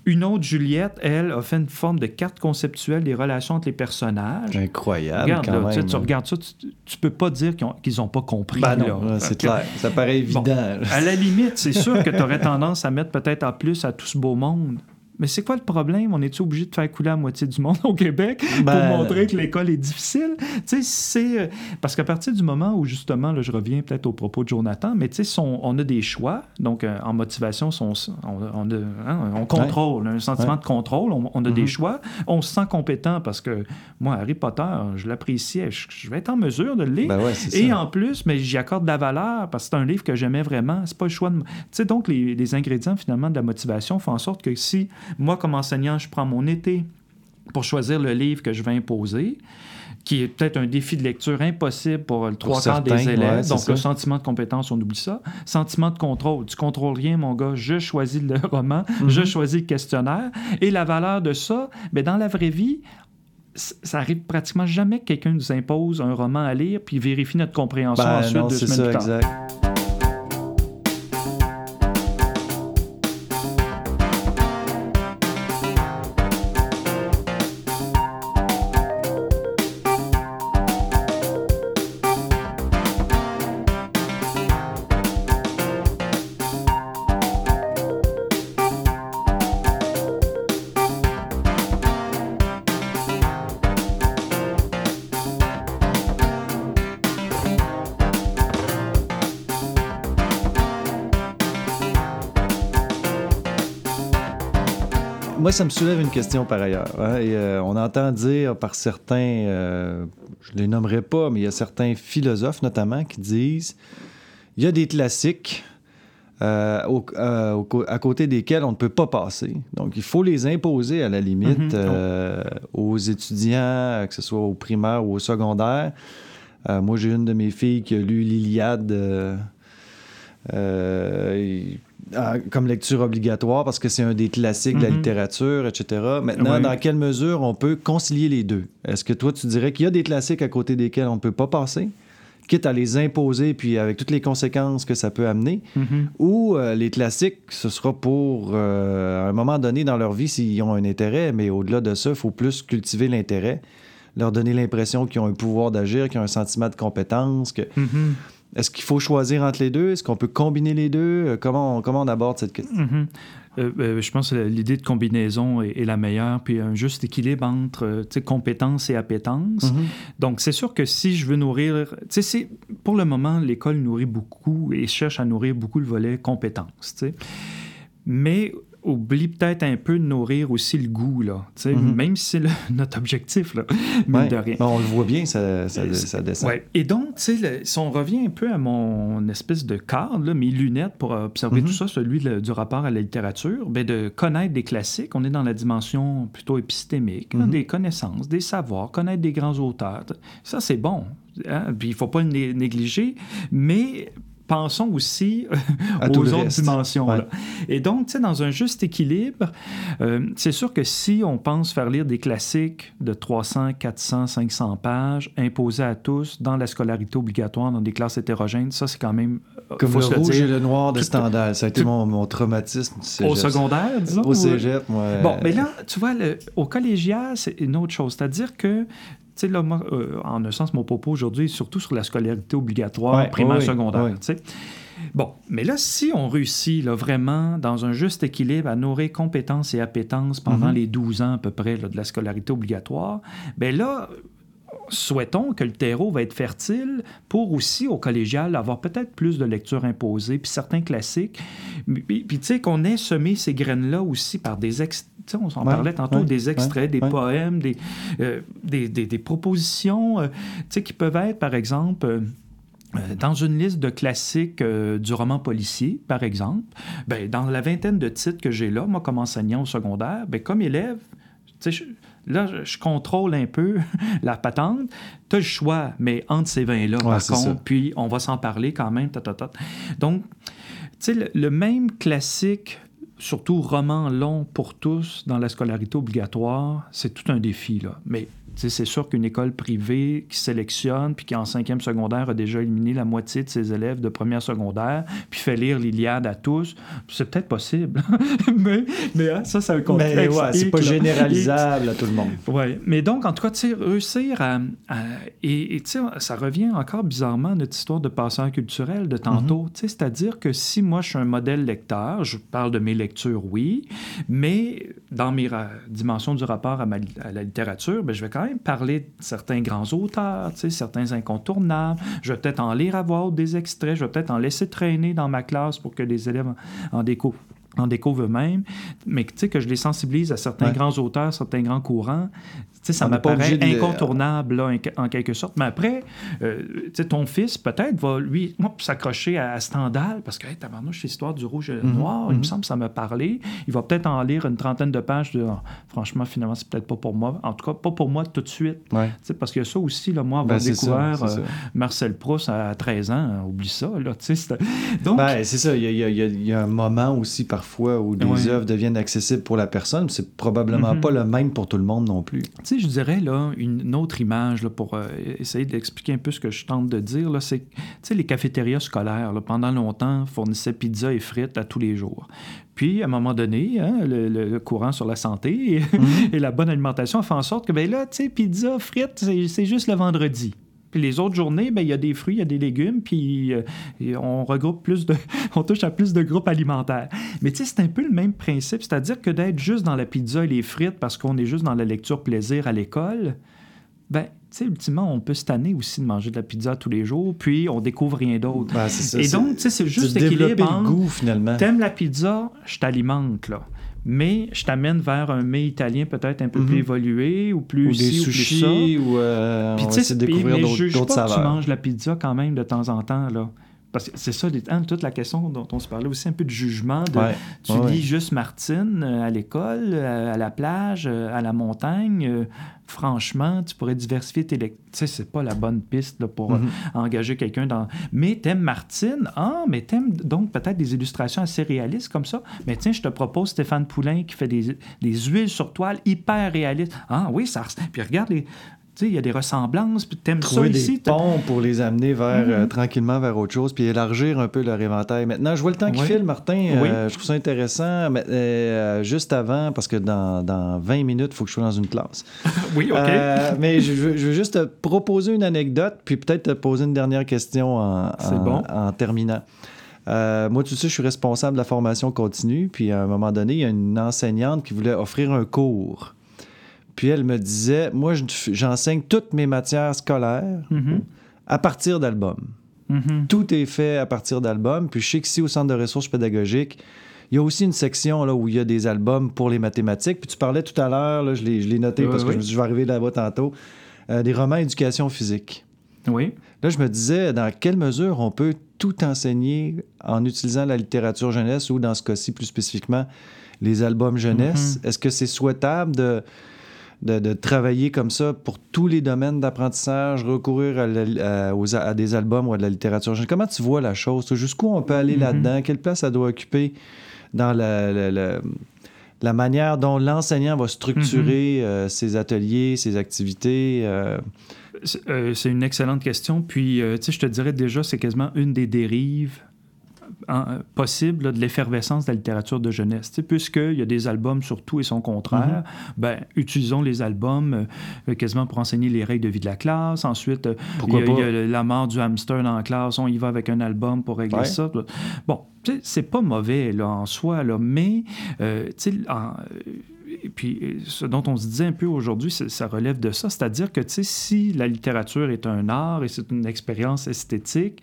Une autre, Juliette, elle, a fait une forme de carte conceptuelle des relations entre les personnages. Incroyable. Tu, regardes ça, tu, peux pas dire qu'ils n'ont pas compris. Ben non, c'est clair. Ça paraît évident. à la limite, c'est sûr que tu aurais tendance à mettre peut-être à plus à tout ce beau monde. Mais c'est quoi le problème? On est obligé de faire couler la moitié du monde au Québec pour ben, montrer que l'école est difficile? Tu sais, c'est... Euh, parce qu'à partir du moment où, justement, là, je reviens peut-être au propos de Jonathan, mais tu sais, on a des choix. Donc, euh, en motivation, on, on, hein, on contrôle, un sentiment de contrôle. On, a des mm-hmm. choix. On se sent compétent parce que moi, Harry Potter, je l'appréciais. Je, vais être en mesure de le lire. Ben Et en plus, mais j'y accorde de la valeur parce que c'est un livre que j'aimais vraiment. C'est pas le choix de... Tu sais, donc, les, les ingrédients, finalement, de la motivation font en sorte que si moi, comme enseignant, je prends mon été pour choisir le livre que je vais imposer qui est peut-être un défi de lecture impossible pour le trois quarts des élèves. Donc, le sentiment de compétence, on oublie ça. Sentiment de contrôle. Tu contrôles rien, mon gars. Je choisis le <laughs> roman, je mhm. choisis le questionnaire. Et la valeur de ça, bien, dans la vraie vie, ça arrive pratiquement jamais que quelqu'un nous impose un roman à lire puis vérifie notre compréhension ben ensuite deux semaines plus tard. moi, ça me soulève une question par ailleurs. Hein, et, euh, on entend dire par certains, euh, je ne les nommerai pas, mais il y a certains philosophes notamment qui disent il y a des classiques euh, à côté desquels on ne peut pas passer. Donc, il faut les imposer à la limite mm-hmm. aux étudiants, que ce soit au primaire ou au secondaire. moi, j'ai une de mes filles qui a lu l'Iliade. Comme lecture obligatoire parce que c'est un des classiques de la mm-hmm. littérature, etc. Maintenant, dans quelle mesure on peut concilier les deux? Est-ce que toi, tu dirais qu'il y a des classiques à côté desquels on ne peut pas passer? quitte à les imposer, puis avec toutes les conséquences que ça peut amener, mm-hmm. ou euh, les classiques, ce sera pour, euh, à un moment donné dans leur vie, s'ils ont un intérêt, mais au-delà de ça, il faut plus cultiver l'intérêt, leur donner l'impression qu'ils ont un pouvoir d'agir, qu'ils ont un sentiment de compétence, que... Mm-hmm. Est-ce qu'il faut choisir entre les deux? Est-ce qu'on peut combiner les deux? Euh, comment on, comment on aborde cette question? Mm-hmm. Euh, euh, je pense que l'idée de combinaison est, la meilleure, puis un juste équilibre entre compétence et appétence. Mm-hmm. Donc, c'est sûr que si je veux nourrir... Pour le moment, l'école nourrit beaucoup et cherche à nourrir beaucoup le volet compétence. Mais oublie peut-être un peu de nourrir aussi le goût, là, mm-hmm. même si c'est <laughs> notre objectif, là, de rien. on le voit bien, ça, ça, ça descend. Ouais. Et donc, si on revient un peu à mon espèce de cadre, là, mes lunettes pour observer tout mm-hmm. ça, celui du rapport à la littérature, ben, de connaître des classiques, on est dans la dimension plutôt épistémique, mm-hmm. des connaissances, des savoirs, connaître des grands auteurs, ça c'est bon. Hein? Puis il ne faut pas le négliger, mais pensons aussi aux autres dimensions. Et donc, tu sais, dans un juste équilibre, euh, c'est sûr que si on pense faire lire des classiques de 300, 400, 500 pages imposés à tous dans la scolarité obligatoire, dans des classes hétérogènes, ça, c'est quand même... Euh, Comme le rouge et le noir de Stendhal. Ça a été mon, traumatisme. Au secondaire, disons? Au cégep, moi. Bon, mais là, tu vois, le, au collégial, c'est une autre chose. C'est-à-dire que sais, là, euh, en un sens, mon propos aujourd'hui est surtout sur la scolarité obligatoire primaire, secondaire. Bon, mais là, si on réussit là, vraiment dans un juste équilibre à nourrir compétences et appétences pendant mm-hmm. les 12 ans à peu près de la scolarité obligatoire, bien là, souhaitons que le terreau va être fertile pour aussi, au collégial, avoir peut-être plus de lectures imposées, puis certains classiques. Puis, tu sais, qu'on ait semé ces graines-là aussi par des extraits. On s'en parlait tantôt, des extraits, des poèmes, euh, des, des, des, propositions, euh, qui peuvent être, par exemple... Euh, dans une liste de classiques du roman policier, par exemple, ben, dans la vingtaine de titres que j'ai là, moi, comme enseignant au secondaire, ben, comme élève, Là, je, contrôle un peu <laughs> la patente. Tu as le choix, mais entre ces vins-là, par contre, puis on va s'en parler quand même. Donc, tu sais, le, même classique, surtout roman long pour tous dans la scolarité obligatoire, c'est tout un défi. Là. Mais c'est sûr qu'une école privée qui sélectionne, puis qui en cinquième secondaire a déjà éliminé la moitié de ses élèves de première secondaire, puis fait lire l'Iliade à tous, c'est peut-être possible. <laughs> mais, mais hein, ça, c'est un contexte. Mais ouais, c'est pas généralisable à tout le monde. Oui, mais donc, en tout cas, réussir à... et, tu sais, ça revient encore bizarrement à notre histoire de passeur culturel de tantôt. Tu sais, C'est-à-dire que si moi, je suis un modèle lecteur, je parle de mes lectures, oui, mais dans mes dimensions du rapport à, à la littérature, ben, je vais quand même parler de certains grands auteurs, certains incontournables. Je vais peut-être en lire à voix des extraits. Je vais peut-être en laisser traîner dans ma classe pour que les élèves en découvrent en découvrent eux-mêmes, mais que je les sensibilise à certains grands auteurs, certains grands courants, ça m'apparaît incontournable, en quelque sorte. Mais après, euh, ton fils, peut-être, va, lui, s'accrocher à, Stendhal, parce que, hey, tabarnouche, l'histoire du rouge et le mhm, noir, il me mhm. semble que ça m'a parlé. Il va peut-être en lire une trentaine de pages de, oh, franchement, finalement, c'est peut-être pas pour moi. En tout cas, pas pour moi tout de suite. Parce que ça aussi, là, moi, avoir ben, découvert euh, Marcel Proust à 13 ans, hein, oublie ça. Là, Donc... Ben, c'est ça. Il y, a, un moment aussi, parfois, où des œuvres deviennent accessibles pour la personne. C'est probablement mhm. pas le même pour tout le monde non plus je dirais, là, une autre image là, pour euh, essayer d'expliquer un peu ce que je tente de dire, c'est que les cafétérias scolaires, là, pendant longtemps, fournissaient pizza et frites à tous les jours. Puis, à un moment donné, hein, le, courant sur la santé mm-hmm. <laughs> et, la bonne alimentation fait en sorte que, ben là, tu sais, pizza, frites, c'est juste le vendredi. Puis les autres journées, ben, il y a des fruits, il y a des légumes, puis euh, on regroupe plus de. <laughs> on touche à plus de groupes alimentaires. Mais tu sais, c'est un peu le même principe, c'est-à-dire que d'être juste dans la pizza et les frites parce qu'on est juste dans la lecture plaisir à l'école, ben, tu sais, ultimement, on peut se tanner aussi de manger de la pizza tous les jours, puis on découvre rien d'autre. Ben, et donc, tu sais, c'est juste équilibre. le goût, finalement. T'aimes la pizza, je t'alimente, là. Mais je t'amène vers un mets italien peut-être un peu plus Mhm. évolué ou plus Ou des ci, sushis, ou plus ça. ou euh, Puis on va essayer de découvrir je d'autres juge pas que tu saveurs. manges la pizza quand même de temps en temps, là. Parce que c'est ça, hein, toute la question dont on se parlait aussi, un peu de jugement. De, Ouais, Tu ouais, lis ouais. juste Martine euh, à l'école, euh, à la plage, euh, à la montagne. euh, franchement, tu pourrais diversifier tes lectures. Tu sais, c'est pas la bonne piste là, pour Mhm. engager quelqu'un dans... Mais t'aimes Martine? Ah, mais t'aimes donc peut-être des illustrations assez réalistes comme ça? Mais tiens, je te propose Stéphane Poulain qui fait des, des huiles sur toile hyper réalistes. Ah oui, ça... Puis regarde les... Il y a des ressemblances, puis t'aimes ça ici. des t'as- ponts pour les amener vers, euh, Mhm. tranquillement vers autre chose, puis élargir un peu leur éventail. Maintenant, je vois le temps qui file, Martin. euh, Oui. je trouve ça intéressant. Mais, euh, juste avant, parce que dans, dans 20 minutes, il faut que je sois dans une classe. <laughs> Oui, OK. Mais je, veux- je veux juste te proposer une anecdote, puis peut-être te poser une dernière question en, en- bon. en terminant. Euh, moi, tu sais, je suis responsable de la formation continue, puis à un moment donné, il y a une enseignante qui voulait offrir un cours. Puis elle me disait, moi, je- j'enseigne toutes mes matières scolaires Mhm. à partir d'albums. Mhm. Tout est fait à partir d'albums. Puis je sais qu'ici, au Centre de ressources pédagogiques, il y a aussi une section là, où il y a des albums pour les mathématiques. Puis tu parlais tout à l'heure, je l'ai noté Oui, parce que je me suis dit, je vais arriver là-bas tantôt, euh, des romans éducation physique. Oui. Là, je me disais, dans quelle mesure on peut tout enseigner en utilisant la littérature jeunesse ou, dans ce cas-ci, plus spécifiquement, les albums jeunesse? Mhm. Est-ce que c'est souhaitable de, de, de travailler comme ça pour tous les domaines d'apprentissage, recourir à, la- à- aux- à des albums ou à de la littérature? Comment tu vois la chose? Jusqu'où on peut aller Mhm. là-dedans? Quelle place ça doit occuper dans la, la- la- la manière dont l'enseignant va structurer euh, ses ateliers, ses activités? euh, C'est euh, c'est une excellente question. Puis, tu sais, je te dirais déjà, c'est quasiment une des dérives en- là, de l'effervescence de la littérature de jeunesse. Puisqu'il y a des albums sur tout et son contraire, ben, utilisons les albums euh, quasiment pour enseigner les règles de vie de la classe. Ensuite, euh, il y, a- il y pas? a le- la mort du hamster dans la classe, on y va avec un album pour régler Ouais. ça. Bon, c'est pas mauvais là, en soi, là, mais euh, en- et puis, ce dont on se disait un peu aujourd'hui, ça relève de ça. C'est-à-dire que, si la littérature est un art et c'est une expérience esthétique,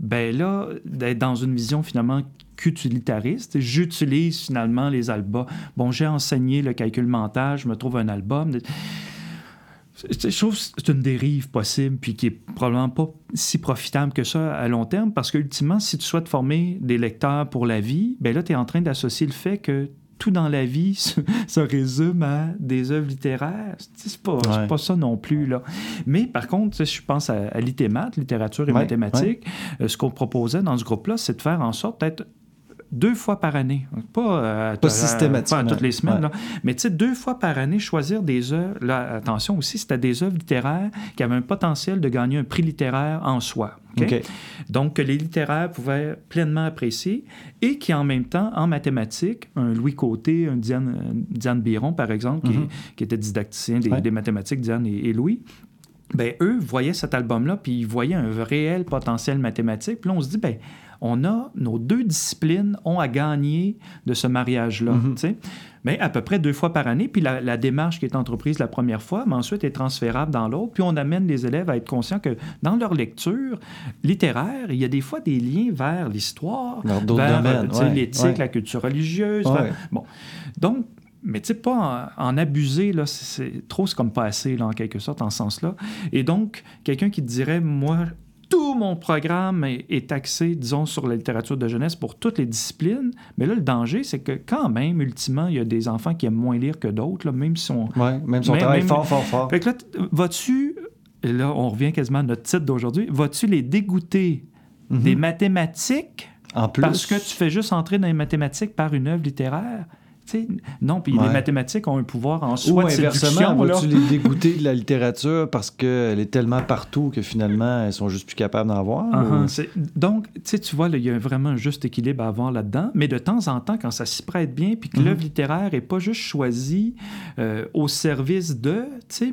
ben là, d'être dans une vision finalement qu'utilitariste, j'utilise finalement les albums. Bon, j'ai enseigné le calcul mental, je me trouve un album. Je trouve que c'est une dérive possible, puis qui est probablement pas si profitable que ça à long terme, parce que ultimement, si tu souhaites former des lecteurs pour la vie, ben là, tu es en train d'associer le fait que tout dans la vie <laughs> se, se résume à des œuvres littéraires. C'est pas, Ouais. pas ça non plus. Là. Mais par contre, sais, je pense à, à l'ITEMAT, littérature et Ouais, mathématiques. Euh, ce qu'on proposait dans ce groupe-là, c'est de faire en sorte d'être deux fois par année. Pas, euh, Pas systématiquement. Pas toutes les semaines, Ouais. là. mais tu sais, deux fois par année, choisir des œuvres. Là, attention aussi, c'était des œuvres littéraires qui avaient un potentiel de gagner un prix littéraire en soi. Donc, que les littéraires pouvaient pleinement apprécier et qui, en même temps, en mathématiques, un Louis Côté, un Diane, euh, Diane Biron, par exemple, qui, Mhm. qui était didacticien des, Ouais. des mathématiques, Diane et, et Louis, ben, eux voyaient cet album-là, puis ils voyaient un réel potentiel mathématique. Puis là, on se dit, ben, on a, nos deux disciplines ont à gagner de ce mariage-là, Mhm. Mais à peu près deux fois par année, puis la, la démarche qui est entreprise la première fois, mais ensuite est transférable dans l'autre, puis on amène les élèves à être conscients que dans leur lecture littéraire, il y a des fois des liens vers l'histoire, Vers euh, ouais, l'éthique, ouais. la culture religieuse. Ouais. vers- Bon, donc, mais tu sais, pas en, en abuser, là, c'est, c'est- trop, c'est comme pas assez, là, en quelque sorte, en ce sens-là. Et donc, quelqu'un qui te dirait, moi, tout mon programme est, est axé, disons, sur la littérature de jeunesse pour toutes les disciplines. Mais là, le danger, c'est que quand même, ultimement, il y a des enfants qui aiment moins lire que d'autres, même si on... Ouais, même si on Même- travaille même- fort, fort, fort. Fait que là, vas-tu, là, on revient quasiment à notre titre d'aujourd'hui, vas-tu les dégoûter Mhm. des mathématiques? En plus. parce que tu fais juste entrer dans les mathématiques par une œuvre littéraire? Tu sais, non, puis Ouais. les mathématiques ont un pouvoir en Ou soi de inversement, vas-tu les dégoûter de la littérature parce qu'elle est tellement partout que finalement, elles sont juste plus capables d'en voir? Ou- c'est- donc, tu vois, il y a vraiment un juste équilibre à avoir là-dedans, mais de temps en temps, quand ça s'y prête bien, puis que Mhm. l'œuvre littéraire n'est pas juste choisie euh, au service de,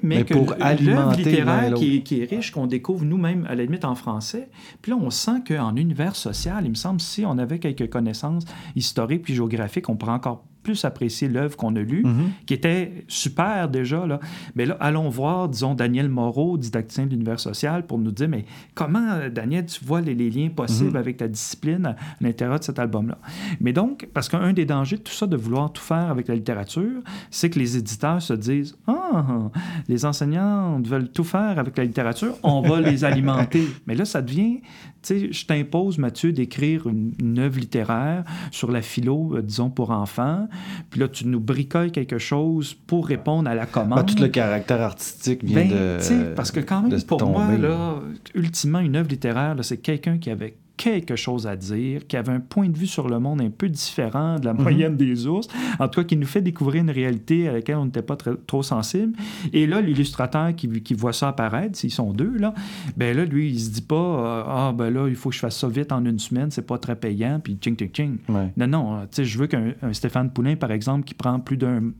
mais, Mais que l'œuvre littéraire qui est, qui est riche, qu'on découvre nous-mêmes, à la limite en français, puis là, on sent qu'en univers social, il me semble, si on avait quelques connaissances historiques puis géographiques, on pourrait encore plus apprécié l'œuvre qu'on a lue, Mm-hmm. qui était super déjà. Là. Mais là, allons voir, disons, Daniel Moreau, didacticien de l'univers social, pour nous dire, mais comment, euh, Daniel, tu vois les, les liens possibles Mm-hmm. avec ta discipline à l'intérieur de cet album-là? Mais donc, parce qu'un des dangers de tout ça, de vouloir tout faire avec la littérature, c'est que les éditeurs se disent, ah, les enseignants veulent tout faire avec la littérature, on va les <laughs> alimenter. Mais là, ça devient, sais, je t'impose, Mathieu, d'écrire une, une œuvre littéraire sur la philo, euh, disons, pour enfants. Puis là, tu nous bricoles quelque chose pour répondre à la commande. Ah, tout le caractère artistique vient Ben, de. tu sais, parce que quand même, pour tomber. moi, là, ultimement, une œuvre littéraire, là, c'est quelqu'un qui avait quelque chose à dire, qui avait un point de vue sur le monde un peu différent de la Mhm. moyenne des ours, en tout cas qui nous fait découvrir une réalité à laquelle on n'était pas très- trop sensible. Et là, l'illustrateur qui, qui voit ça apparaître, s'ils sont deux, là, ben là, lui, il se dit pas euh, Ah, ben là, il faut que je fasse ça vite en une semaine, c'est pas très payant, puis ching, ching, ching. Ouais. Non, non, tu sais, je veux qu'un un Stéphane Poulain, par exemple, qui prend plus d'un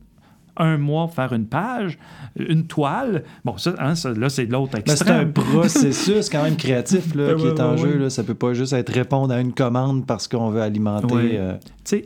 un mois faire une page, une toile. Bon, ça, hein, ça, là, c'est l'autre Mais c'est un extrême. processus quand même créatif là, <laughs> qui est en jeu. Là. Ça peut pas juste être répondre à une commande parce qu'on veut alimenter. Ouais. euh,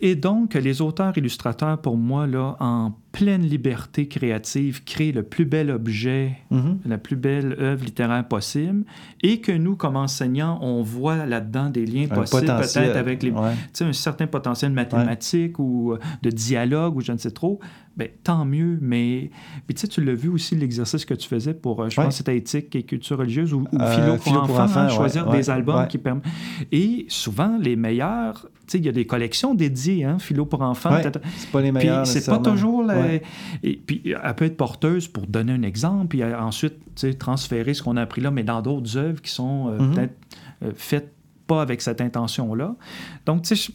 et donc, les auteurs-illustrateurs, pour moi, là, en pleine liberté créative, créent le plus bel objet, mhm. la plus belle œuvre littéraire possible, et que nous, comme enseignants, on voit là-dedans des liens Un possibles, peut-être avec les, Ouais. un certain potentiel mathématique ou euh, de dialogue ou je ne sais trop, ben, tant mieux. Mais puis, tu l'as vu aussi, l'exercice que tu faisais pour, euh, je Ouais. pense c'était éthique et culture religieuse ou, ou Euh, philo pour philo pour enfants, enfants, hein, ouais, choisir ouais, des albums ouais. qui permettent. Et souvent, les meilleurs, il y a des collections dédiées, hein, philo pour enfants. Ouais, C'est pas les puis meilleurs. c'est pas toujours la... Ouais. Et puis elle peut être porteuse pour donner un exemple, puis euh, ensuite tu sais, transférer ce qu'on a appris là, mais dans d'autres œuvres qui sont euh, Mhm. peut-être euh, faites pas avec cette intention-là. Donc, tu sais, je-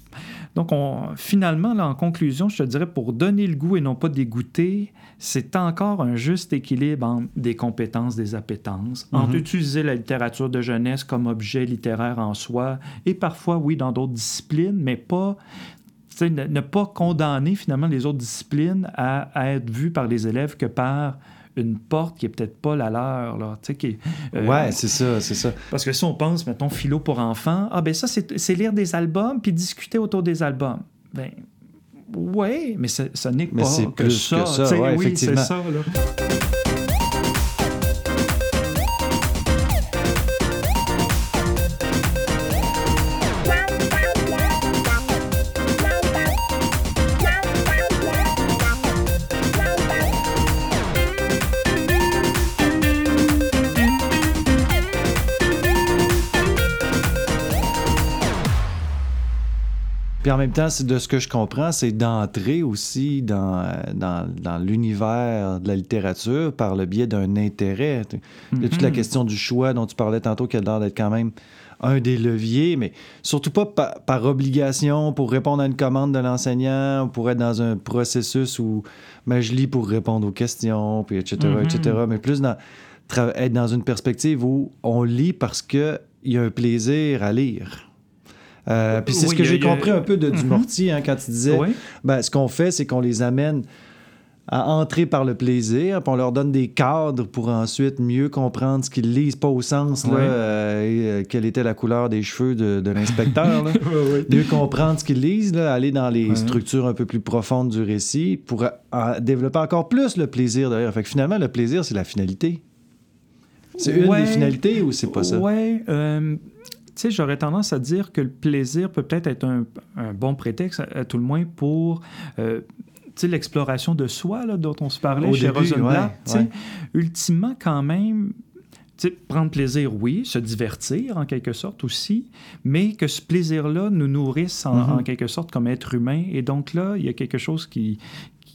donc on, finalement, là, en conclusion, je te dirais, pour donner le goût et non pas dégoûter, c'est encore un juste équilibre entre des compétences, des appétences, entre Mhm. utiliser la littérature de jeunesse comme objet littéraire en soi, et parfois, oui, dans d'autres disciplines, mais pas ne, ne pas condamner finalement les autres disciplines à, à être vues par les élèves que par une porte qui est peut-être pas la leur. Là, qui euh, Ouais, c'est ça, c'est ça. Parce que si on pense, mettons, philo pour enfants, ah ben ça, c'est c'est lire des albums puis discuter autour des albums. Ben, ouais, mais ce, n'est Mais pas c'est que ça. que ça, tu sais, ouais, oui, c'est effectivement. ça, là. Puis en même temps, de ce que je comprends, c'est d'entrer aussi dans, dans, dans l'univers de la littérature par le biais d'un intérêt. Il y a toute la Mhm. question du choix dont tu parlais tantôt, qui a l'air d'être quand même un des leviers, mais surtout pas par, par obligation pour répondre à une commande de l'enseignant, ou pour être dans un processus où ben, je lis pour répondre aux questions, puis etc., etc., mais plus dans, être dans une perspective où on lit parce qu'il y a un plaisir à lire. Euh, puis c'est ce Oui, que j'ai compris un peu de Mhm. Dumortier hein, quand il disait Oui. ben, ce qu'on fait, c'est qu'on les amène à entrer par le plaisir, puis on leur donne des cadres pour ensuite mieux comprendre ce qu'ils lisent, pas au sens là, euh, euh, quelle était la couleur des cheveux de, de l'inspecteur. <laughs> mieux comprendre ce qu'ils lisent, là, aller dans les structures un peu plus profondes du récit pour développer encore plus le plaisir derrière. Fait que finalement, le plaisir, c'est la finalité. C'est une Ouais. des finalités ou c'est pas ça? Euh, tu sais, j'aurais tendance à dire que le plaisir peut peut-être être un, un bon prétexte, à, à tout le moins, pour euh, l'exploration de soi là, dont on se parlait Au chez Rosenblatt. ouais, ouais. Ultimement, quand même, prendre plaisir, oui, se divertir en quelque sorte aussi, mais que ce plaisir-là nous nourrisse en, Mhm. en quelque sorte comme être humain. Et donc là, il y a quelque chose qui,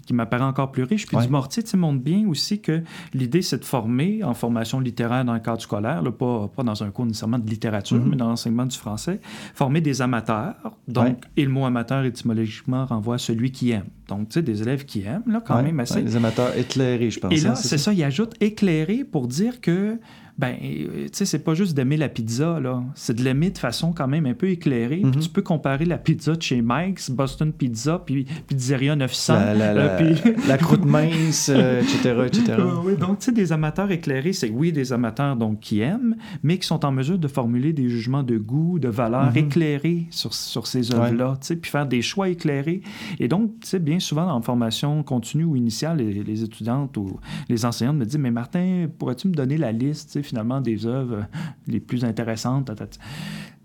qui, m'apparaît encore plus riche. Puis Ouais. du Mortier, tu montre bien aussi que l'idée, c'est de former en formation littéraire dans le cadre scolaire, là, pas, pas dans un cours nécessairement de littérature, Mhm. mais dans l'enseignement du français, former des amateurs. Donc, Ouais. et le mot amateur, étymologiquement, renvoie à celui qui aime. Donc, tu sais, des élèves qui aiment, là, quand Ouais, même assez. les amateurs éclairés, je pense. Et là, hein, c'est ça, il ajoute éclairé pour dire que ben, euh, tu sais, c'est pas juste d'aimer la pizza, là. C'est de l'aimer de façon quand même un peu éclairée. Puis Mhm. tu peux comparer la pizza de chez Mike's, Boston Pizza, puis Pizzeria 900. La, la, la, euh, puis- la croûte mince, euh, etc., etc. Euh, oui, donc, tu sais, des amateurs éclairés, c'est oui, des amateurs donc, qui aiment, mais qui sont en mesure de formuler des jugements de goût, de valeur Mhm. éclairés sur, sur ces œuvres-là, tu sais, puis faire des choix éclairés. Et donc, tu sais, bien souvent, en formation continue ou initiale, les, les étudiantes ou les enseignantes me disent Mais Martin, pourrais-tu me donner la liste, tu sais, finalement, des œuvres les plus intéressantes.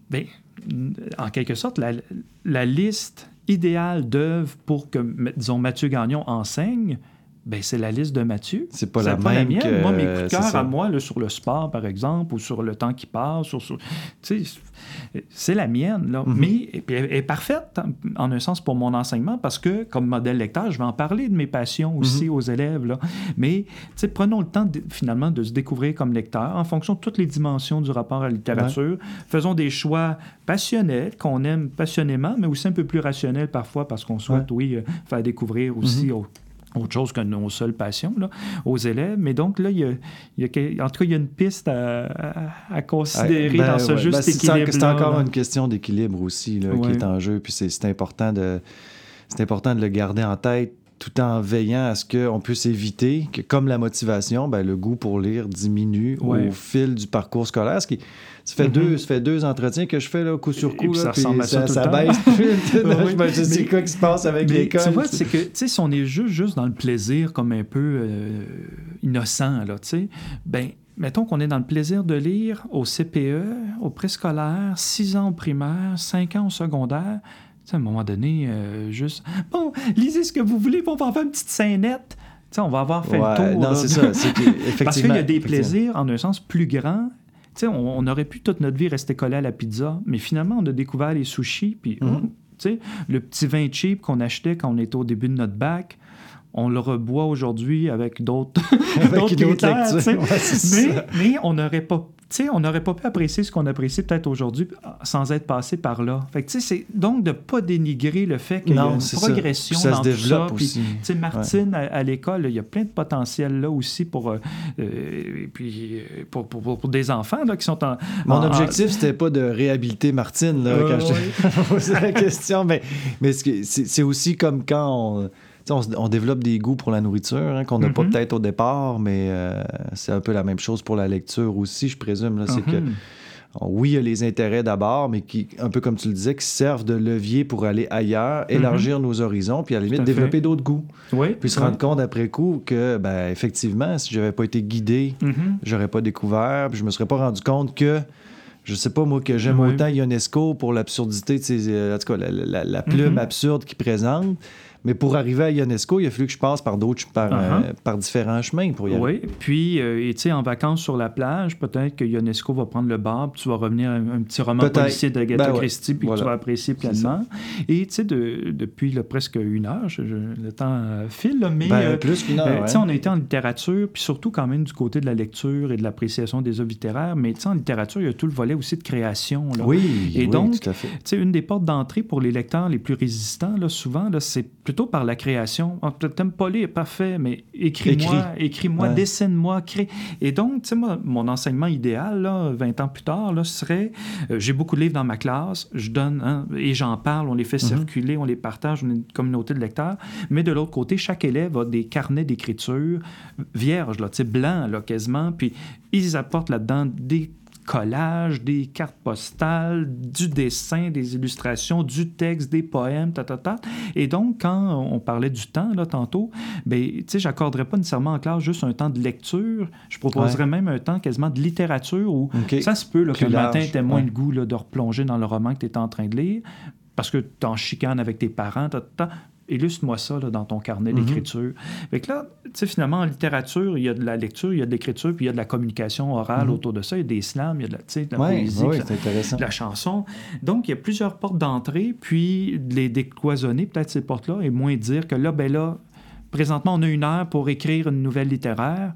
Bien, en quelque sorte, la, la liste idéale d'œuvres pour que, disons, Mathieu Gagnon enseigne, ben, c'est la liste de Mathieu. C'est pas la même mienne. que- Moi, mes coups de cœur à moi, là, sur le sport, par exemple, ou sur le temps qui passe, sur, c'est la mienne. Là. Mhm. Mais puis elle est parfaite, en, en un sens, pour mon enseignement, parce que, comme modèle lecteur, je vais en parler de mes passions aussi Mhm. aux élèves. Là. Mais prenons le temps, de- finalement, de se découvrir comme lecteur en fonction de toutes les dimensions du rapport à la littérature. Faisons des choix passionnels, qu'on aime passionnément, mais aussi un peu plus rationnels parfois, parce qu'on souhaite, oui, euh, faire découvrir aussi Mhm. au- autre chose que nos seules passions là, aux élèves. Mais donc là, il y a, il y a quel- en tout cas, il y a une piste à, à- à considérer Ben, dans ce ouais. juste Ben, c'est- équilibre. C'est encore une question d'équilibre aussi là, qui est en jeu. Puis c'est c'est important, de, c'est important de le garder en tête tout en veillant à ce qu'on puisse éviter que, comme la motivation, ben, le goût pour lire diminue Ouais. au fil du parcours scolaire. Ce qui, ça, fait Mhm. deux, ça fait deux entretiens que je fais là, coup sur Et- et coup. puis là, ça puis ressemble à ça tout le temps. baisse. Ouais, <laughs> je me dis, c'est mais- quoi qui se passe avec l'école? tu vois, c'est que, sais, si on est juste, juste dans le plaisir comme un peu euh, innocent, là, tu sais, ben, mettons qu'on est dans le plaisir de lire au CPE, au préscolaire, 6 ans au primaire, 5 ans au secondaire, sais, à un moment donné, euh, juste, bon, lisez ce que vous voulez, puis on va en faire une petite scénette. Tu sais, on va avoir fait Ouais, le tour. non, c'est ça. que, <laughs> Parce qu'il y effectivement, a des effectivement. plaisirs, en un sens plus grand. Tu sais, on, on aurait pu toute notre vie rester collé à la pizza, mais finalement, on a découvert les sushis, puis Mhm. sais, le petit vin cheap qu'on achetait quand on était au début de notre bac, on le reboit aujourd'hui avec d'autres <laughs> critères. Ouais, mais on n'aurait pas, tu sais, on n'aurait pas pu apprécier ce qu'on apprécie peut-être aujourd'hui sans être passé par là. Fait que, tu sais, c'est donc de pas dénigrer le fait qu'il y a une ça. progression Puis ça dans se tout développe ça. Puis, aussi. tu sais, Martine, à, à l'école, il y a plein de potentiel là aussi pour, euh, euh, et puis, euh, pour, pour, pour- pour des enfants là, qui sont en. Mon en- objectif, c'était pas de réhabiliter Martine là, Euh, quand je <laughs> posé la question, mais, mais c'est aussi comme quand on, on, développe des goûts pour la nourriture, hein, qu'on n'a pas Mhm. peut-être au départ, mais euh, c'est un peu la même chose pour la lecture aussi, je présume. C'est que, Mhm. oui, il y a les intérêts d'abord, mais qui, un peu comme tu le disais, qui servent de levier pour aller ailleurs, élargir nos horizons, puis à la limite à développer d'autres goûts. Oui. Puis se rendre compte après coup que, ben, effectivement, si j'avais pas été guidé j'aurais pas découvert, puis je me serais pas rendu compte que, je sais pas moi, que j'aime autant Ionesco pour l'absurdité de ses, euh, en tout cas, la, la- la plume absurde qu'il présente. Mais pour arriver à Ionesco, il a fallu que je passe par d'autres, par, Uh-huh. euh, par différents chemins pour y arriver. Oui, puis, euh, tu sais, en vacances sur la plage, peut-être que Ionesco va prendre le bar, puis tu vas revenir à un, un petit roman Peut-être. policier d'Agatha Ben ouais, Christie, puis que tu vas apprécier pleinement. Et tu sais, de- depuis là, presque une heure, je- je- le temps euh, file, là, mais... Ben, plus qu'une tu sais, on a été en littérature, puis surtout quand même du côté de la lecture et de l'appréciation des œuvres littéraires, mais tu sais, en littérature, il y a tout le volet aussi de création. Là. Oui, Et oui, donc, tout à fait. Tu sais, une des portes d'entrée pour les lecteurs les plus résistants, là, souvent, là, c'est plutôt par la création. T'aimes pas lire, parfait, mais écris-moi, écris-moi, Ouais. dessine-moi, crée. Et donc, tu sais, moi, mon enseignement idéal, là, 20 ans plus tard, là, serait, euh, j'ai beaucoup de livres dans ma classe, je donne, hein, et j'en parle, on les fait Mhm. circuler, on les partage, on est une communauté de lecteurs. Mais de l'autre côté, chaque élève a des carnets d'écriture vierges, là, tu sais, blancs, là, quasiment, puis ils apportent là-dedans des collages, des cartes postales, du dessin, des illustrations, du texte, des poèmes, ta, ta, ta. Et donc, quand on parlait du temps, là, tantôt, ben, tu sais, j'accorderais pas nécessairement en classe juste un temps de lecture. Je proposerais même un temps quasiment de littérature où ça se peut là, que le matin, tu moins ouais. le goût là, de replonger dans le roman que tu étais en train de lire parce que tu en chicanes avec tes parents. ta, ta, ta. Illustre-moi ça là, dans ton carnet Mhm. d'écriture. Fait que là, tu sais, finalement, en littérature, il y a de la lecture, il y a de l'écriture, puis il y a de la communication orale Mhm. autour de ça. Il y a des slams, il y a de la, de la Ouais, poésie, ouais, de la chanson. Donc, il y a plusieurs portes d'entrée, puis de les décloisonner, peut-être ces portes-là, et moins dire que là, ben là, présentement, on a une heure pour écrire une nouvelle littéraire.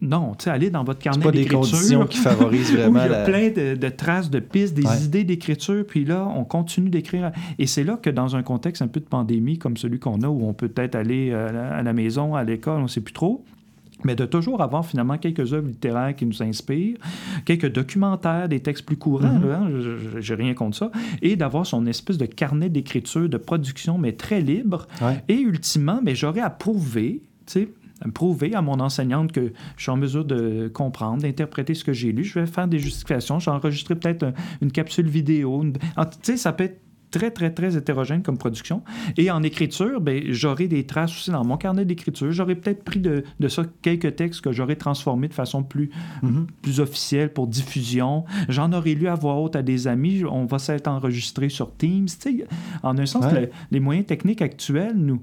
Non, tu sais, allez dans votre carnet pas des d'écriture. conditions qui favorisent <laughs> où vraiment il y a la... plein de, de traces, de pistes, des Ouais. idées d'écriture, puis là, on continue d'écrire. Et c'est là que dans un contexte un peu de pandémie comme celui qu'on a, où on peut peut-être aller euh, à la, maison, à l'école, on ne sait plus trop, mais de toujours avoir finalement quelques œuvres littéraires qui nous inspirent, quelques documentaires, des textes plus courants, mm-hmm. hein, j'ai rien contre ça, et d'avoir son espèce de carnet d'écriture, de production, mais très libre. Et ultimement, mais j'aurais à prouver, tu sais, prouver à mon enseignante que je suis en mesure de comprendre, d'interpréter ce que j'ai lu. Je vais faire des justifications. J'ai enregistré peut-être une capsule vidéo. Tu sais, ça peut être très, très, très hétérogène comme production. Et en écriture, ben, j'aurai des traces aussi dans mon carnet d'écriture. J'aurais peut-être pris de, de, ça quelques textes que j'aurais transformés de façon plus, mm-hmm. plus officielle pour diffusion. J'en aurais lu à voix haute à des amis. On va s'être enregistré sur Teams. en un sens, les moyens techniques actuels nous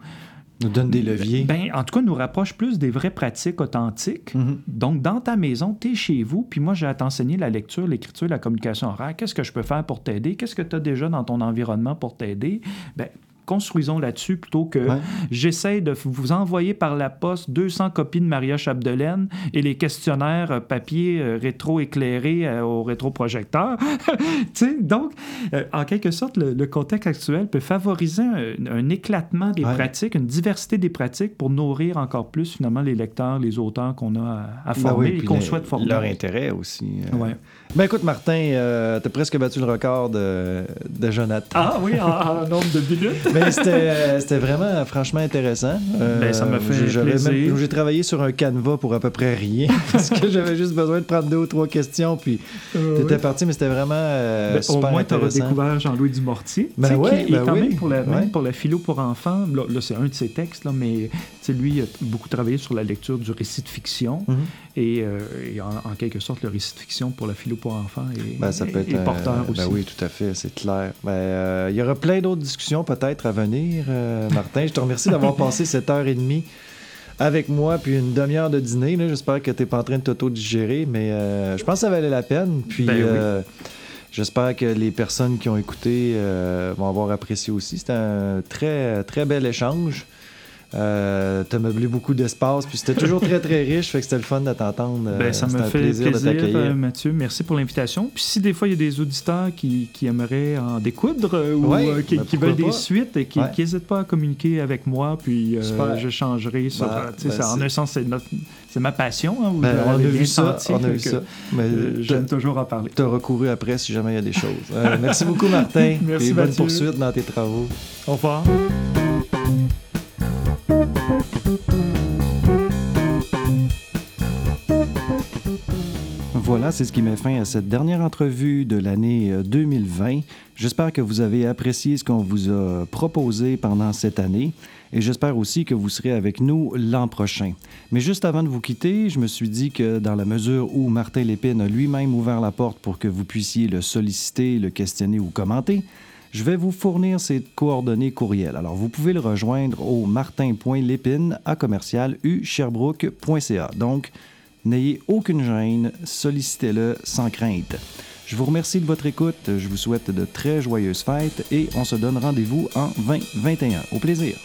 nous donne des leviers. Ben, en tout cas, nous rapproche plus des vraies pratiques authentiques. Mm-hmm. Donc, dans ta maison, tu es chez vous, puis moi, j'ai à t'enseigner la lecture, l'écriture, la communication oraire. Qu'est-ce que je peux faire pour t'aider? Qu'est-ce que tu as déjà dans ton environnement pour t'aider? Ben, construisons là-dessus plutôt que j'essaie de vous envoyer par la poste 200 copies de Maria Chapdelaine et les questionnaires euh, papier euh, rétro-éclairés euh, au rétroprojecteur. <laughs> donc, en quelque sorte, le, contexte actuel peut favoriser un, éclatement des pratiques, une diversité des pratiques pour nourrir encore plus finalement les lecteurs, les auteurs qu'on a à, ben former et qu'on souhaite former. Leur intérêt aussi. Ouais. Ben écoute, Martin, euh, tu as presque battu le record de, de Jonathan. Ah oui, en, nombre de minutes. Mais <laughs> euh, c'était vraiment, franchement intéressant. Euh, ben, ça m'a fait plaisir. J'ai travaillé sur un canevas pour à peu près rien, <laughs> parce que j'avais juste besoin de prendre deux ou trois questions, puis tu étais parti, mais c'était vraiment ben, super Au moins, tu auras découvert Jean-Louis Dumortier, ben ouais, qui est ben quand même pour la, pour la philo pour enfants. Là, c'est un de ses textes, là, mais lui, il a beaucoup travaillé sur la lecture du récit de fiction, mhm. et, en, quelque sorte, le récit de fiction pour la philo pour enfants et, ben, ça peut être, porteur aussi. Ben oui, tout à fait, c'est clair. Ben, euh, il y aura plein d'autres discussions peut-être à venir, euh, <laughs> Martin. Je te remercie d'avoir passé cette heure et demie avec moi, puis une demi-heure de dîner. J'espère que tu n'es pas en train de t'auto-digérer, mais euh, je pense que ça valait la peine. Puis ben j'espère que les personnes qui ont écouté vont avoir apprécié aussi. C'était un très, très bel échange. Euh, t'as meublé beaucoup d'espace, puis c'était toujours très, très riche, fait que c'était le fun de t'entendre. Ben, ça me fait plaisir, euh, Mathieu. Merci pour l'invitation. Puis si des fois, il y a des auditeurs qui, qui aimeraient en découdre euh, ou euh, qui, ben, veulent des suites et qui n'hésitent pas à communiquer avec moi, puis je changerai sur... Ben, ben, en un sens, c'est C'est ma passion. Hein, ben, on, a vu ça, on a vu ça. J'aime toujours en parler. Tu as recouru après si jamais il y a des choses. merci beaucoup, Martin. <laughs> merci, et bonne poursuite dans tes travaux. Au revoir. Voilà, c'est ce qui met fin à cette dernière entrevue de l'année 2020. Euh, j'espère que vous avez apprécié ce qu'on vous a proposé pendant cette année et j'espère aussi que vous serez avec nous l'an prochain. Mais juste avant de vous quitter, je me suis dit que dans la mesure où Martin Lépine a lui-même ouvert la porte pour que vous puissiez le solliciter, le questionner ou commenter, je vais vous fournir ses coordonnées courriel. Alors, vous pouvez le rejoindre au martin.lépine à commercial Donc, N'ayez aucune gêne, sollicitez-le sans crainte. Je vous remercie de votre écoute, je vous souhaite de très joyeuses fêtes et on se donne rendez-vous en 2021. Au plaisir.